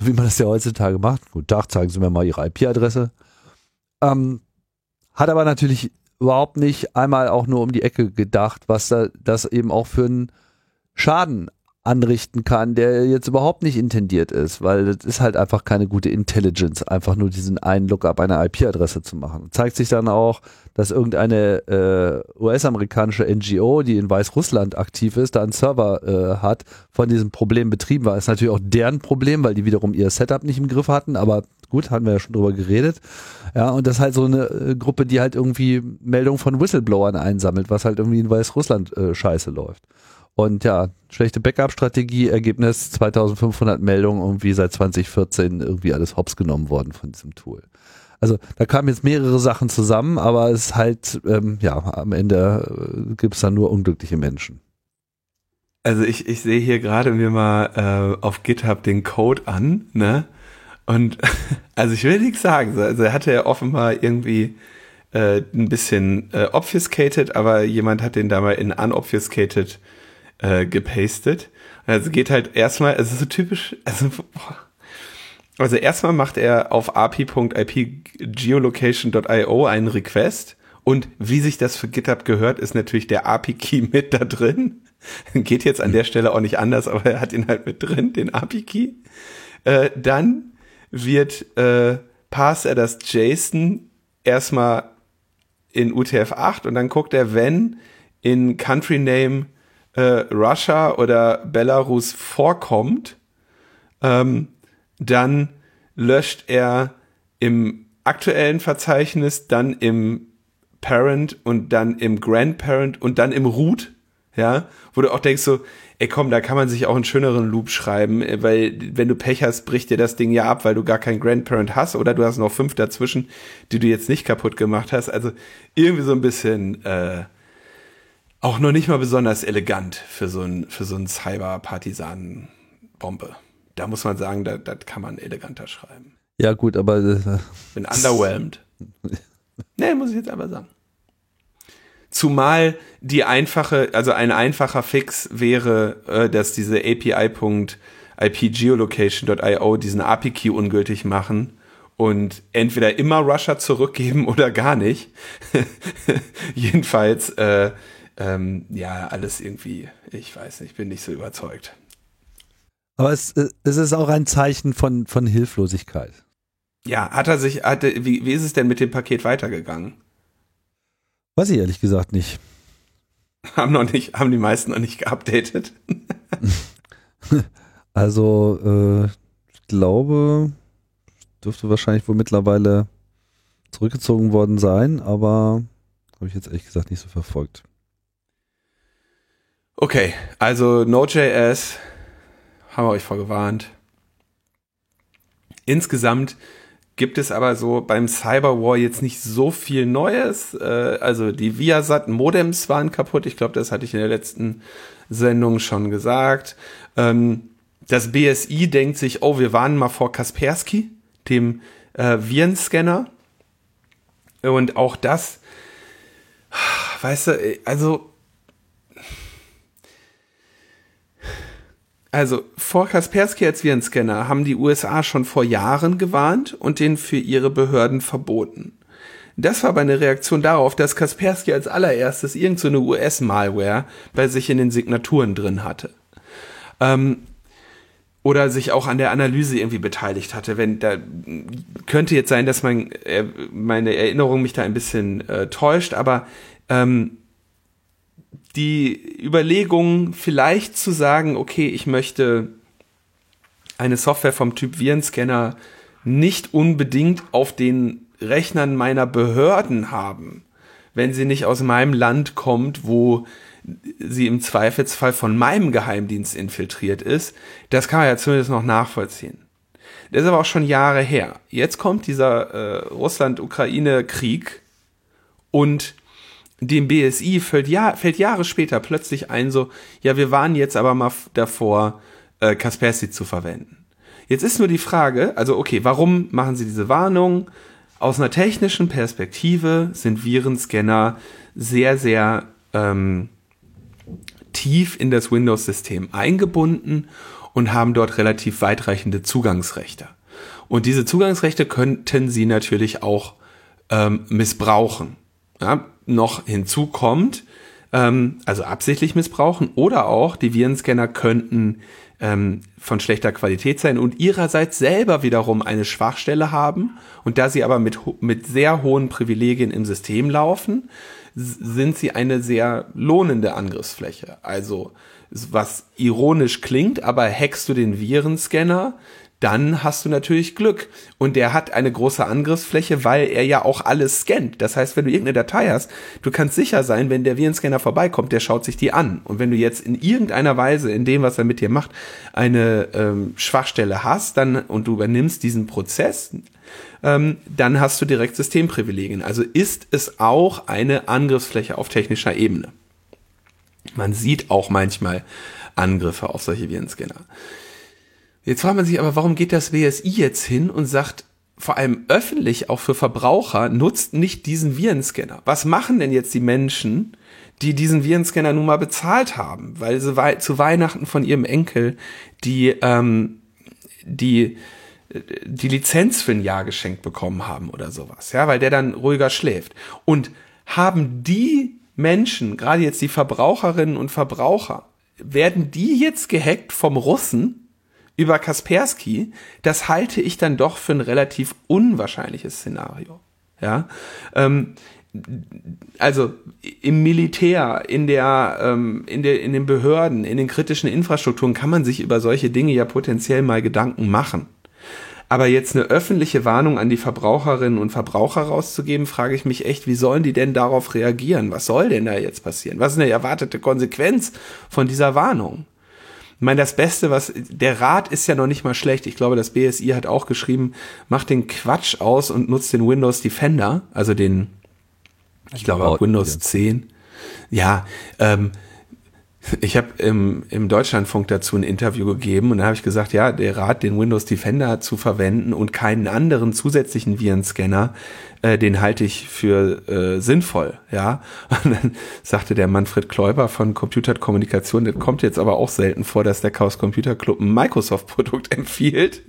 Wie man das ja heutzutage macht. Guten Tag, zeigen Sie mir mal Ihre IP-Adresse. Ähm, hat aber natürlich überhaupt nicht einmal auch nur um die Ecke gedacht, was da das eben auch für einen Schaden anrichten kann, der jetzt überhaupt nicht intendiert ist, weil das ist halt einfach keine gute Intelligence, einfach nur diesen einen Lookup einer IP-Adresse zu machen. Zeigt sich dann auch, dass irgendeine äh, US-amerikanische NGO, die in Weißrussland aktiv ist, da einen Server äh, hat, von diesem Problem betrieben war. Ist natürlich auch deren Problem, weil die wiederum ihr Setup nicht im Griff hatten, aber gut, hatten wir ja schon drüber geredet. Ja, und das ist halt so eine äh, Gruppe, die halt irgendwie Meldungen von Whistleblowern einsammelt, was halt irgendwie in Weißrussland äh, scheiße läuft. Und ja, schlechte Backup-Strategie, Ergebnis 2500 Meldungen, irgendwie seit 2014 irgendwie alles hops genommen worden von diesem Tool. Also da kamen jetzt mehrere Sachen zusammen, aber es ist halt, ähm, ja, am Ende äh, gibt es dann nur unglückliche Menschen.
Also ich, ich sehe hier gerade mir mal äh, auf GitHub den Code an, ne? Und also ich will nichts sagen. Also er hatte ja offenbar irgendwie äh, ein bisschen äh, obfuscated, aber jemand hat den da mal in unobfuscated äh, gepastet. Also geht halt erstmal, es ist so typisch, also boah, Also erstmal macht er auf api.ipgeolocation.io einen Request und wie sich das für GitHub gehört, ist natürlich der API-Key mit da drin. Geht jetzt an der Stelle auch nicht anders, aber er hat ihn halt mit drin, den API-Key. Äh, dann wird, äh, passt er das JSON erstmal in UTF-8 und dann guckt er, wenn in Country Name äh, Russia oder Belarus vorkommt, ähm, dann löscht er im aktuellen Verzeichnis, dann im Parent und dann im Grandparent und dann im Root, ja, wo du auch denkst so, ey komm, da kann man sich auch einen schöneren Loop schreiben, äh, weil wenn du Pech hast, bricht dir das Ding ja ab, weil du gar kein Grandparent hast oder du hast noch fünf dazwischen, die du jetzt nicht kaputt gemacht hast. Also irgendwie so ein bisschen äh, auch noch nicht mal besonders elegant für so ein für so ein Cyber-Partisanen-Bombe. Da muss man sagen, da, das kann man eleganter schreiben.
Ja gut, aber äh,
Bin underwhelmed. nee, muss ich jetzt aber sagen. Zumal die einfache, also ein einfacher Fix wäre, äh, dass diese API.ipgeolocation.io diesen API-Key ungültig machen und entweder immer Russia zurückgeben oder gar nicht. Jedenfalls, äh, ähm, ja, alles irgendwie, ich weiß nicht, bin nicht so überzeugt.
aber es, äh, es ist auch ein Zeichen von, von Hilflosigkeit.
Ja, hat er sich, hatte, wie, wie ist es denn mit dem Paket weitergegangen?
Weiß ich ehrlich gesagt nicht.
Haben noch nicht, haben die meisten noch nicht geupdatet.
Also, äh, ich glaube, dürfte wahrscheinlich wohl mittlerweile zurückgezogen worden sein, aber habe ich jetzt ehrlich gesagt nicht so verfolgt.
Okay, also Node.js haben wir euch vorgewarnt. Insgesamt gibt es aber so beim Cyberwar jetzt nicht so viel Neues. Äh, also die Viasat-Modems waren kaputt. Ich glaube, das hatte ich in der letzten Sendung schon gesagt. Ähm, das BSI denkt sich, oh, wir warnen mal vor Kaspersky, dem äh, Virenscanner. Und auch das, weißt du, also Also vor Kaspersky als Virenscanner haben die USA schon vor Jahren gewarnt und den für ihre Behörden verboten. Das war aber eine Reaktion darauf, dass Kaspersky als allererstes irgendeine so US-Malware bei sich in den Signaturen drin hatte. Ähm, oder sich auch an der Analyse irgendwie beteiligt hatte. Wenn da könnte jetzt sein, dass mein, äh, meine Erinnerung mich da ein bisschen äh, täuscht, aber ähm, die Überlegung, vielleicht zu sagen, okay, ich möchte eine Software vom Typ Virenscanner nicht unbedingt auf den Rechnern meiner Behörden haben, wenn sie nicht aus meinem Land kommt, wo sie im Zweifelsfall von meinem Geheimdienst infiltriert ist, das kann man ja zumindest noch nachvollziehen. Das ist aber auch schon Jahre her. Jetzt kommt dieser äh, Russland-Ukraine-Krieg und dem BSI fällt, Jahr, fällt Jahre später plötzlich ein, so, ja, wir waren jetzt aber mal davor, äh, Kaspersky zu verwenden. Jetzt ist nur die Frage, also okay, warum machen Sie diese Warnung? Aus einer technischen Perspektive sind Virenscanner sehr, sehr ähm, tief in das Windows-System eingebunden und haben dort relativ weitreichende Zugangsrechte. Und diese Zugangsrechte könnten Sie natürlich auch ähm, missbrauchen. Ja, noch hinzu kommt, ähm, also absichtlich missbrauchen oder auch die Virenscanner könnten ähm, von schlechter Qualität sein und ihrerseits selber wiederum eine Schwachstelle haben und da sie aber mit, mit sehr hohen Privilegien im System laufen, sind sie eine sehr lohnende Angriffsfläche. Also was ironisch klingt, aber hackst du den Virenscanner, dann hast du natürlich Glück. Und der hat eine große Angriffsfläche, weil er ja auch alles scannt. Das heißt, wenn du irgendeine Datei hast, du kannst sicher sein, wenn der Virenscanner vorbeikommt, der schaut sich die an. Und wenn du jetzt in irgendeiner Weise, in dem, was er mit dir macht, eine ähm, Schwachstelle hast, dann und du übernimmst diesen Prozess, ähm, dann hast du direkt Systemprivilegien. Also ist es auch eine Angriffsfläche auf technischer Ebene. Man sieht auch manchmal Angriffe auf solche Virenscanner. Jetzt fragt man sich aber, warum geht das BSI jetzt hin und sagt, vor allem öffentlich, auch für Verbraucher, nutzt nicht diesen Virenscanner. Was machen denn jetzt die Menschen, die diesen Virenscanner nun mal bezahlt haben, weil sie wei zu Weihnachten von ihrem Enkel die, ähm, die die Lizenz für ein Jahr geschenkt bekommen haben oder sowas, ja, weil der dann ruhiger schläft. Und haben die Menschen, gerade jetzt die Verbraucherinnen und Verbraucher, werden die jetzt gehackt vom Russen über Kaspersky? Das halte ich dann doch für ein relativ unwahrscheinliches Szenario. Ja, ähm, also im Militär, in der, ähm, in der, in den Behörden, in den kritischen Infrastrukturen kann man sich über solche Dinge ja potenziell mal Gedanken machen. Aber jetzt eine öffentliche Warnung an die Verbraucherinnen und Verbraucher rauszugeben, frage ich mich echt, wie sollen die denn darauf reagieren? Was soll denn da jetzt passieren? Was ist eine erwartete Konsequenz von dieser Warnung? Ich meine, das Beste, was, der Rat ist ja noch nicht mal schlecht. Ich glaube, das BSI hat auch geschrieben, macht den Quatsch aus und nutzt den Windows Defender, also den, ich glaube, auch Windows 10. Ja, ähm, ich habe im, im Deutschlandfunk dazu ein Interview gegeben und da habe ich gesagt, ja, der Rat, den Windows Defender zu verwenden und keinen anderen zusätzlichen Virenscanner, äh, den halte ich für äh, sinnvoll, ja. Und dann sagte der Manfred Kläuber von Computer Kommunikation, das kommt jetzt aber auch selten vor, dass der Chaos Computer Club ein Microsoft-Produkt empfiehlt.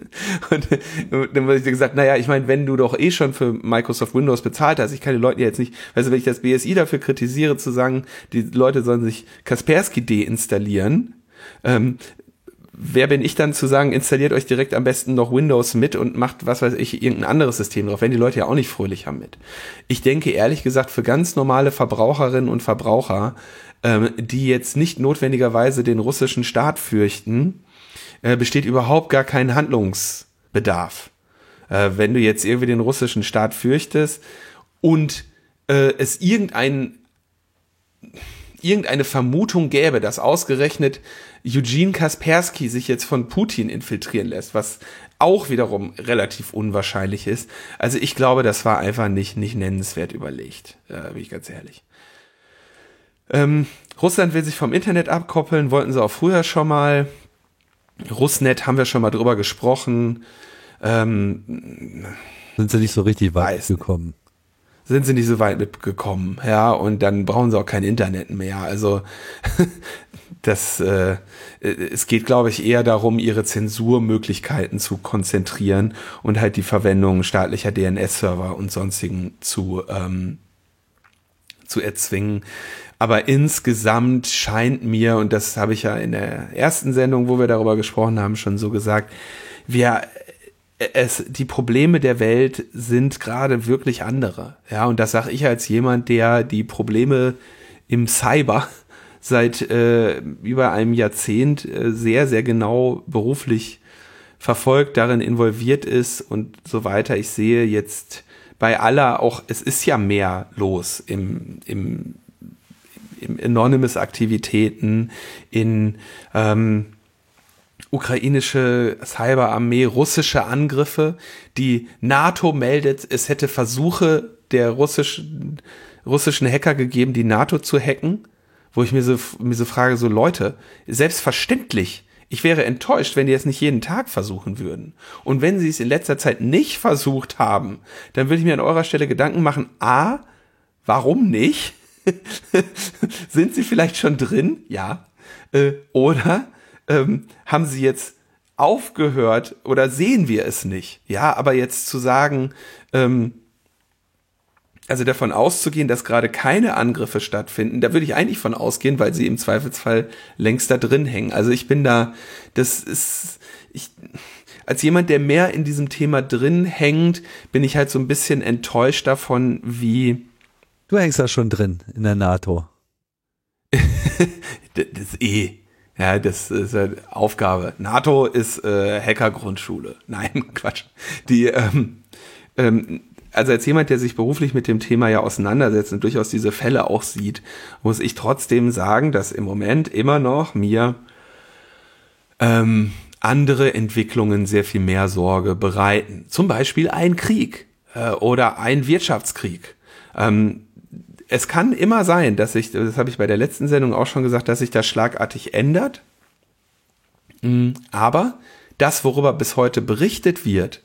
Und, und dann habe ich gesagt, naja, ich meine, wenn du doch eh schon für Microsoft Windows bezahlt hast, ich kann die Leute jetzt nicht, du, wenn ich das BSI dafür kritisiere, zu sagen, die Leute sollen sich Kaspersky deinstallieren, ähm, wer bin ich dann zu sagen, installiert euch direkt am besten noch Windows mit und macht, was weiß ich, irgendein anderes System drauf, wenn die Leute ja auch nicht fröhlich haben mit. Ich denke ehrlich gesagt, für ganz normale Verbraucherinnen und Verbraucher, ähm, die jetzt nicht notwendigerweise den russischen Staat fürchten, äh, besteht überhaupt gar kein Handlungsbedarf. Äh, wenn du jetzt irgendwie den russischen Staat fürchtest und äh, es irgendein irgendeine Vermutung gäbe, dass ausgerechnet Eugene Kaspersky sich jetzt von Putin infiltrieren lässt, was auch wiederum relativ unwahrscheinlich ist. Also ich glaube, das war einfach nicht, nicht nennenswert überlegt, äh, bin ich ganz ehrlich. Ähm, Russland will sich vom Internet abkoppeln, wollten sie auch früher schon mal. Russnet haben wir schon mal drüber gesprochen. Ähm,
Sind sie nicht so richtig weit gekommen?
sind sie nicht so weit mitgekommen, ja, und dann brauchen sie auch kein Internet mehr. Also das, äh, es geht, glaube ich, eher darum, ihre Zensurmöglichkeiten zu konzentrieren und halt die Verwendung staatlicher DNS-Server und sonstigen zu ähm, zu erzwingen. Aber insgesamt scheint mir, und das habe ich ja in der ersten Sendung, wo wir darüber gesprochen haben, schon so gesagt, wir es, die Probleme der Welt sind gerade wirklich andere. Ja, und das sage ich als jemand, der die Probleme im Cyber seit äh, über einem Jahrzehnt äh, sehr, sehr genau beruflich verfolgt, darin involviert ist und so weiter. Ich sehe jetzt bei aller auch, es ist ja mehr los im, im, im Anonymous-Aktivitäten, in ähm, ukrainische Cyberarmee, russische Angriffe. Die NATO meldet, es hätte Versuche der russischen, russischen Hacker gegeben, die NATO zu hacken, wo ich mir so, mir so frage, so Leute, selbstverständlich, ich wäre enttäuscht, wenn die es nicht jeden Tag versuchen würden. Und wenn sie es in letzter Zeit nicht versucht haben, dann würde ich mir an eurer Stelle Gedanken machen, a, warum nicht? Sind sie vielleicht schon drin? Ja. Äh, oder ähm, haben sie jetzt aufgehört oder sehen wir es nicht? Ja, aber jetzt zu sagen, ähm, also davon auszugehen, dass gerade keine Angriffe stattfinden, da würde ich eigentlich von ausgehen, weil sie im Zweifelsfall längst da drin hängen. Also ich bin da, das ist, ich, als jemand, der mehr in diesem Thema drin hängt, bin ich halt so ein bisschen enttäuscht davon, wie.
Du hängst da schon drin in der NATO.
das ist eh. Ja, das ist eine Aufgabe. NATO ist äh, Hacker-Grundschule. Nein, Quatsch. Die, ähm, ähm, also als jemand, der sich beruflich mit dem Thema ja auseinandersetzt und durchaus diese Fälle auch sieht, muss ich trotzdem sagen, dass im Moment immer noch mir ähm, andere Entwicklungen sehr viel mehr Sorge bereiten. Zum Beispiel ein Krieg äh, oder ein Wirtschaftskrieg. Ähm, es kann immer sein, dass sich, das habe ich bei der letzten Sendung auch schon gesagt, dass sich das schlagartig ändert. Mm, aber das, worüber bis heute berichtet wird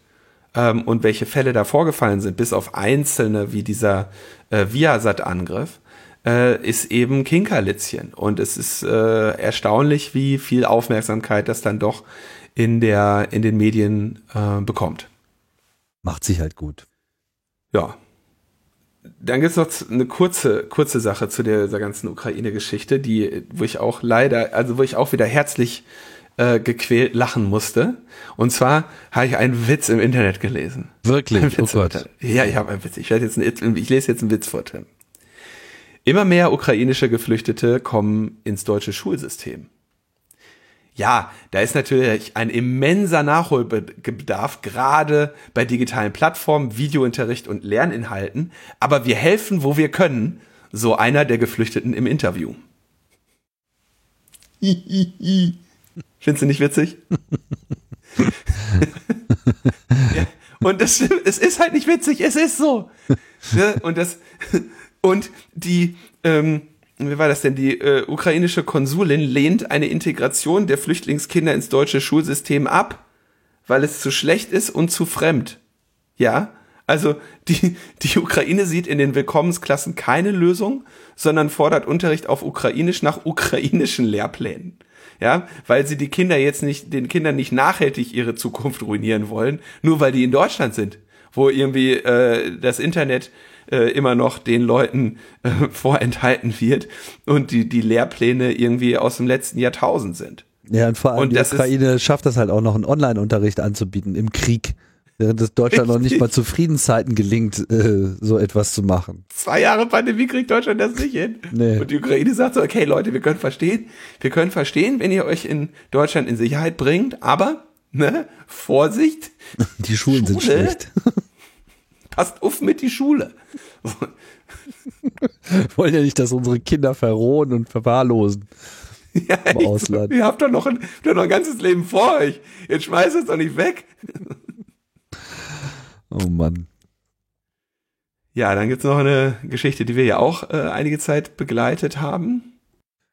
ähm, und welche Fälle da vorgefallen sind, bis auf einzelne wie dieser äh, Viasat-Angriff, äh, ist eben Kinkerlitzchen. Und es ist äh, erstaunlich, wie viel Aufmerksamkeit das dann doch in der in den Medien äh, bekommt.
Macht sich halt gut.
Ja. Dann gibt's noch eine kurze, kurze Sache zu der, der ganzen Ukraine-Geschichte, die, wo ich auch leider, also wo ich auch wieder herzlich äh, gequält lachen musste. Und zwar habe ich einen Witz im Internet gelesen.
Wirklich?
Oh Gott. Ja, ich habe einen Witz. Ich, werde jetzt einen, ich lese jetzt einen Witz vor, Tim. Immer mehr ukrainische Geflüchtete kommen ins deutsche Schulsystem. Ja, da ist natürlich ein immenser Nachholbedarf, gerade bei digitalen Plattformen, Videounterricht und Lerninhalten. Aber wir helfen, wo wir können, so einer der Geflüchteten im Interview. Findest du nicht witzig? ja, und das es ist halt nicht witzig, es ist so. Ne? Und das, und die, ähm, wie war das denn? Die äh, ukrainische Konsulin lehnt eine Integration der Flüchtlingskinder ins deutsche Schulsystem ab, weil es zu schlecht ist und zu fremd. Ja, also die, die Ukraine sieht in den Willkommensklassen keine Lösung, sondern fordert Unterricht auf Ukrainisch nach ukrainischen Lehrplänen. Ja, weil sie die Kinder jetzt nicht, den Kindern nicht nachhaltig ihre Zukunft ruinieren wollen, nur weil die in Deutschland sind, wo irgendwie äh, das Internet äh, immer noch den Leuten äh, vorenthalten wird und die, die Lehrpläne irgendwie aus dem letzten Jahrtausend sind.
Ja, und vor allem
Und
die
das ist-
Ukraine schafft das halt auch noch, einen Online-Unterricht anzubieten im Krieg. Während es Deutschland noch nicht
Richtig.
mal zu Friedenszeiten gelingt, äh, so etwas zu machen.
Zwei Jahre Pandemie kriegt Deutschland das nicht hin.
Nee.
Und die Ukraine sagt so, okay Leute, wir können verstehen, wir können verstehen, wenn ihr euch in Deutschland in Sicherheit bringt, aber, ne, Vorsicht,
Die Schulen sind
Schule?
schlecht.
passt auf mit die Schule.
Wollen ja nicht, dass unsere Kinder verrohen und verwahrlosen.
Ja,
Im Ausland.
Ihr habt doch noch ein, doch noch ein ganzes Leben vor euch. Jetzt schmeißt es doch nicht weg.
Oh Mann.
Ja, dann gibt's noch eine Geschichte, die wir ja auch äh, einige Zeit begleitet haben.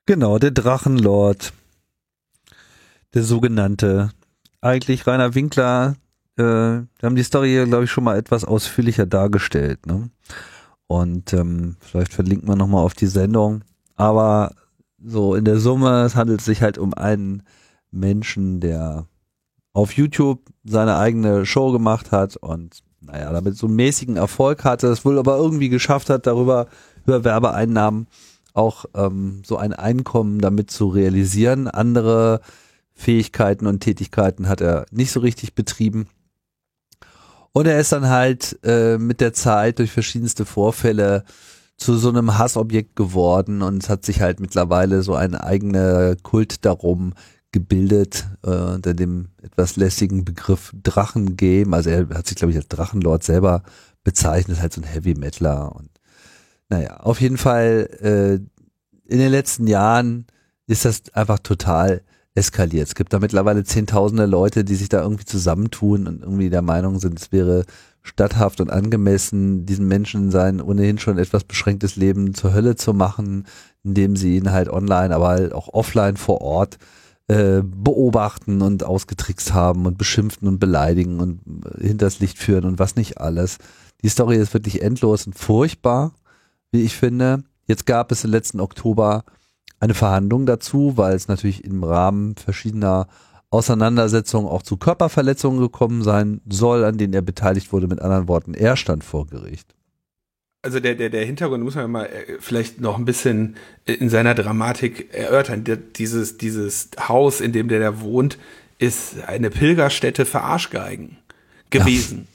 Genau, der Drachenlord. Der sogenannte. Eigentlich Rainer Winkler, äh, wir haben die Story hier, glaube ich, schon mal etwas ausführlicher dargestellt. Ne? Und ähm, vielleicht verlinkt man nochmal auf die Sendung. Aber so in der Summe, es handelt sich halt um einen Menschen, der auf YouTube seine eigene Show gemacht hat und naja, damit so einen mäßigen Erfolg hatte, es wohl aber irgendwie geschafft hat, darüber über Werbeeinnahmen auch ähm, so ein Einkommen damit zu realisieren. Andere Fähigkeiten und Tätigkeiten hat er nicht so richtig betrieben. Und er ist dann halt äh, mit der Zeit durch verschiedenste Vorfälle zu so einem Hassobjekt geworden und hat sich halt mittlerweile so ein eigener Kult darum gebildet, äh, unter dem etwas lässigen Begriff Drachengame. Also er hat sich, glaube ich, als Drachenlord selber bezeichnet, halt so ein Heavy Metaler und naja, auf jeden Fall äh, in den letzten Jahren ist das einfach total eskaliert. Es gibt da mittlerweile zehntausende Leute, die sich da irgendwie zusammentun und irgendwie der Meinung sind, es wäre statthaft und angemessen, diesen Menschen sein ohnehin schon etwas beschränktes Leben zur Hölle zu machen, indem sie ihn halt online, aber halt auch offline vor Ort äh, beobachten und ausgetrickst haben und beschimpfen und beleidigen und äh, hinters Licht führen und was nicht alles. Die Story ist wirklich endlos und furchtbar, wie ich finde. Jetzt gab es im letzten Oktober eine Verhandlung dazu, weil es natürlich im Rahmen verschiedener Auseinandersetzungen auch zu Körperverletzungen gekommen sein soll, an denen er beteiligt wurde. Mit anderen Worten, er stand vor Gericht.
Also der, der, der Hintergrund muss man mal äh, vielleicht noch ein bisschen in seiner Dramatik erörtern. Dieses, dieses Haus, in dem der da wohnt, ist eine Pilgerstätte für Arschgeigen gewesen.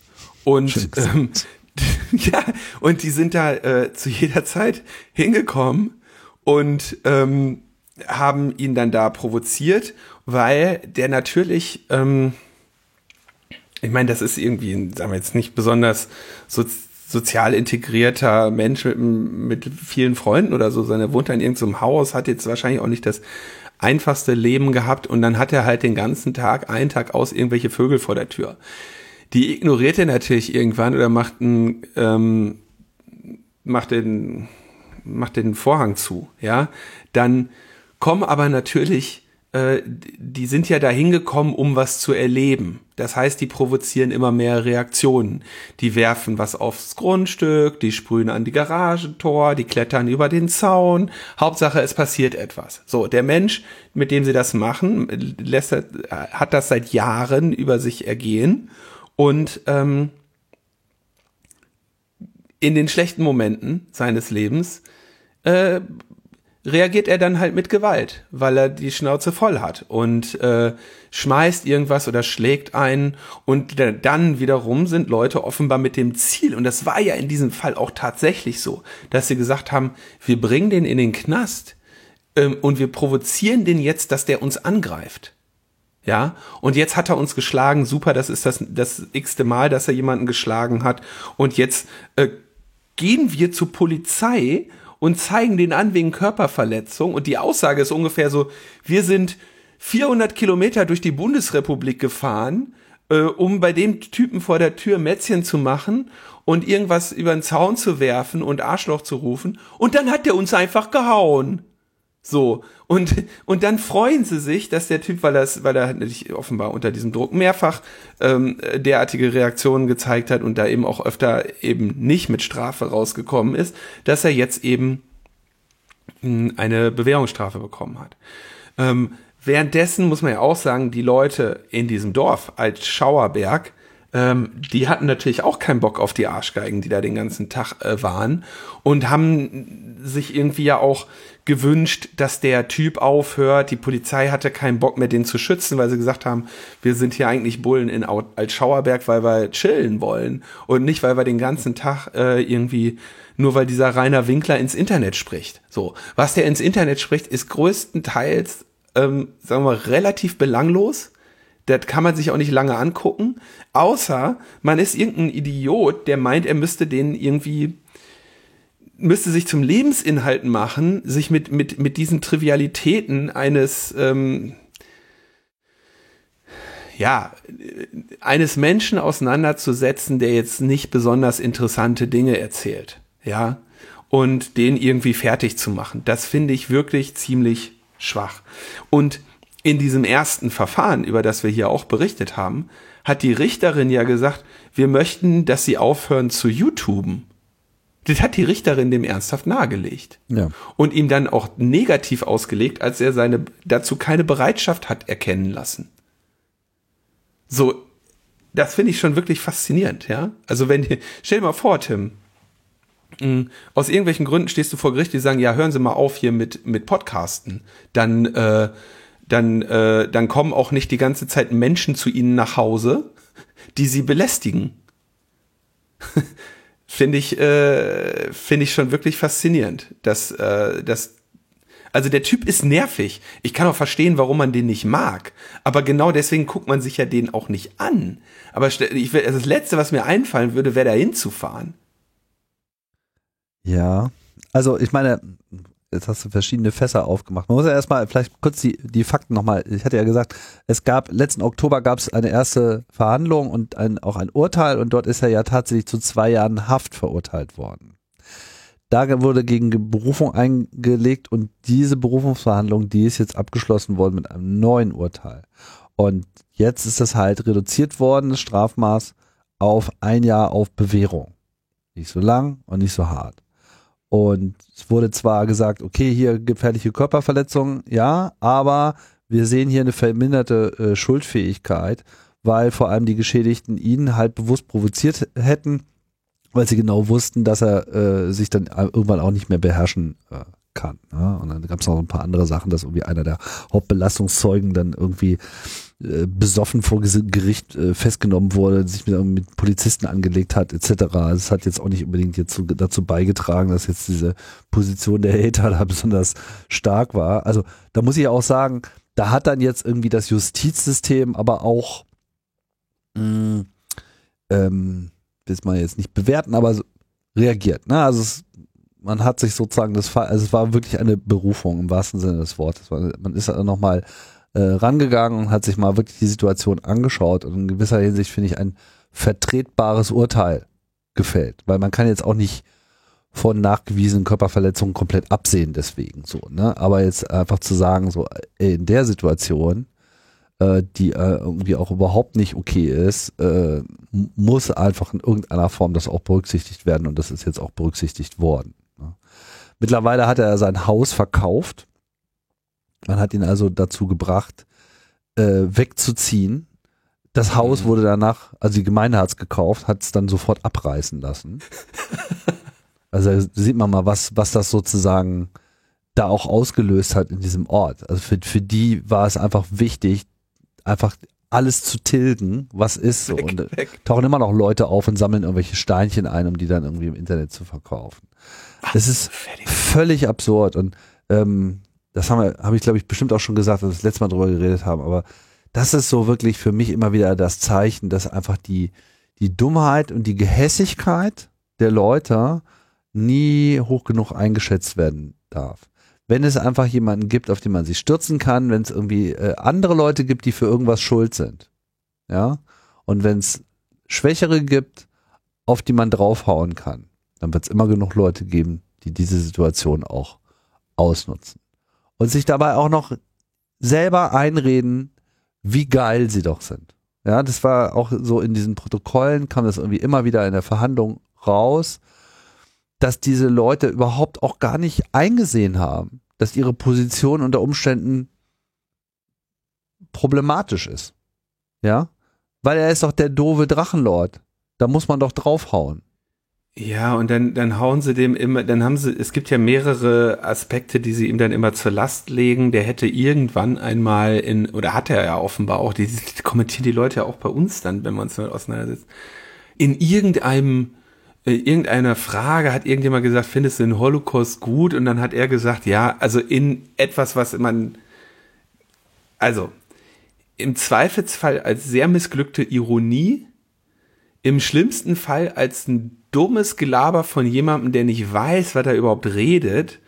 Und
Schön gesagt.
ähm, ja, und die sind da äh, zu jeder Zeit hingekommen und ähm, haben ihn dann da provoziert, weil der natürlich, ähm, ich meine, das ist irgendwie, sagen wir jetzt nicht besonders so, sozial integrierter Mensch mit, mit vielen Freunden oder so, sondern er wohnt in irgendeinem Haus, hat jetzt wahrscheinlich auch nicht das einfachste Leben gehabt und dann hat er halt den ganzen Tag, einen Tag aus, irgendwelche Vögel vor der Tür. Die ignoriert er natürlich irgendwann oder macht einen, ähm, macht den, macht den Vorhang zu, ja. Dann kommen aber natürlich, äh, die sind ja da hingekommen, um was zu erleben. Das heißt, die provozieren immer mehr Reaktionen. Die werfen was aufs Grundstück, die sprühen an die Garagentor, die klettern über den Zaun. Hauptsache, es passiert etwas. So, der Mensch, mit dem sie das machen, lässt, hat das seit Jahren über sich ergehen und ähm, in den schlechten Momenten seines Lebens äh, reagiert er dann halt mit Gewalt, weil er die Schnauze voll hat und äh, schmeißt irgendwas oder schlägt einen und dann wiederum sind Leute offenbar mit dem Ziel und das war ja in diesem Fall auch tatsächlich so, dass sie gesagt haben, wir bringen den in den Knast ähm, und wir provozieren den jetzt, dass der uns angreift. Ja, und jetzt hat er uns geschlagen, super, das ist das, das x-te Mal, dass er jemanden geschlagen hat. Und jetzt äh, gehen wir zur Polizei und zeigen den an wegen Körperverletzung. Und die Aussage ist ungefähr so, wir sind 400 Kilometer durch die Bundesrepublik gefahren, äh, um bei dem Typen vor der Tür Mätzchen zu machen und irgendwas über den Zaun zu werfen und Arschloch zu rufen. Und dann hat der uns einfach gehauen. So. Und, und dann freuen sie sich, dass der Typ, weil, das, weil er natürlich offenbar unter diesem Druck mehrfach ähm, derartige Reaktionen gezeigt hat und da eben auch öfter eben nicht mit Strafe rausgekommen ist, dass er jetzt eben hm, eine Bewährungsstrafe bekommen hat. Ähm, währenddessen muss man ja auch sagen, die Leute in diesem Dorf als Schauerberg, ähm, die hatten natürlich auch keinen Bock auf die Arschgeigen, die da den ganzen Tag äh, waren und haben sich irgendwie ja auch gewünscht, dass der Typ aufhört. Die Polizei hatte keinen Bock mehr, den zu schützen, weil sie gesagt haben, wir sind hier eigentlich Bullen in Altschauerberg, weil wir chillen wollen und nicht, weil wir den ganzen Tag äh, irgendwie nur weil dieser Rainer Winkler ins Internet spricht. So, was der ins Internet spricht, ist größtenteils, ähm, sagen wir, relativ belanglos. Das kann man sich auch nicht lange angucken, außer man ist irgendein Idiot, der meint, er müsste den irgendwie müsste sich zum Lebensinhalt machen, sich mit, mit, mit diesen Trivialitäten eines, ähm, ja, eines Menschen auseinanderzusetzen, der jetzt nicht besonders interessante Dinge erzählt, ja, und den irgendwie fertig zu machen. Das finde ich wirklich ziemlich schwach. Und in diesem ersten Verfahren, über das wir hier auch berichtet haben, hat die Richterin ja gesagt, wir möchten, dass sie aufhören zu YouTuben. Das hat die Richterin dem ernsthaft nahegelegt.
Ja.
Und ihm dann auch negativ ausgelegt, als er seine dazu keine Bereitschaft hat erkennen lassen. So, das finde ich schon wirklich faszinierend, ja. Also wenn, stell dir mal vor, Tim, hm, aus irgendwelchen Gründen stehst du vor Gericht, die sagen, ja, hören Sie mal auf hier mit, mit Podcasten. Dann, äh, dann, äh, dann kommen auch nicht die ganze Zeit Menschen zu Ihnen nach Hause, die Sie belästigen. finde ich, äh, finde ich schon wirklich faszinierend, dass, äh, dass also der Typ ist nervig. Ich kann auch verstehen, warum man den nicht mag. Aber genau deswegen guckt man sich ja den auch nicht an. Aber ich, also das Letzte, was mir einfallen würde, wäre da hinzufahren.
Ja, also ich meine, jetzt hast du verschiedene Fässer aufgemacht. Man muss ja erstmal vielleicht kurz die, die Fakten nochmal. Ich hatte ja gesagt, es gab, letzten Oktober gab es eine erste Verhandlung und ein, auch ein Urteil und dort ist er ja tatsächlich zu zwei Jahren Haft verurteilt worden. Da wurde gegen Berufung eingelegt und diese Berufungsverhandlung, die ist jetzt abgeschlossen worden mit einem neuen Urteil. Und jetzt ist das halt reduziert worden, das Strafmaß, auf ein Jahr auf Bewährung. Nicht so lang und nicht so hart. Und es wurde zwar gesagt, okay, hier gefährliche Körperverletzungen, ja, aber wir sehen hier eine verminderte äh, Schuldfähigkeit, weil vor allem die Geschädigten ihn halt bewusst provoziert hätten, weil sie genau wussten, dass er äh, sich dann irgendwann auch nicht mehr beherrschen äh, kann. Ja? Und dann gab es noch ein paar andere Sachen, dass irgendwie einer der Hauptbelastungszeugen dann irgendwie äh, besoffen vor Gericht äh, festgenommen wurde, sich mit, Polizisten angelegt hat, etc. Das hat jetzt auch nicht unbedingt jetzt dazu beigetragen, dass jetzt diese Position der Hater da besonders stark war. Also da muss ich auch sagen, da hat dann jetzt irgendwie das Justizsystem aber auch mm, ähm, will man jetzt nicht bewerten, aber reagiert. Ne? Also es, man hat sich sozusagen das, also es war wirklich eine Berufung im wahrsten Sinne des Wortes. Man ist dann nochmal äh, rangegangen und hat sich mal wirklich die Situation angeschaut und in gewisser Hinsicht finde ich ein vertretbares Urteil gefällt, weil man kann jetzt auch nicht von nachgewiesenen Körperverletzungen komplett absehen deswegen so, ne? Aber jetzt einfach zu sagen, so ey, in der Situation äh, die äh, irgendwie auch überhaupt nicht okay ist, äh, muss einfach in irgendeiner Form das auch berücksichtigt werden und das ist jetzt auch berücksichtigt worden. Ne? Mittlerweile hat er sein Haus verkauft. Man hat ihn also dazu gebracht, äh, wegzuziehen. Das Haus
Mhm.
wurde danach, also die Gemeinde hat es gekauft, hat es dann sofort abreißen lassen. also sieht man mal, was, was das sozusagen da auch ausgelöst hat in diesem Ort. Also für, für die war es einfach wichtig, einfach alles zu tilgen, was ist. So. Und äh,
weg.
tauchen immer noch Leute auf und sammeln irgendwelche Steinchen ein, um die dann irgendwie im Internet zu verkaufen. Das ist
fertig.
völlig absurd und ähm, das haben wir, habe ich glaube ich bestimmt auch schon gesagt, als wir das letzte Mal drüber geredet haben, aber das ist so wirklich für mich immer wieder das Zeichen, dass einfach die, die Dummheit und die Gehässigkeit der Leute nie hoch genug eingeschätzt werden darf. Wenn es einfach jemanden gibt, auf den man sich stürzen kann, wenn es irgendwie äh, andere Leute gibt, die für irgendwas schuld sind, ja, und wenn es Schwächere gibt, auf die man draufhauen kann, dann wird es immer genug Leute geben, die diese Situation auch ausnutzen und sich dabei auch noch selber einreden, wie geil sie doch sind. Ja, das war auch so in diesen Protokollen, kam das irgendwie immer wieder in der Verhandlung raus, dass diese Leute überhaupt auch gar nicht eingesehen haben, dass ihre Position unter Umständen problematisch ist. Ja, weil er ist doch der doofe Drachenlord. Da muss man doch draufhauen.
Ja, und dann, dann hauen sie dem immer, dann haben sie, es gibt ja mehrere Aspekte, die sie ihm dann immer zur Last legen. Der hätte irgendwann einmal in, oder hat er ja offenbar auch, die, die kommentieren die Leute ja auch bei uns dann, wenn man uns damit auseinandersetzt. In irgendeinem, äh, irgendeiner Frage hat irgendjemand gesagt, findest du den Holocaust gut? Und dann hat er gesagt, ja, also in etwas, was man, also im Zweifelsfall als sehr missglückte Ironie, im schlimmsten Fall als ein dummes Gelaber von jemandem, der nicht weiß, was er überhaupt redet,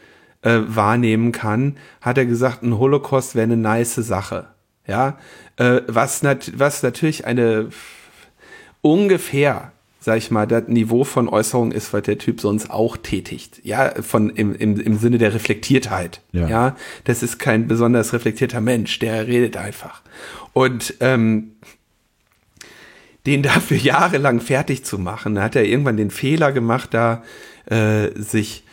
äh, wahrnehmen kann, hat er gesagt, ein Holocaust wäre eine nice Sache. Ja, äh, was, nat was natürlich eine ungefähr, sag ich mal, das Niveau von Äußerung ist, was der Typ sonst auch tätigt. Ja, von im, im, im Sinne der Reflektiertheit.
Ja.
ja, das ist kein besonders reflektierter Mensch, der redet einfach. Und ähm, den dafür jahrelang fertig zu machen. Da hat er irgendwann den Fehler gemacht, da äh, sich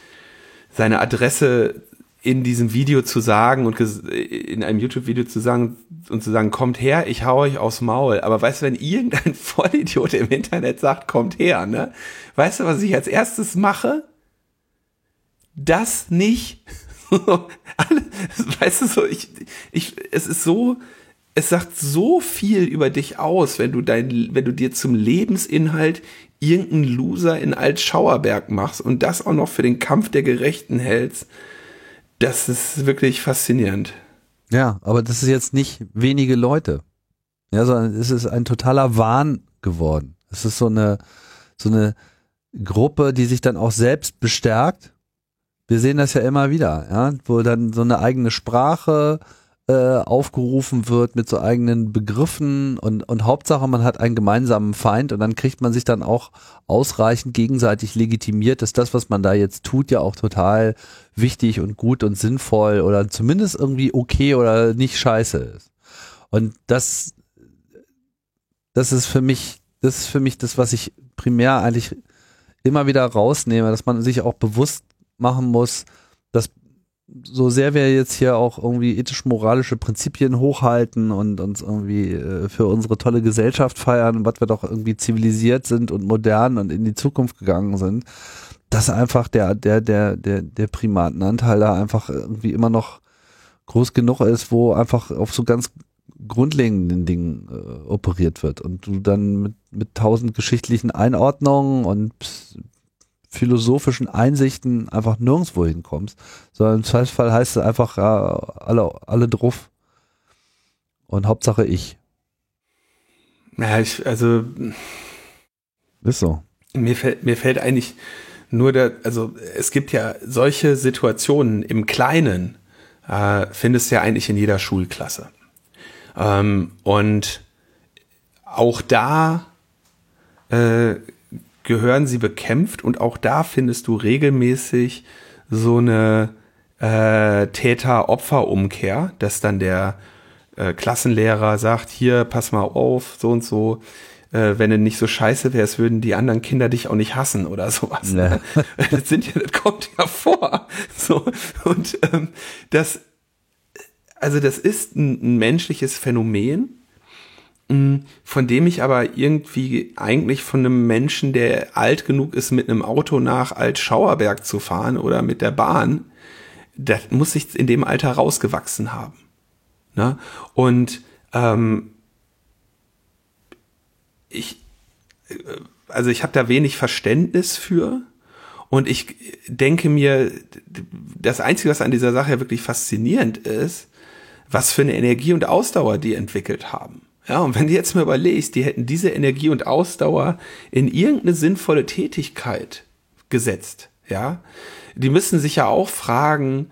seine Adresse in diesem Video zu sagen und in einem YouTube-Video zu sagen und zu sagen, kommt her, ich hau euch aufs Maul. Aber weißt du, wenn irgendein Vollidiot im Internet sagt, kommt her, ne? Weißt du, was ich als erstes mache? Das nicht. Weißt du so, ich, ich, es ist so, es sagt so viel über dich aus, wenn du dein, wenn du dir zum Lebensinhalt irgendeinen Loser in Altschauerberg machst und das auch noch für den Kampf der Gerechten hältst. Das ist wirklich faszinierend.
Ja, aber das ist jetzt nicht wenige Leute. Ja, sondern es ist ein totaler Wahn geworden. Es ist so eine, so eine Gruppe, die sich dann auch selbst bestärkt. Wir sehen das ja immer wieder, ja, wo dann so eine eigene Sprache äh, aufgerufen wird mit so eigenen Begriffen und, und Hauptsache man hat einen gemeinsamen Feind und dann kriegt man sich dann auch ausreichend gegenseitig legitimiert, dass das, was man da jetzt tut, ja auch total wichtig und gut und sinnvoll oder zumindest irgendwie okay oder nicht scheiße ist. Und das, das ist für mich, das ist für mich das, was ich primär eigentlich immer wieder rausnehme, dass man sich auch bewusst machen muss, so sehr wir jetzt hier auch irgendwie ethisch-moralische Prinzipien hochhalten und uns irgendwie äh, für unsere tolle Gesellschaft feiern, was wir doch irgendwie zivilisiert sind und modern und in die Zukunft gegangen sind, dass einfach der, der, der, der, der Primatenanteil da einfach irgendwie immer noch groß genug ist, wo einfach auf so ganz grundlegenden Dingen äh, operiert wird. Und du dann mit, mit tausend geschichtlichen Einordnungen und philosophischen Einsichten einfach nirgendwo hinkommst, sondern im Zweifelsfall heißt es einfach ja, alle, alle drauf und Hauptsache ich.
Ja, ich, also
Ist so.
mir fällt, mir fällt eigentlich nur der, also es gibt ja solche Situationen im Kleinen, äh, findest du ja eigentlich in jeder Schulklasse. Ähm, und auch da äh, gehören sie bekämpft und auch da findest du regelmäßig so eine äh, Täter-Opfer-Umkehr, dass dann der äh, Klassenlehrer sagt, hier, pass mal auf, so und so, äh, wenn du nicht so scheiße wärst, würden die anderen Kinder dich auch nicht hassen oder sowas. Ne? Ja. Das sind ja, das kommt ja vor. So, und ähm, das, also das ist ein, ein menschliches Phänomen, von dem ich aber irgendwie eigentlich von einem Menschen, der alt genug ist, mit einem Auto nach Altschauerberg zu fahren oder mit der Bahn, das muss sich in dem Alter rausgewachsen haben. Ne? Und ähm, ich, also ich habe da wenig Verständnis für. Und ich denke mir, das Einzige, was an dieser Sache wirklich faszinierend ist, was für eine Energie und Ausdauer die entwickelt haben. Ja, und wenn du jetzt mal überlegst, die hätten diese Energie und Ausdauer in irgendeine sinnvolle Tätigkeit gesetzt, ja, die müssen sich ja auch fragen,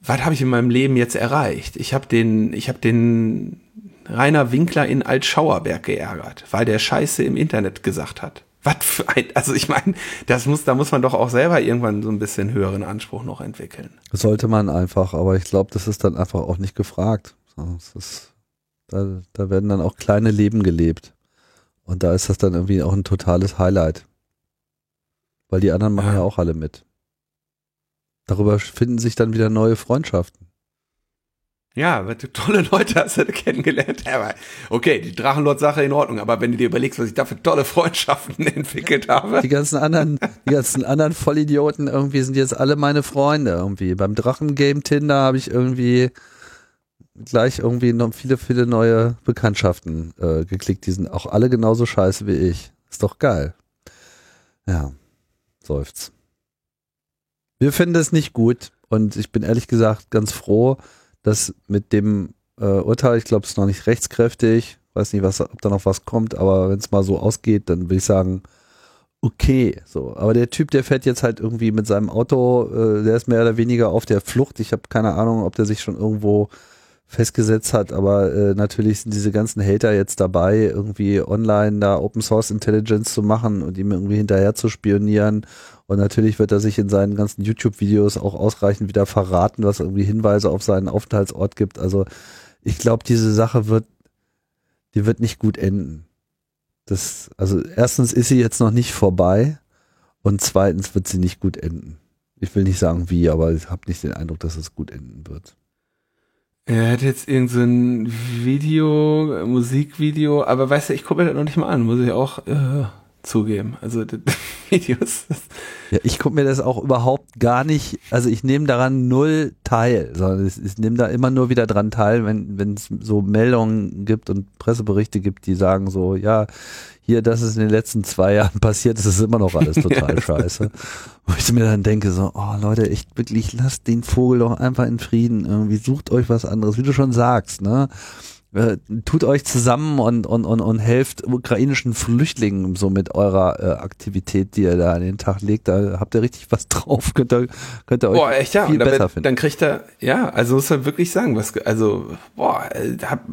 was habe ich in meinem Leben jetzt erreicht? Ich habe den, ich habe den Rainer Winkler in Altschauerberg geärgert, weil der Scheiße im Internet gesagt hat. Was für ein, also ich meine, das muss, da muss man doch auch selber irgendwann so ein bisschen höheren Anspruch noch entwickeln.
sollte man einfach, aber ich glaube, das ist dann einfach auch nicht gefragt. Ist, da, da werden dann auch kleine Leben gelebt. Und da ist das dann irgendwie auch ein totales Highlight. Weil die anderen machen ja, ja auch alle mit. Darüber finden sich dann wieder neue Freundschaften.
Ja, tolle Leute hast du kennengelernt. Aber okay, die Drachenlord-Sache in Ordnung, aber wenn du dir überlegst, was ich da für tolle Freundschaften entwickelt habe.
Die ganzen anderen, die ganzen anderen Vollidioten irgendwie sind jetzt alle meine Freunde irgendwie. Beim Drachengame Tinder habe ich irgendwie gleich irgendwie noch viele, viele neue Bekanntschaften äh, geklickt. Die sind auch alle genauso scheiße wie ich. Ist doch geil. Ja, seufzt. Wir finden es nicht gut und ich bin ehrlich gesagt ganz froh, dass mit dem äh, Urteil, ich glaube, es ist noch nicht rechtskräftig, weiß nicht, was, ob da noch was kommt, aber wenn es mal so ausgeht, dann würde ich sagen, okay, so. Aber der Typ, der fährt jetzt halt irgendwie mit seinem Auto, äh, der ist mehr oder weniger auf der Flucht. Ich habe keine Ahnung, ob der sich schon irgendwo festgesetzt hat, aber äh, natürlich sind diese ganzen Hater jetzt dabei, irgendwie online da Open Source Intelligence zu machen und ihm irgendwie hinterher zu spionieren. Und natürlich wird er sich in seinen ganzen YouTube-Videos auch ausreichend wieder verraten, was irgendwie Hinweise auf seinen Aufenthaltsort gibt. Also ich glaube, diese Sache wird, die wird nicht gut enden. Das, also erstens ist sie jetzt noch nicht vorbei und zweitens wird sie nicht gut enden. Ich will nicht sagen wie, aber ich habe nicht den Eindruck, dass es gut enden wird.
Er hat jetzt irgendein so Video, Musikvideo, aber weißt du, ich gucke mir das noch nicht mal an, muss ich auch äh, zugeben. Also Videos.
Ja, ich gucke mir das auch überhaupt gar nicht, also ich nehme daran null teil, sondern ich, ich nehme da immer nur wieder dran teil, wenn es so Meldungen gibt und Presseberichte gibt, die sagen so, ja, hier, das ist in den letzten zwei Jahren passiert, das ist immer noch alles total scheiße. Wo ich mir dann denke, so, oh Leute, echt wirklich, lasst den Vogel doch einfach in Frieden. Irgendwie sucht euch was anderes, wie du schon sagst, ne? Äh, tut euch zusammen und, und, und, und helft ukrainischen Flüchtlingen so mit eurer äh, Aktivität, die ihr da an den Tag legt. Da habt ihr richtig was drauf. Könnt ihr, könnt ihr euch boah, echt, ja. viel besser
wird,
finden.
Dann kriegt er, ja, also muss er wirklich sagen, was, also, boah, äh, hab,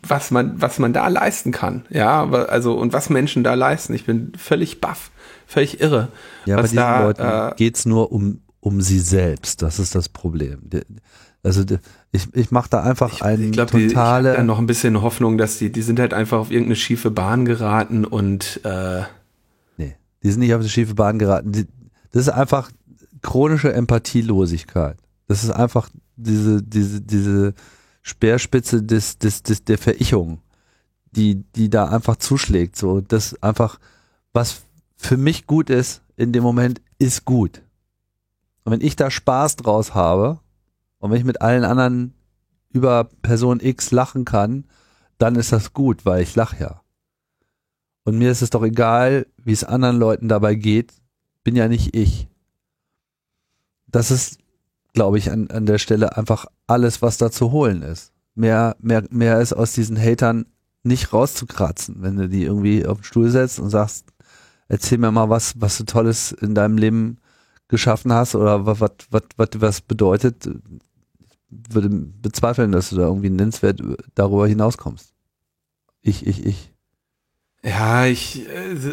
was man, was man da leisten kann. Ja, also und was Menschen da leisten. Ich bin völlig baff, völlig irre.
Ja, bei diesen da, Leuten äh, geht's nur um, um sie selbst. Das ist das Problem. Also ich, ich mache da einfach ich, einen ich glaub, totale.
Die, ich da noch ein bisschen Hoffnung, dass die, die sind halt einfach auf irgendeine schiefe Bahn geraten und äh,
nee, die sind nicht auf eine schiefe Bahn geraten. Die, das ist einfach chronische Empathielosigkeit. Das ist einfach diese, diese, diese Speerspitze des, des, des, der Verichung, die, die da einfach zuschlägt. So, das einfach, was für mich gut ist, in dem Moment, ist gut. Und wenn ich da Spaß draus habe und wenn ich mit allen anderen über Person X lachen kann, dann ist das gut, weil ich lache ja. Und mir ist es doch egal, wie es anderen Leuten dabei geht, bin ja nicht ich. Das ist glaube ich, an, an der Stelle einfach alles, was da zu holen ist. Mehr, mehr, mehr ist aus diesen Hatern nicht rauszukratzen, wenn du die irgendwie auf den Stuhl setzt und sagst, erzähl mir mal was, was du Tolles in deinem Leben geschaffen hast oder was, was, was, was, was bedeutet, würde bezweifeln, dass du da irgendwie nennenswert darüber hinauskommst. Ich, ich, ich.
Ja, ich,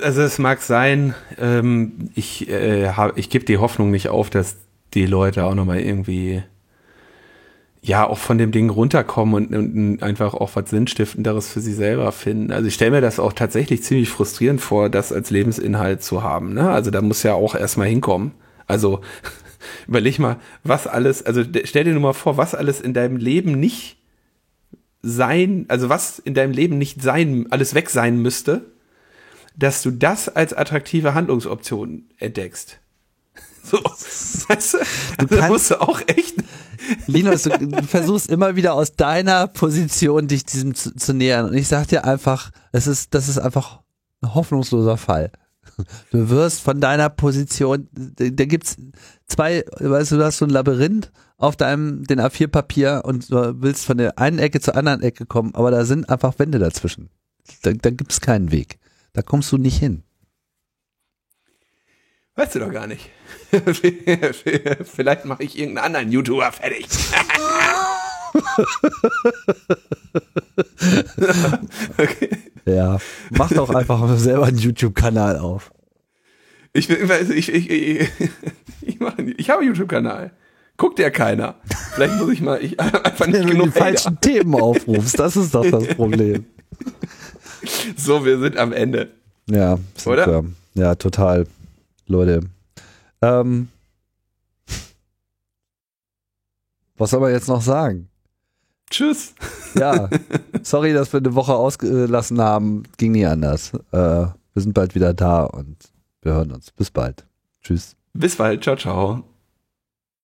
also es mag sein, ähm, ich, äh, ich gebe die Hoffnung nicht auf, dass die Leute auch nochmal irgendwie ja auch von dem Ding runterkommen und, und einfach auch was Sinnstiftenderes für sie selber finden. Also ich stelle mir das auch tatsächlich ziemlich frustrierend vor, das als Lebensinhalt zu haben. Ne? Also da muss ja auch erstmal hinkommen. Also überleg mal, was alles, also stell dir nur mal vor, was alles in deinem Leben nicht sein, also was in deinem Leben nicht sein, alles weg sein müsste, dass du das als attraktive Handlungsoption entdeckst. So, weißt du,
Du
da
kannst-
musst du auch echt
Linus, du, du versuchst immer wieder aus deiner Position dich diesem zu, zu nähern. Und ich sag dir einfach, es ist, das ist einfach ein hoffnungsloser Fall. Du wirst von deiner Position, da, gibt's zwei, weißt du, du hast so ein Labyrinth auf deinem, den A4-Papier und du willst von der einen Ecke zur anderen Ecke kommen, aber da sind einfach Wände dazwischen. Da, da gibt's keinen Weg. Da kommst du nicht hin.
Weißt du doch gar nicht. Vielleicht mache ich irgendeinen anderen YouTuber fertig. okay.
Ja, mach doch einfach selber einen YouTube-Kanal auf.
Ich, weiß, ich, ich, ich, ich, mach, ich habe einen YouTube-Kanal. Guckt ja keiner. Vielleicht muss ich mal, ich einfach
Wenn
nicht
du die
genug Hater.
falschen Themen aufrufst, das ist doch das Problem.
So, wir sind am Ende.
Ja,
Oder?
Ja, total. Leute. Ähm, was soll man jetzt noch sagen?
Tschüss.
Ja, sorry, dass wir eine Woche ausgelassen haben. Ging nie anders. Äh, wir sind bald wieder da und wir hören uns. Bis bald. Tschüss.
Bis bald. Ciao, ciao.